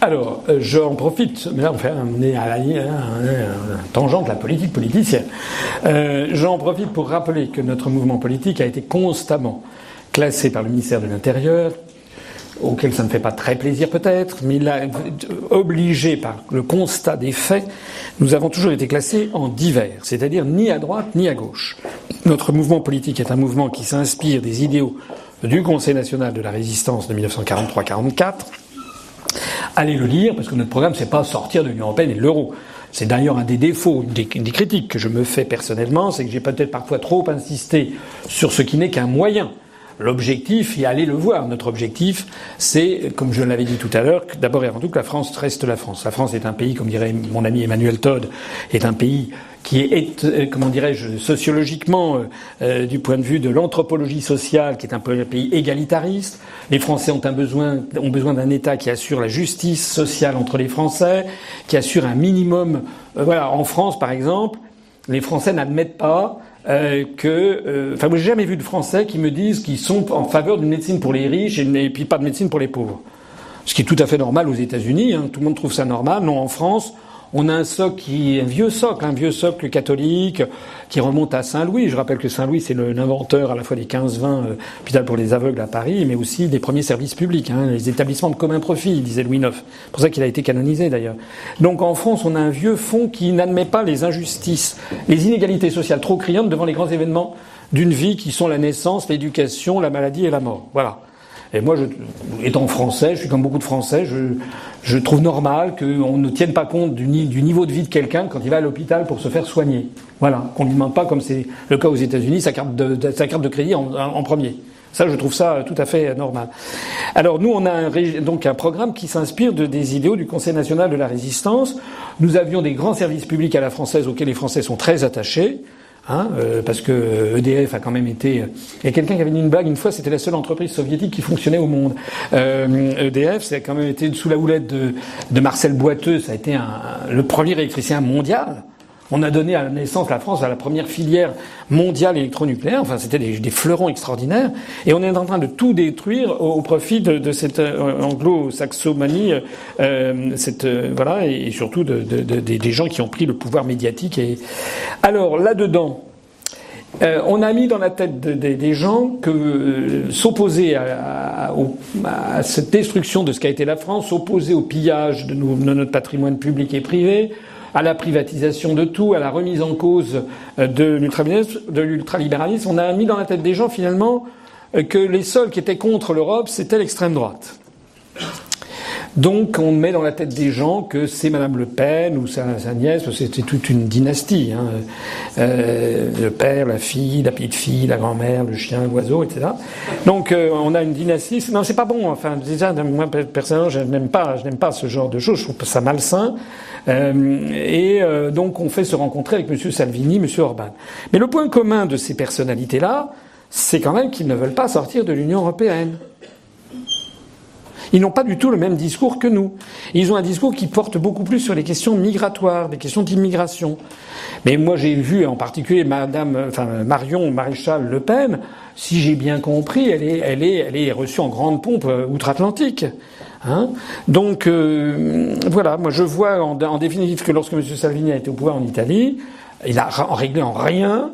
alors, euh, j'en profite, mais là on, fait, on est à la tangente de la politique politicienne. Euh, j'en profite pour rappeler que notre mouvement politique a été constamment classé par le ministère de l'Intérieur, auquel ça ne fait pas très plaisir peut-être, mais il obligé par le constat des faits, nous avons toujours été classés en divers, c'est-à-dire ni à droite ni à gauche. Notre mouvement politique est un mouvement qui s'inspire des idéaux du Conseil national de la résistance de 1943-44 Allez le lire, parce que notre programme, c'est pas sortir de l'Union européenne et de l'euro. C'est d'ailleurs un des défauts, des, des, critiques que je me fais personnellement, c'est que j'ai peut-être parfois trop insisté sur ce qui n'est qu'un moyen. L'objectif, et allez le voir, notre objectif, c'est, comme je l'avais dit tout à l'heure, d'abord et avant tout que la France reste la France. La France est un pays, comme dirait mon ami Emmanuel Todd, est un pays qui est, euh, comment dirais-je, sociologiquement, euh, euh, du point de vue de l'anthropologie sociale, qui est un pays égalitariste. Les Français ont, un besoin, ont besoin d'un État qui assure la justice sociale entre les Français, qui assure un minimum. voilà, en France, par exemple, les Français n'admettent pas euh, que, euh, enfin, moi j'ai jamais vu de Français qui me disent qu'ils sont en faveur d'une médecine pour les riches et, puis pas de médecine pour les pauvres. Ce qui est tout à fait normal aux États-Unis. Hein, tout le monde trouve ça normal. Non, en France, on a un socle qui un vieux socle, un vieux socle catholique qui remonte à Saint-Louis. Je rappelle que Saint-Louis, c'est l'inventeur à la fois des 15-20 euh, hôpitaux pour les aveugles à Paris, mais aussi des premiers services publics, hein, les établissements de commun profit, disait Louis IX. C'est pour ça qu'il a été canonisé d'ailleurs. Donc en France, on a un vieux fond qui n'admet pas les injustices, les inégalités sociales trop criantes devant les grands événements d'une vie qui sont la naissance, l'éducation, la maladie et la mort. Voilà. Et moi, je, étant français, je suis comme beaucoup de Français, je, je trouve normal qu'on ne tienne pas compte du, niveau de vie de quelqu'un quand il va à l'hôpital pour se faire soigner. Voilà, qu'on ne lui demande pas, comme c'est le cas aux États-Unis, sa carte de, sa carte de crédit en, en, premier. Ça, je trouve ça tout à fait normal. Alors nous, on a un, donc un programme qui s'inspire de, des idéaux du Conseil national de la résistance. Nous avions des grands services publics à la française auxquels les Français sont très attachés. Hein, euh, parce que EDF a quand même été. Y a quelqu'un qui avait dit une blague une fois, c'était la seule entreprise soviétique qui fonctionnait au monde. Euh, EDF, ça a quand même été sous la houlette de, de Marcel Boiteux, ça a été un, le premier électricien mondial. On a donné à la naissance la France à la première filière mondiale électronucléaire. Enfin, c'était des, fleurons extraordinaires. Et on est en train de tout détruire au, profit de, cette euh, anglo-saxomanie, euh, euh, et surtout de, des gens qui ont pris le pouvoir médiatique. Alors là-dedans. On a mis dans la tête des gens que s'opposer à, cette destruction de ce qu'a été la France, s'opposer au pillage de notre patrimoine public et privé, à la privatisation de tout, à la remise en cause euh, de l'ultralibéralisme, on a mis dans la tête des gens finalement euh, que les seuls qui étaient contre l'Europe, c'était l'extrême droite. Donc on met dans la tête des gens que c'est Madame Le Pen ou sa, sa nièce, c'était toute une dynastie. Hein. Euh, le père, la fille, la petite fille, la grand-mère, le chien, l'oiseau, etc. Donc euh, on a une dynastie. Non, c'est pas bon. Enfin, déjà, moi personnellement, je n'aime pas, je n'aime pas ce genre de choses. Je trouve ça malsain. Euh, et donc on fait se rencontrer avec M. Salvini, M. Orban. Mais le point commun de ces personnalités-là, c'est quand même qu'ils ne veulent pas sortir de l'Union européenne. Ils n'ont pas du tout le même discours que nous. Ils ont un discours qui porte beaucoup plus sur les questions migratoires, des questions d'immigration. Mais moi, j'ai vu en particulier Madame, enfin Marion Maréchal Le Pen. Si j'ai bien compris, elle est, elle est, elle est reçue en grande pompe euh, outre-Atlantique. Hein Donc euh, voilà, moi je vois en, définitive que lorsque M. Salvini a été au pouvoir en Italie, il a réglé en rien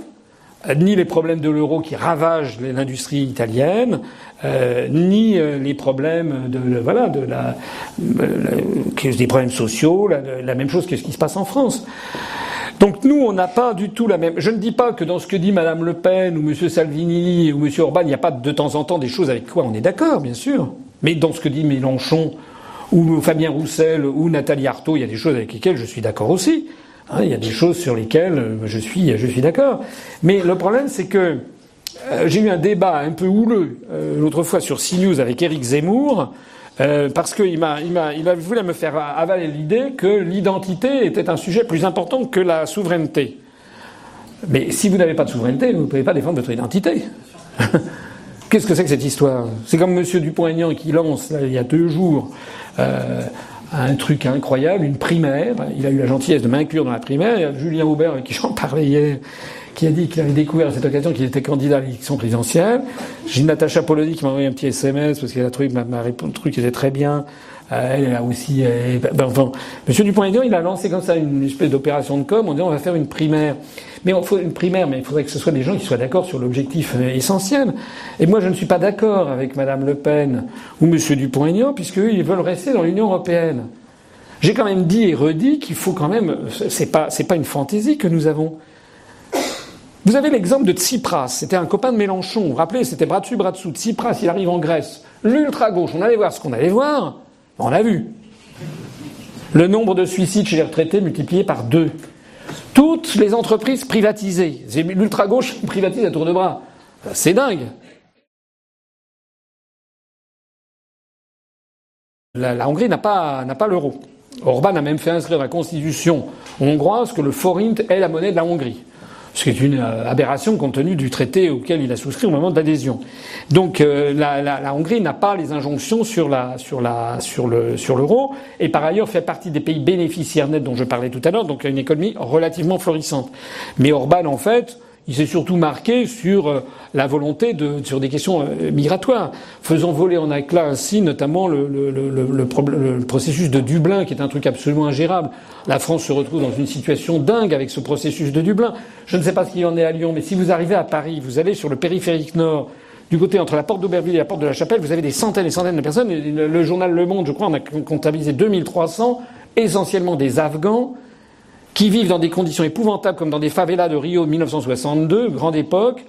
ni les problèmes de l'euro qui ravagent l'industrie italienne, euh, ni euh, les problèmes de, voilà de la, euh, des problèmes sociaux, la, la, même chose que ce qui se passe en France. Donc nous, on n'a pas du tout la même. Je ne dis pas que dans ce que dit Madame Le Pen ou Monsieur Salvini ou Monsieur Orban, il n'y a pas de temps en temps des choses avec quoi on est d'accord, bien sûr. Mais dans ce que dit Mélenchon ou Fabien Roussel ou Nathalie Arthaud, il y a des choses avec lesquelles je suis d'accord aussi. Hein, il y a des choses sur lesquelles euh, je suis, d'accord. Mais le problème, c'est que euh, j'ai eu un débat un peu houleux euh, l'autre fois sur CNews avec Éric Zemmour. Parce qu'il m'a, voulu me faire avaler l'idée que l'identité était un sujet plus important que la souveraineté. Mais si vous n'avez pas de souveraineté, vous ne pouvez pas défendre votre identité. Qu'est-ce que c'est que cette histoire? C'est comme M. Dupont-Aignan qui lance, là, il y a deux jours, un truc incroyable, une primaire. Il a eu la gentillesse de m'inclure dans la primaire. Il y a Julien Aubert, avec qui j'en parlais hier, qui a dit qu'il avait découvert à cette occasion qu'il était candidat à l'élection présidentielle. J'ai Natacha Polony qui m'a envoyé un petit SMS parce qu'elle a trouvé ma, ma le truc était très bien. Euh, elle a aussi. Euh, ben, Monsieur Dupont-Aignan, il a lancé comme ça une espèce d'opération de com en disant on va faire une primaire. Mais il faut une primaire, mais il faudrait que ce soit des gens qui soient d'accord sur l'objectif euh, essentiel. Et moi, je ne suis pas d'accord avec Madame Le Pen ou Monsieur Dupont-Aignan puisqu'ils veulent rester dans l'Union européenne. J'ai quand même dit et redit qu'il faut quand même. C'est pas c'est pas une fantaisie que nous avons. Vous avez l'exemple de Tsipras, c'était un copain de Mélenchon. Vous vous rappelez, c'était bras dessus, bras dessous. Tsipras, il arrive en Grèce, l'ultra gauche. On allait voir ce qu'on allait voir. On l'a vu. Le nombre de suicides chez les retraités multiplié par deux. Toutes les entreprises privatisées. L'ultra-gauche privatise à tour de bras. C'est dingue. La, Hongrie n'a pas, pas l'euro. Orban a même fait inscrire dans la constitution hongroise que le forint est la monnaie de la Hongrie ce qui est une euh, aberration compte tenu du traité auquel il a souscrit au moment d'adhésion. Donc euh, la, Hongrie n'a pas les injonctions sur l'euro et par ailleurs fait partie des pays bénéficiaires nets dont je parlais tout à l'heure, donc une économie relativement florissante. Mais Orban en fait il s'est surtout marqué sur euh, la volonté de, sur des questions euh, migratoires, faisant voler en éclat ainsi notamment le, processus de Dublin, qui est un truc absolument ingérable. La France se retrouve dans une situation dingue avec ce processus de Dublin. Je ne sais pas ce qu'il en est à Lyon, mais si vous arrivez à Paris, vous allez sur le périphérique nord, du côté entre la porte d'Auberville et la porte de la Chapelle, vous avez des centaines et centaines de personnes. Le, journal Le Monde, je crois, en a comptabilisé 2300, essentiellement des Afghans, qui vivent dans des conditions épouvantables comme dans des favelas de Rio de 1962, grande époque,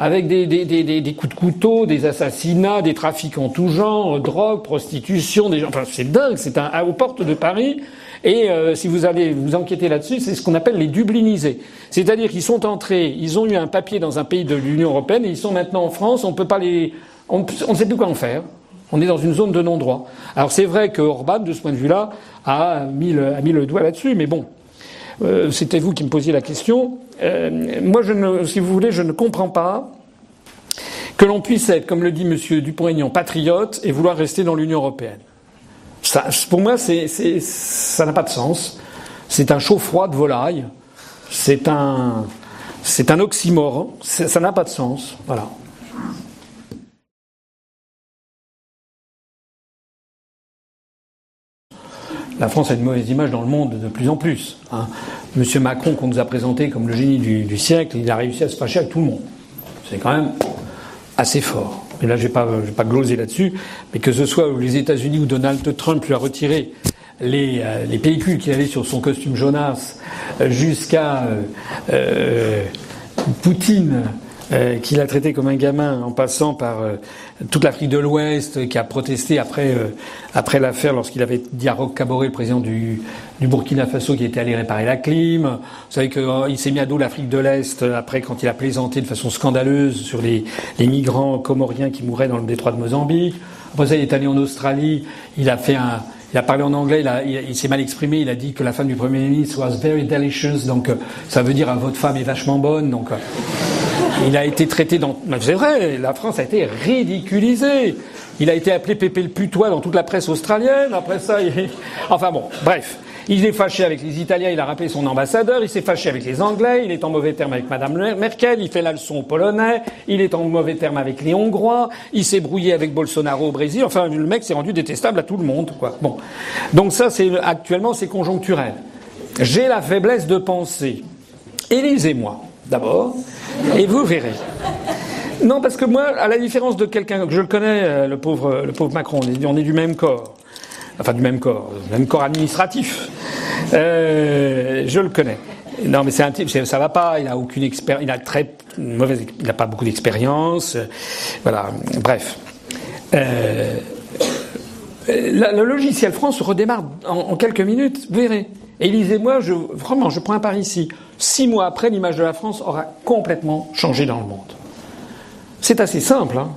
avec des, des, des, des, coups de couteau, des assassinats, des trafics en tout genre, drogue, prostitution, des gens. Enfin, c'est dingue, c'est un aux portes de Paris. Et euh, si vous allez vous enquêter là-dessus, c'est ce qu'on appelle les dublinisés. C'est-à-dire qu'ils sont entrés, ils ont eu un papier dans un pays de l'Union européenne et ils sont maintenant en France. On peut pas les, on, ne sait plus quoi en faire. On est dans une zone de non-droit. Alors c'est vrai que Orban, de ce point de vue-là, a mis le, a mis le doigt là-dessus, mais bon, euh, c'était vous qui me posiez la question. Euh, moi, si vous voulez, je ne comprends pas que l'on puisse être, comme le dit M. Dupont-Aignan, patriote et vouloir rester dans l'Union européenne. Pour moi, ça n'a pas de sens. C'est un chaud-froid de volaille. C'est un, c'est un oxymore. Ça n'a pas de sens. Voilà. La France a une mauvaise image dans le monde de plus en plus. Hein. Monsieur Macron, qu'on nous a présenté comme le génie du, siècle, il a réussi à se fâcher avec tout le monde. C'est quand même assez fort. Mais là, je ne vais pas gloser là-dessus, mais que ce soit les États-Unis ou Donald Trump lui a retiré les, euh, les pellicules qu'il avait sur son costume Jonas, euh, jusqu'à euh, Poutine euh, qu'il a traité comme un gamin en passant par euh, toute l'Afrique de l'Ouest qui a protesté après, euh, après l'affaire lorsqu'il avait dit à Roch Kaboré, le président du, Burkina Faso, qui était allé réparer la clim. Vous savez qu'il s'est mis à dos l'Afrique de l'Est après quand il a plaisanté de façon scandaleuse sur les, migrants comoriens qui mouraient dans le détroit de Mozambique. Après ça, il est allé en Australie, il a parlé en anglais, il, s'est mal exprimé, il a dit que la femme du Premier ministre was very delicious, donc ça veut dire votre femme est vachement bonne, il a été traité dans. C'est vrai, la France a été ridiculisée. Il a été appelé Pépé le putois dans toute la presse australienne. Après ça, il... enfin bon, bref. Il est fâché avec les Italiens, il a rappelé son ambassadeur, il s'est fâché avec les Anglais, il est en mauvais terme avec Madame Merkel, il fait la leçon aux Polonais, il est en mauvais terme avec les Hongrois, il s'est brouillé avec Bolsonaro au Brésil, enfin le mec s'est rendu détestable à tout le monde, quoi. Bon. Donc ça, c'est, actuellement, c'est conjoncturel. J'ai la faiblesse de penser. Élisez-moi d'abord, et vous verrez. Non, parce que moi, à la différence de quelqu'un que je le connais, euh, le pauvre, le pauvre Macron, on est, du même corps, enfin du même corps, du même corps administratif. Euh, je le connais. Non, mais c'est un type, ça va pas. Il a aucune expérience. Il a très mauvaise. Il pas beaucoup d'expérience. Voilà. Bref. Euh, le logiciel France redémarre en, quelques minutes. Vous verrez. Et lisez-moi, je, vraiment, je prends un pari ici. Six mois après, l'image de la France aura complètement changé dans le monde. C'est assez simple. Hein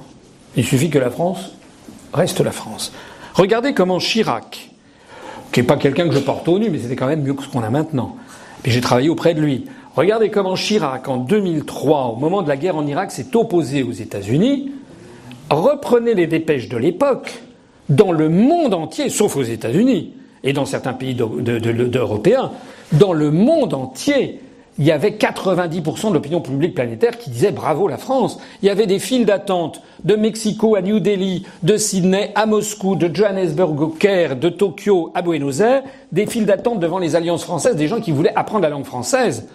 Il suffit que la France reste la France. Regardez comment Chirac, qui n'est pas quelqu'un que je porte au nu, mais c'était quand même mieux que ce qu'on a maintenant. Et j'ai travaillé auprès de lui. Regardez comment Chirac, en 2003, au moment de la guerre en Irak, s'est opposé aux États-Unis. Reprenez les dépêches de l'époque. Dans le monde entier, sauf aux États-Unis, et dans certains pays européens, dans le monde entier, il y avait 90% de l'opinion publique planétaire qui disait bravo la France. Il y avait des files d'attente de Mexico à New Delhi, de Sydney à Moscou, de Johannesburg au Caire, de Tokyo à Buenos Aires, des files d'attente devant les alliances françaises, des gens qui voulaient apprendre la langue française.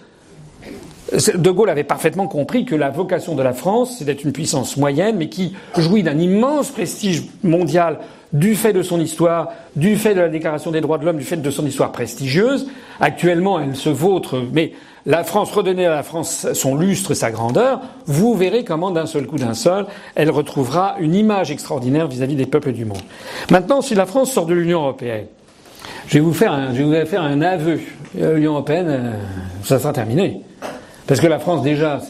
De Gaulle avait parfaitement compris que la vocation de la France, c'est d'être une puissance moyenne, mais qui jouit d'un immense prestige mondial du fait de son histoire, du fait de la Déclaration des droits de l'homme, du fait de son histoire prestigieuse. Actuellement, elle se vautre, mais la France, redonnait à la France son lustre, sa grandeur, vous verrez comment d'un seul coup d'un seul, elle retrouvera une image extraordinaire vis-à-vis des peuples du monde. Maintenant, si la France sort de l'Union européenne, Je vais vous faire un, aveu. L'Union européenne, ça sera terminé. Parce que la France, déjà,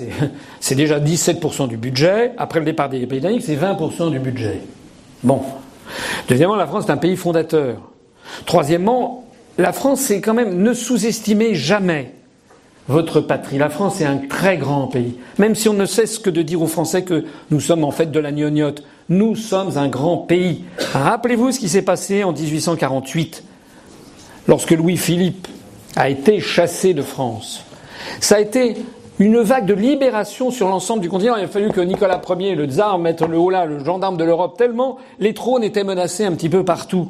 c'est déjà 17% du budget. Après le départ des Britanniques, c'est 20% du budget. Bon. Deuxièmement, la France est un pays fondateur. Troisièmement, la France, c'est quand même ne sous-estimez jamais votre patrie. La France est un très grand pays. Même si on ne cesse que de dire aux Français que nous sommes en fait de la gnognotte, nous sommes un grand pays. Rappelez-vous ce qui s'est passé en 1848, lorsque Louis-Philippe a été chassé de France. Ça a été une vague de libération sur l'ensemble du continent. Il a fallu que Nicolas Ier, le tsar, mette le haut là, le gendarme de l'Europe, tellement les trônes étaient menacés un petit peu partout.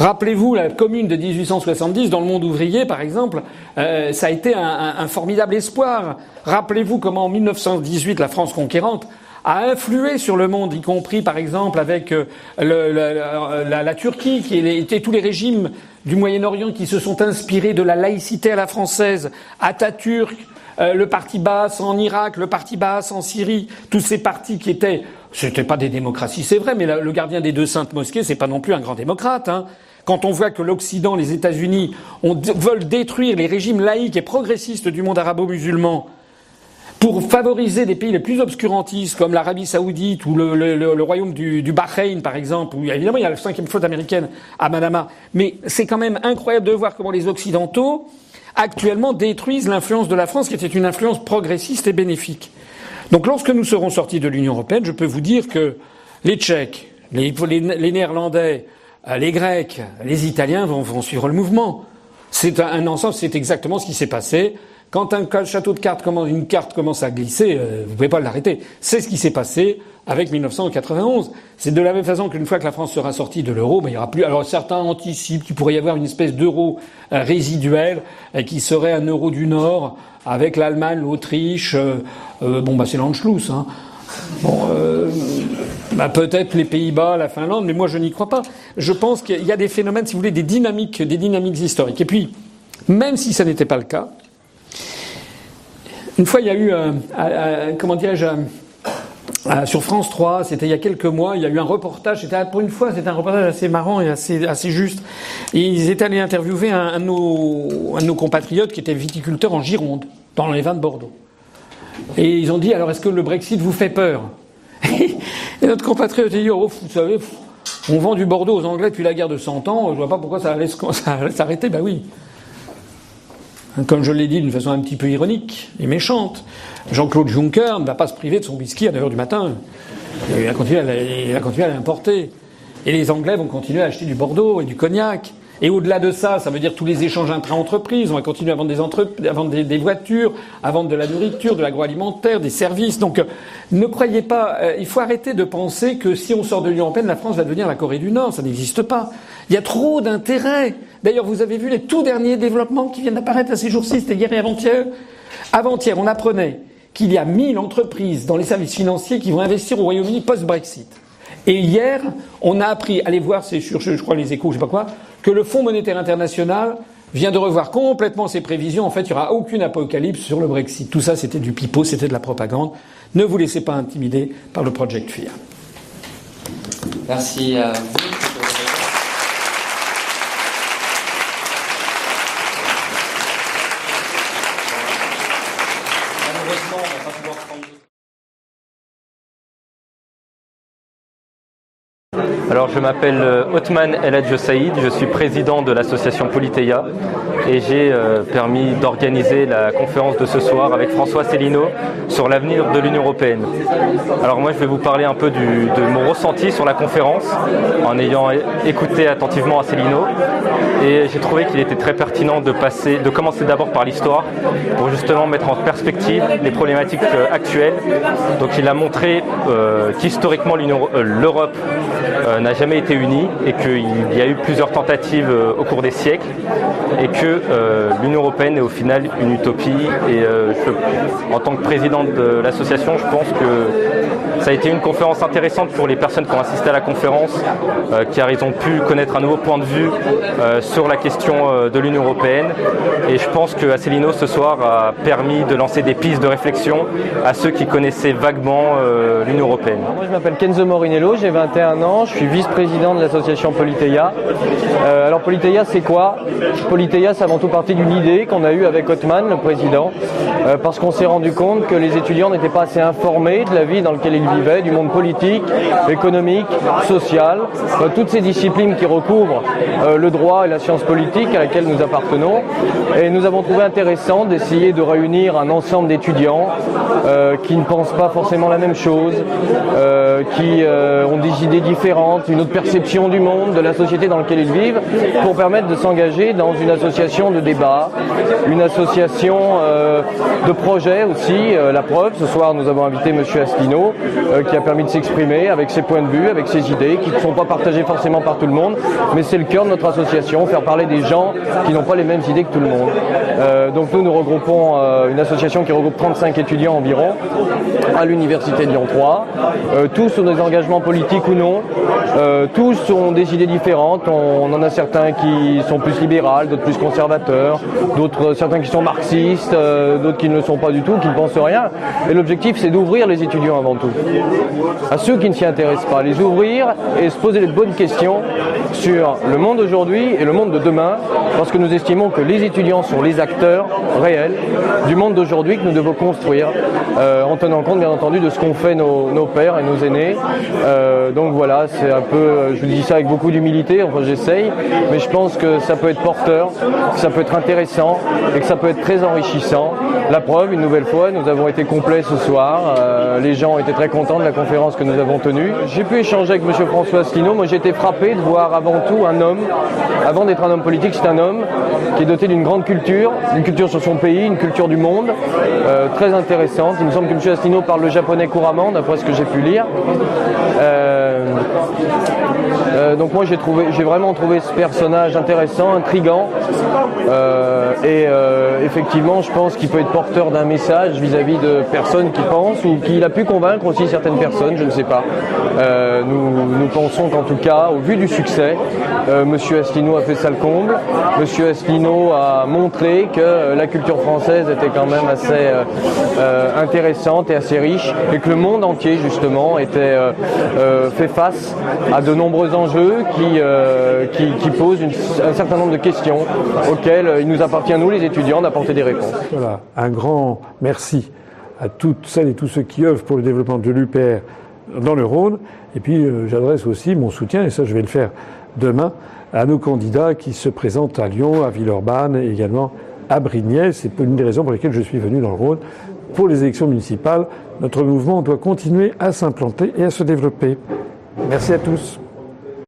Rappelez-vous la commune de 1870 dans le monde ouvrier, par exemple, euh, ça a été un, formidable espoir. Rappelez-vous comment en 1918 la France conquérante a influé sur le monde, y compris par exemple avec euh, la, Turquie, qui était tous les régimes du Moyen-Orient qui se sont inspirés de la laïcité à la française, Atatürk, euh, le parti basse en Irak, le parti basse en Syrie, tous ces partis qui étaient, c'était pas des démocraties, c'est vrai, mais le gardien des deux saintes mosquées, c'est pas non plus un grand démocrate. Hein. Quand on voit que l'Occident, les États-Unis, veulent détruire les régimes laïques et progressistes du monde arabo-musulman, pour favoriser des pays les plus obscurantistes comme l'Arabie saoudite ou le, royaume du, Bahreïn, par exemple, où évidemment il y a la cinquième flotte américaine à Manama. Mais c'est quand même incroyable de voir comment les Occidentaux actuellement détruisent l'influence de la France, qui était une influence progressiste et bénéfique. Donc lorsque nous serons sortis de l'Union européenne, je peux vous dire que les Tchèques, les, Néerlandais, les Grecs, les Italiens vont, vont suivre le mouvement. C'est un, ensemble, c'est exactement ce qui s'est passé. Quand un château de cartes commence, une carte commence à glisser, euh, vous ne pouvez pas l'arrêter. C'est ce qui s'est passé avec 1991. C'est de la même façon qu'une fois que la France sera sortie de l'euro, ben, il y aura plus. Alors certains anticipent qu'il pourrait y avoir une espèce d'euro euh, résiduel euh, qui serait un euro du Nord avec l'Allemagne, l'Autriche. bon, bah c'est l'Anschluss. Hein. Bon, bah, peut-être les Pays-Bas, la Finlande, mais moi je n'y crois pas. Je pense qu'il y a des phénomènes, si vous voulez, des dynamiques, des dynamiques historiques. Et puis, même si ça n'était pas le cas, une fois, il y a eu, euh, comment dirais-je, sur France 3, c'était il y a quelques mois, il y a eu un reportage, c'était pour une fois, c'était un reportage assez marrant et assez, assez juste. Ils étaient allés interviewer un, nos, un de nos compatriotes qui était viticulteur en Gironde, dans les vins de Bordeaux. Et ils ont dit, alors est-ce que le Brexit vous fait peur Et notre compatriote a dit, oh, vous savez, on vend du Bordeaux aux Anglais depuis la guerre de 100 ans, je vois pas pourquoi ça allait s'arrêter. Ben oui. Comme je l'ai dit d'une façon un petit peu ironique et méchante, Jean-Claude Juncker ne va pas se priver de son whisky à 9h du matin. Il va continuer à l'importer. Et les Anglais vont continuer à acheter du Bordeaux et du cognac. Et au-delà de ça, ça veut dire tous les échanges intra-entreprises. On va continuer à vendre des, entreprises, à vendre des, voitures, à vendre de la nourriture, de l'agroalimentaire, des services. Donc, euh, ne croyez pas. Euh, il faut arrêter de penser que si on sort de l'Union européenne, la France va devenir la Corée du Nord. Ça n'existe pas. Il y a trop d'intérêts. D'ailleurs, vous avez vu les tout derniers développements qui viennent d'apparaître à ces jours-ci. C'était hier et avant-hier. Avant-hier, on apprenait qu'il y a 1000 entreprises dans les services financiers qui vont investir au Royaume-Uni post-Brexit. Et hier, on a appris, allez voir, c'est sur, je crois, les échos, je sais pas quoi, que le Fonds monétaire international vient de revoir complètement ses prévisions. En fait, il n'y aura aucune apocalypse sur le Brexit. Tout ça, c'était du pipeau, c'était de la propagande. Ne vous laissez pas intimider par le Project Fear. Merci. Alors je m'appelle euh, Othman El Hadjo Saïd, je suis président de l'association Politeia et j'ai euh, permis d'organiser la conférence de ce soir avec François Célineau sur l'avenir de l'Union Européenne. Alors moi je vais vous parler un peu de mon ressenti sur la conférence en ayant écouté attentivement Célineau et j'ai trouvé qu'il était très pertinent de passer, de commencer d'abord par l'histoire pour justement mettre en perspective les problématiques euh, actuelles. Donc il a montré qu'historiquement l'Europe n'a jamais été unie et qu'il y a eu plusieurs tentatives euh, au cours des siècles et que euh, l'Union européenne est au final une utopie. Et euh, en tant que président de l'association, je pense que Ça a été une conférence intéressante pour les personnes qui ont assisté à la conférence, car ils ont pu connaître un nouveau point de vue sur la question de l'Union européenne. Et je pense que Asselineau ce soir a permis de lancer des pistes de réflexion à ceux qui connaissaient vaguement l'Union européenne. moi je m'appelle Kenzo Morinello, j'ai 21 ans, je suis vice-président de l'association Politeia. alors Politeia c'est quoi? Politeia c'est avant tout partie d'une idée qu'on a eue avec Othman, le président, parce qu'on s'est rendu compte que les étudiants n'étaient pas assez informés de la vie dans laquelle ils du monde politique, économique, social, toutes ces disciplines qui recouvrent euh, le droit et la science politique à laquelle nous appartenons. Et nous avons trouvé intéressant d'essayer de réunir un ensemble d'étudiants euh, qui ne pensent pas forcément la même chose, euh, qui ont des idées différentes, une autre perception du monde, de la société dans laquelle ils vivent, pour permettre de s'engager dans une association de débat, une association de projet aussi. la preuve, ce soir nous avons invité M. Asselineau, qui a permis de s'exprimer avec ses points de vue, avec ses idées, qui ne sont pas partagées forcément par tout le monde, mais c'est le cœur de notre association, faire parler des gens qui n'ont pas les mêmes idées que tout le monde. Euh, donc nous, nous regroupons euh, une association qui regroupe 35 étudiants environ à l'Université de Lyon 3. Euh, tous ont des engagements politiques ou non. tous ont des idées différentes. On, en a certains qui sont plus libérales, d'autres plus conservateurs, d'autres certains qui sont marxistes, d'autres qui ne le sont pas du tout, qui ne pensent rien. Et l'objectif, c'est d'ouvrir les étudiants avant tout. À ceux qui ne s'y intéressent pas, les ouvrir et se poser les bonnes questions sur le monde d'aujourd'hui et le monde de demain, parce que nous estimons que les étudiants sont les acteurs réels du monde d'aujourd'hui que nous devons construire, euh, en tenant compte bien entendu de ce qu'ont fait nos, pères et nos aînés. Euh, donc voilà, c'est un peu, je vous dis ça avec beaucoup d'humilité, enfin j'essaye, mais je pense que ça peut être porteur, que ça peut être intéressant et que ça peut être très enrichissant. La preuve, une nouvelle fois, nous avons été complets ce soir. Euh, les gens été très contents de la conférence que nous avons tenue. J'ai pu échanger avec M. François Asselineau. Moi, j'ai été frappé de voir avant tout un homme, avant d'être un homme politique, c'est un homme qui est doté d'une grande culture, une culture sur son pays, une culture du monde, euh, très intéressante. Il me semble que M. Asselineau parle le japonais couramment, d'après ce que j'ai pu lire. Euh, euh, donc moi j'ai trouvé, j'ai vraiment trouvé ce personnage intéressant, intrigant, et effectivement je pense qu'il peut être porteur d'un message vis-à-vis de personnes qui pensent ou qu'il a pu convaincre aussi certaines personnes, je ne sais pas. nous, nous pensons qu'en tout cas, au vu du succès, Monsieur Asselineau a fait ça le comble. Monsieur Asselineau a montré que la culture française était quand même assez euh, euh, intéressante et assez riche et que le monde entier justement était euh, fait face à de nombreux enjeux qui, qui, posent un certain nombre de questions auxquelles il nous appartient, nous les étudiants, d'apporter des réponses. Voilà, un grand merci à toutes celles et tous ceux qui œuvrent pour le développement de l'UPR dans le Rhône. Et puis j'adresse aussi mon soutien, et ça je vais le faire demain, à nos candidats qui se présentent à Lyon, à Villeurbanne et également à Brignais. C'est une des raisons pour lesquelles je suis venu dans le Rhône. Pour les élections municipales, notre mouvement doit continuer à s'implanter et à se développer. Merci à tous.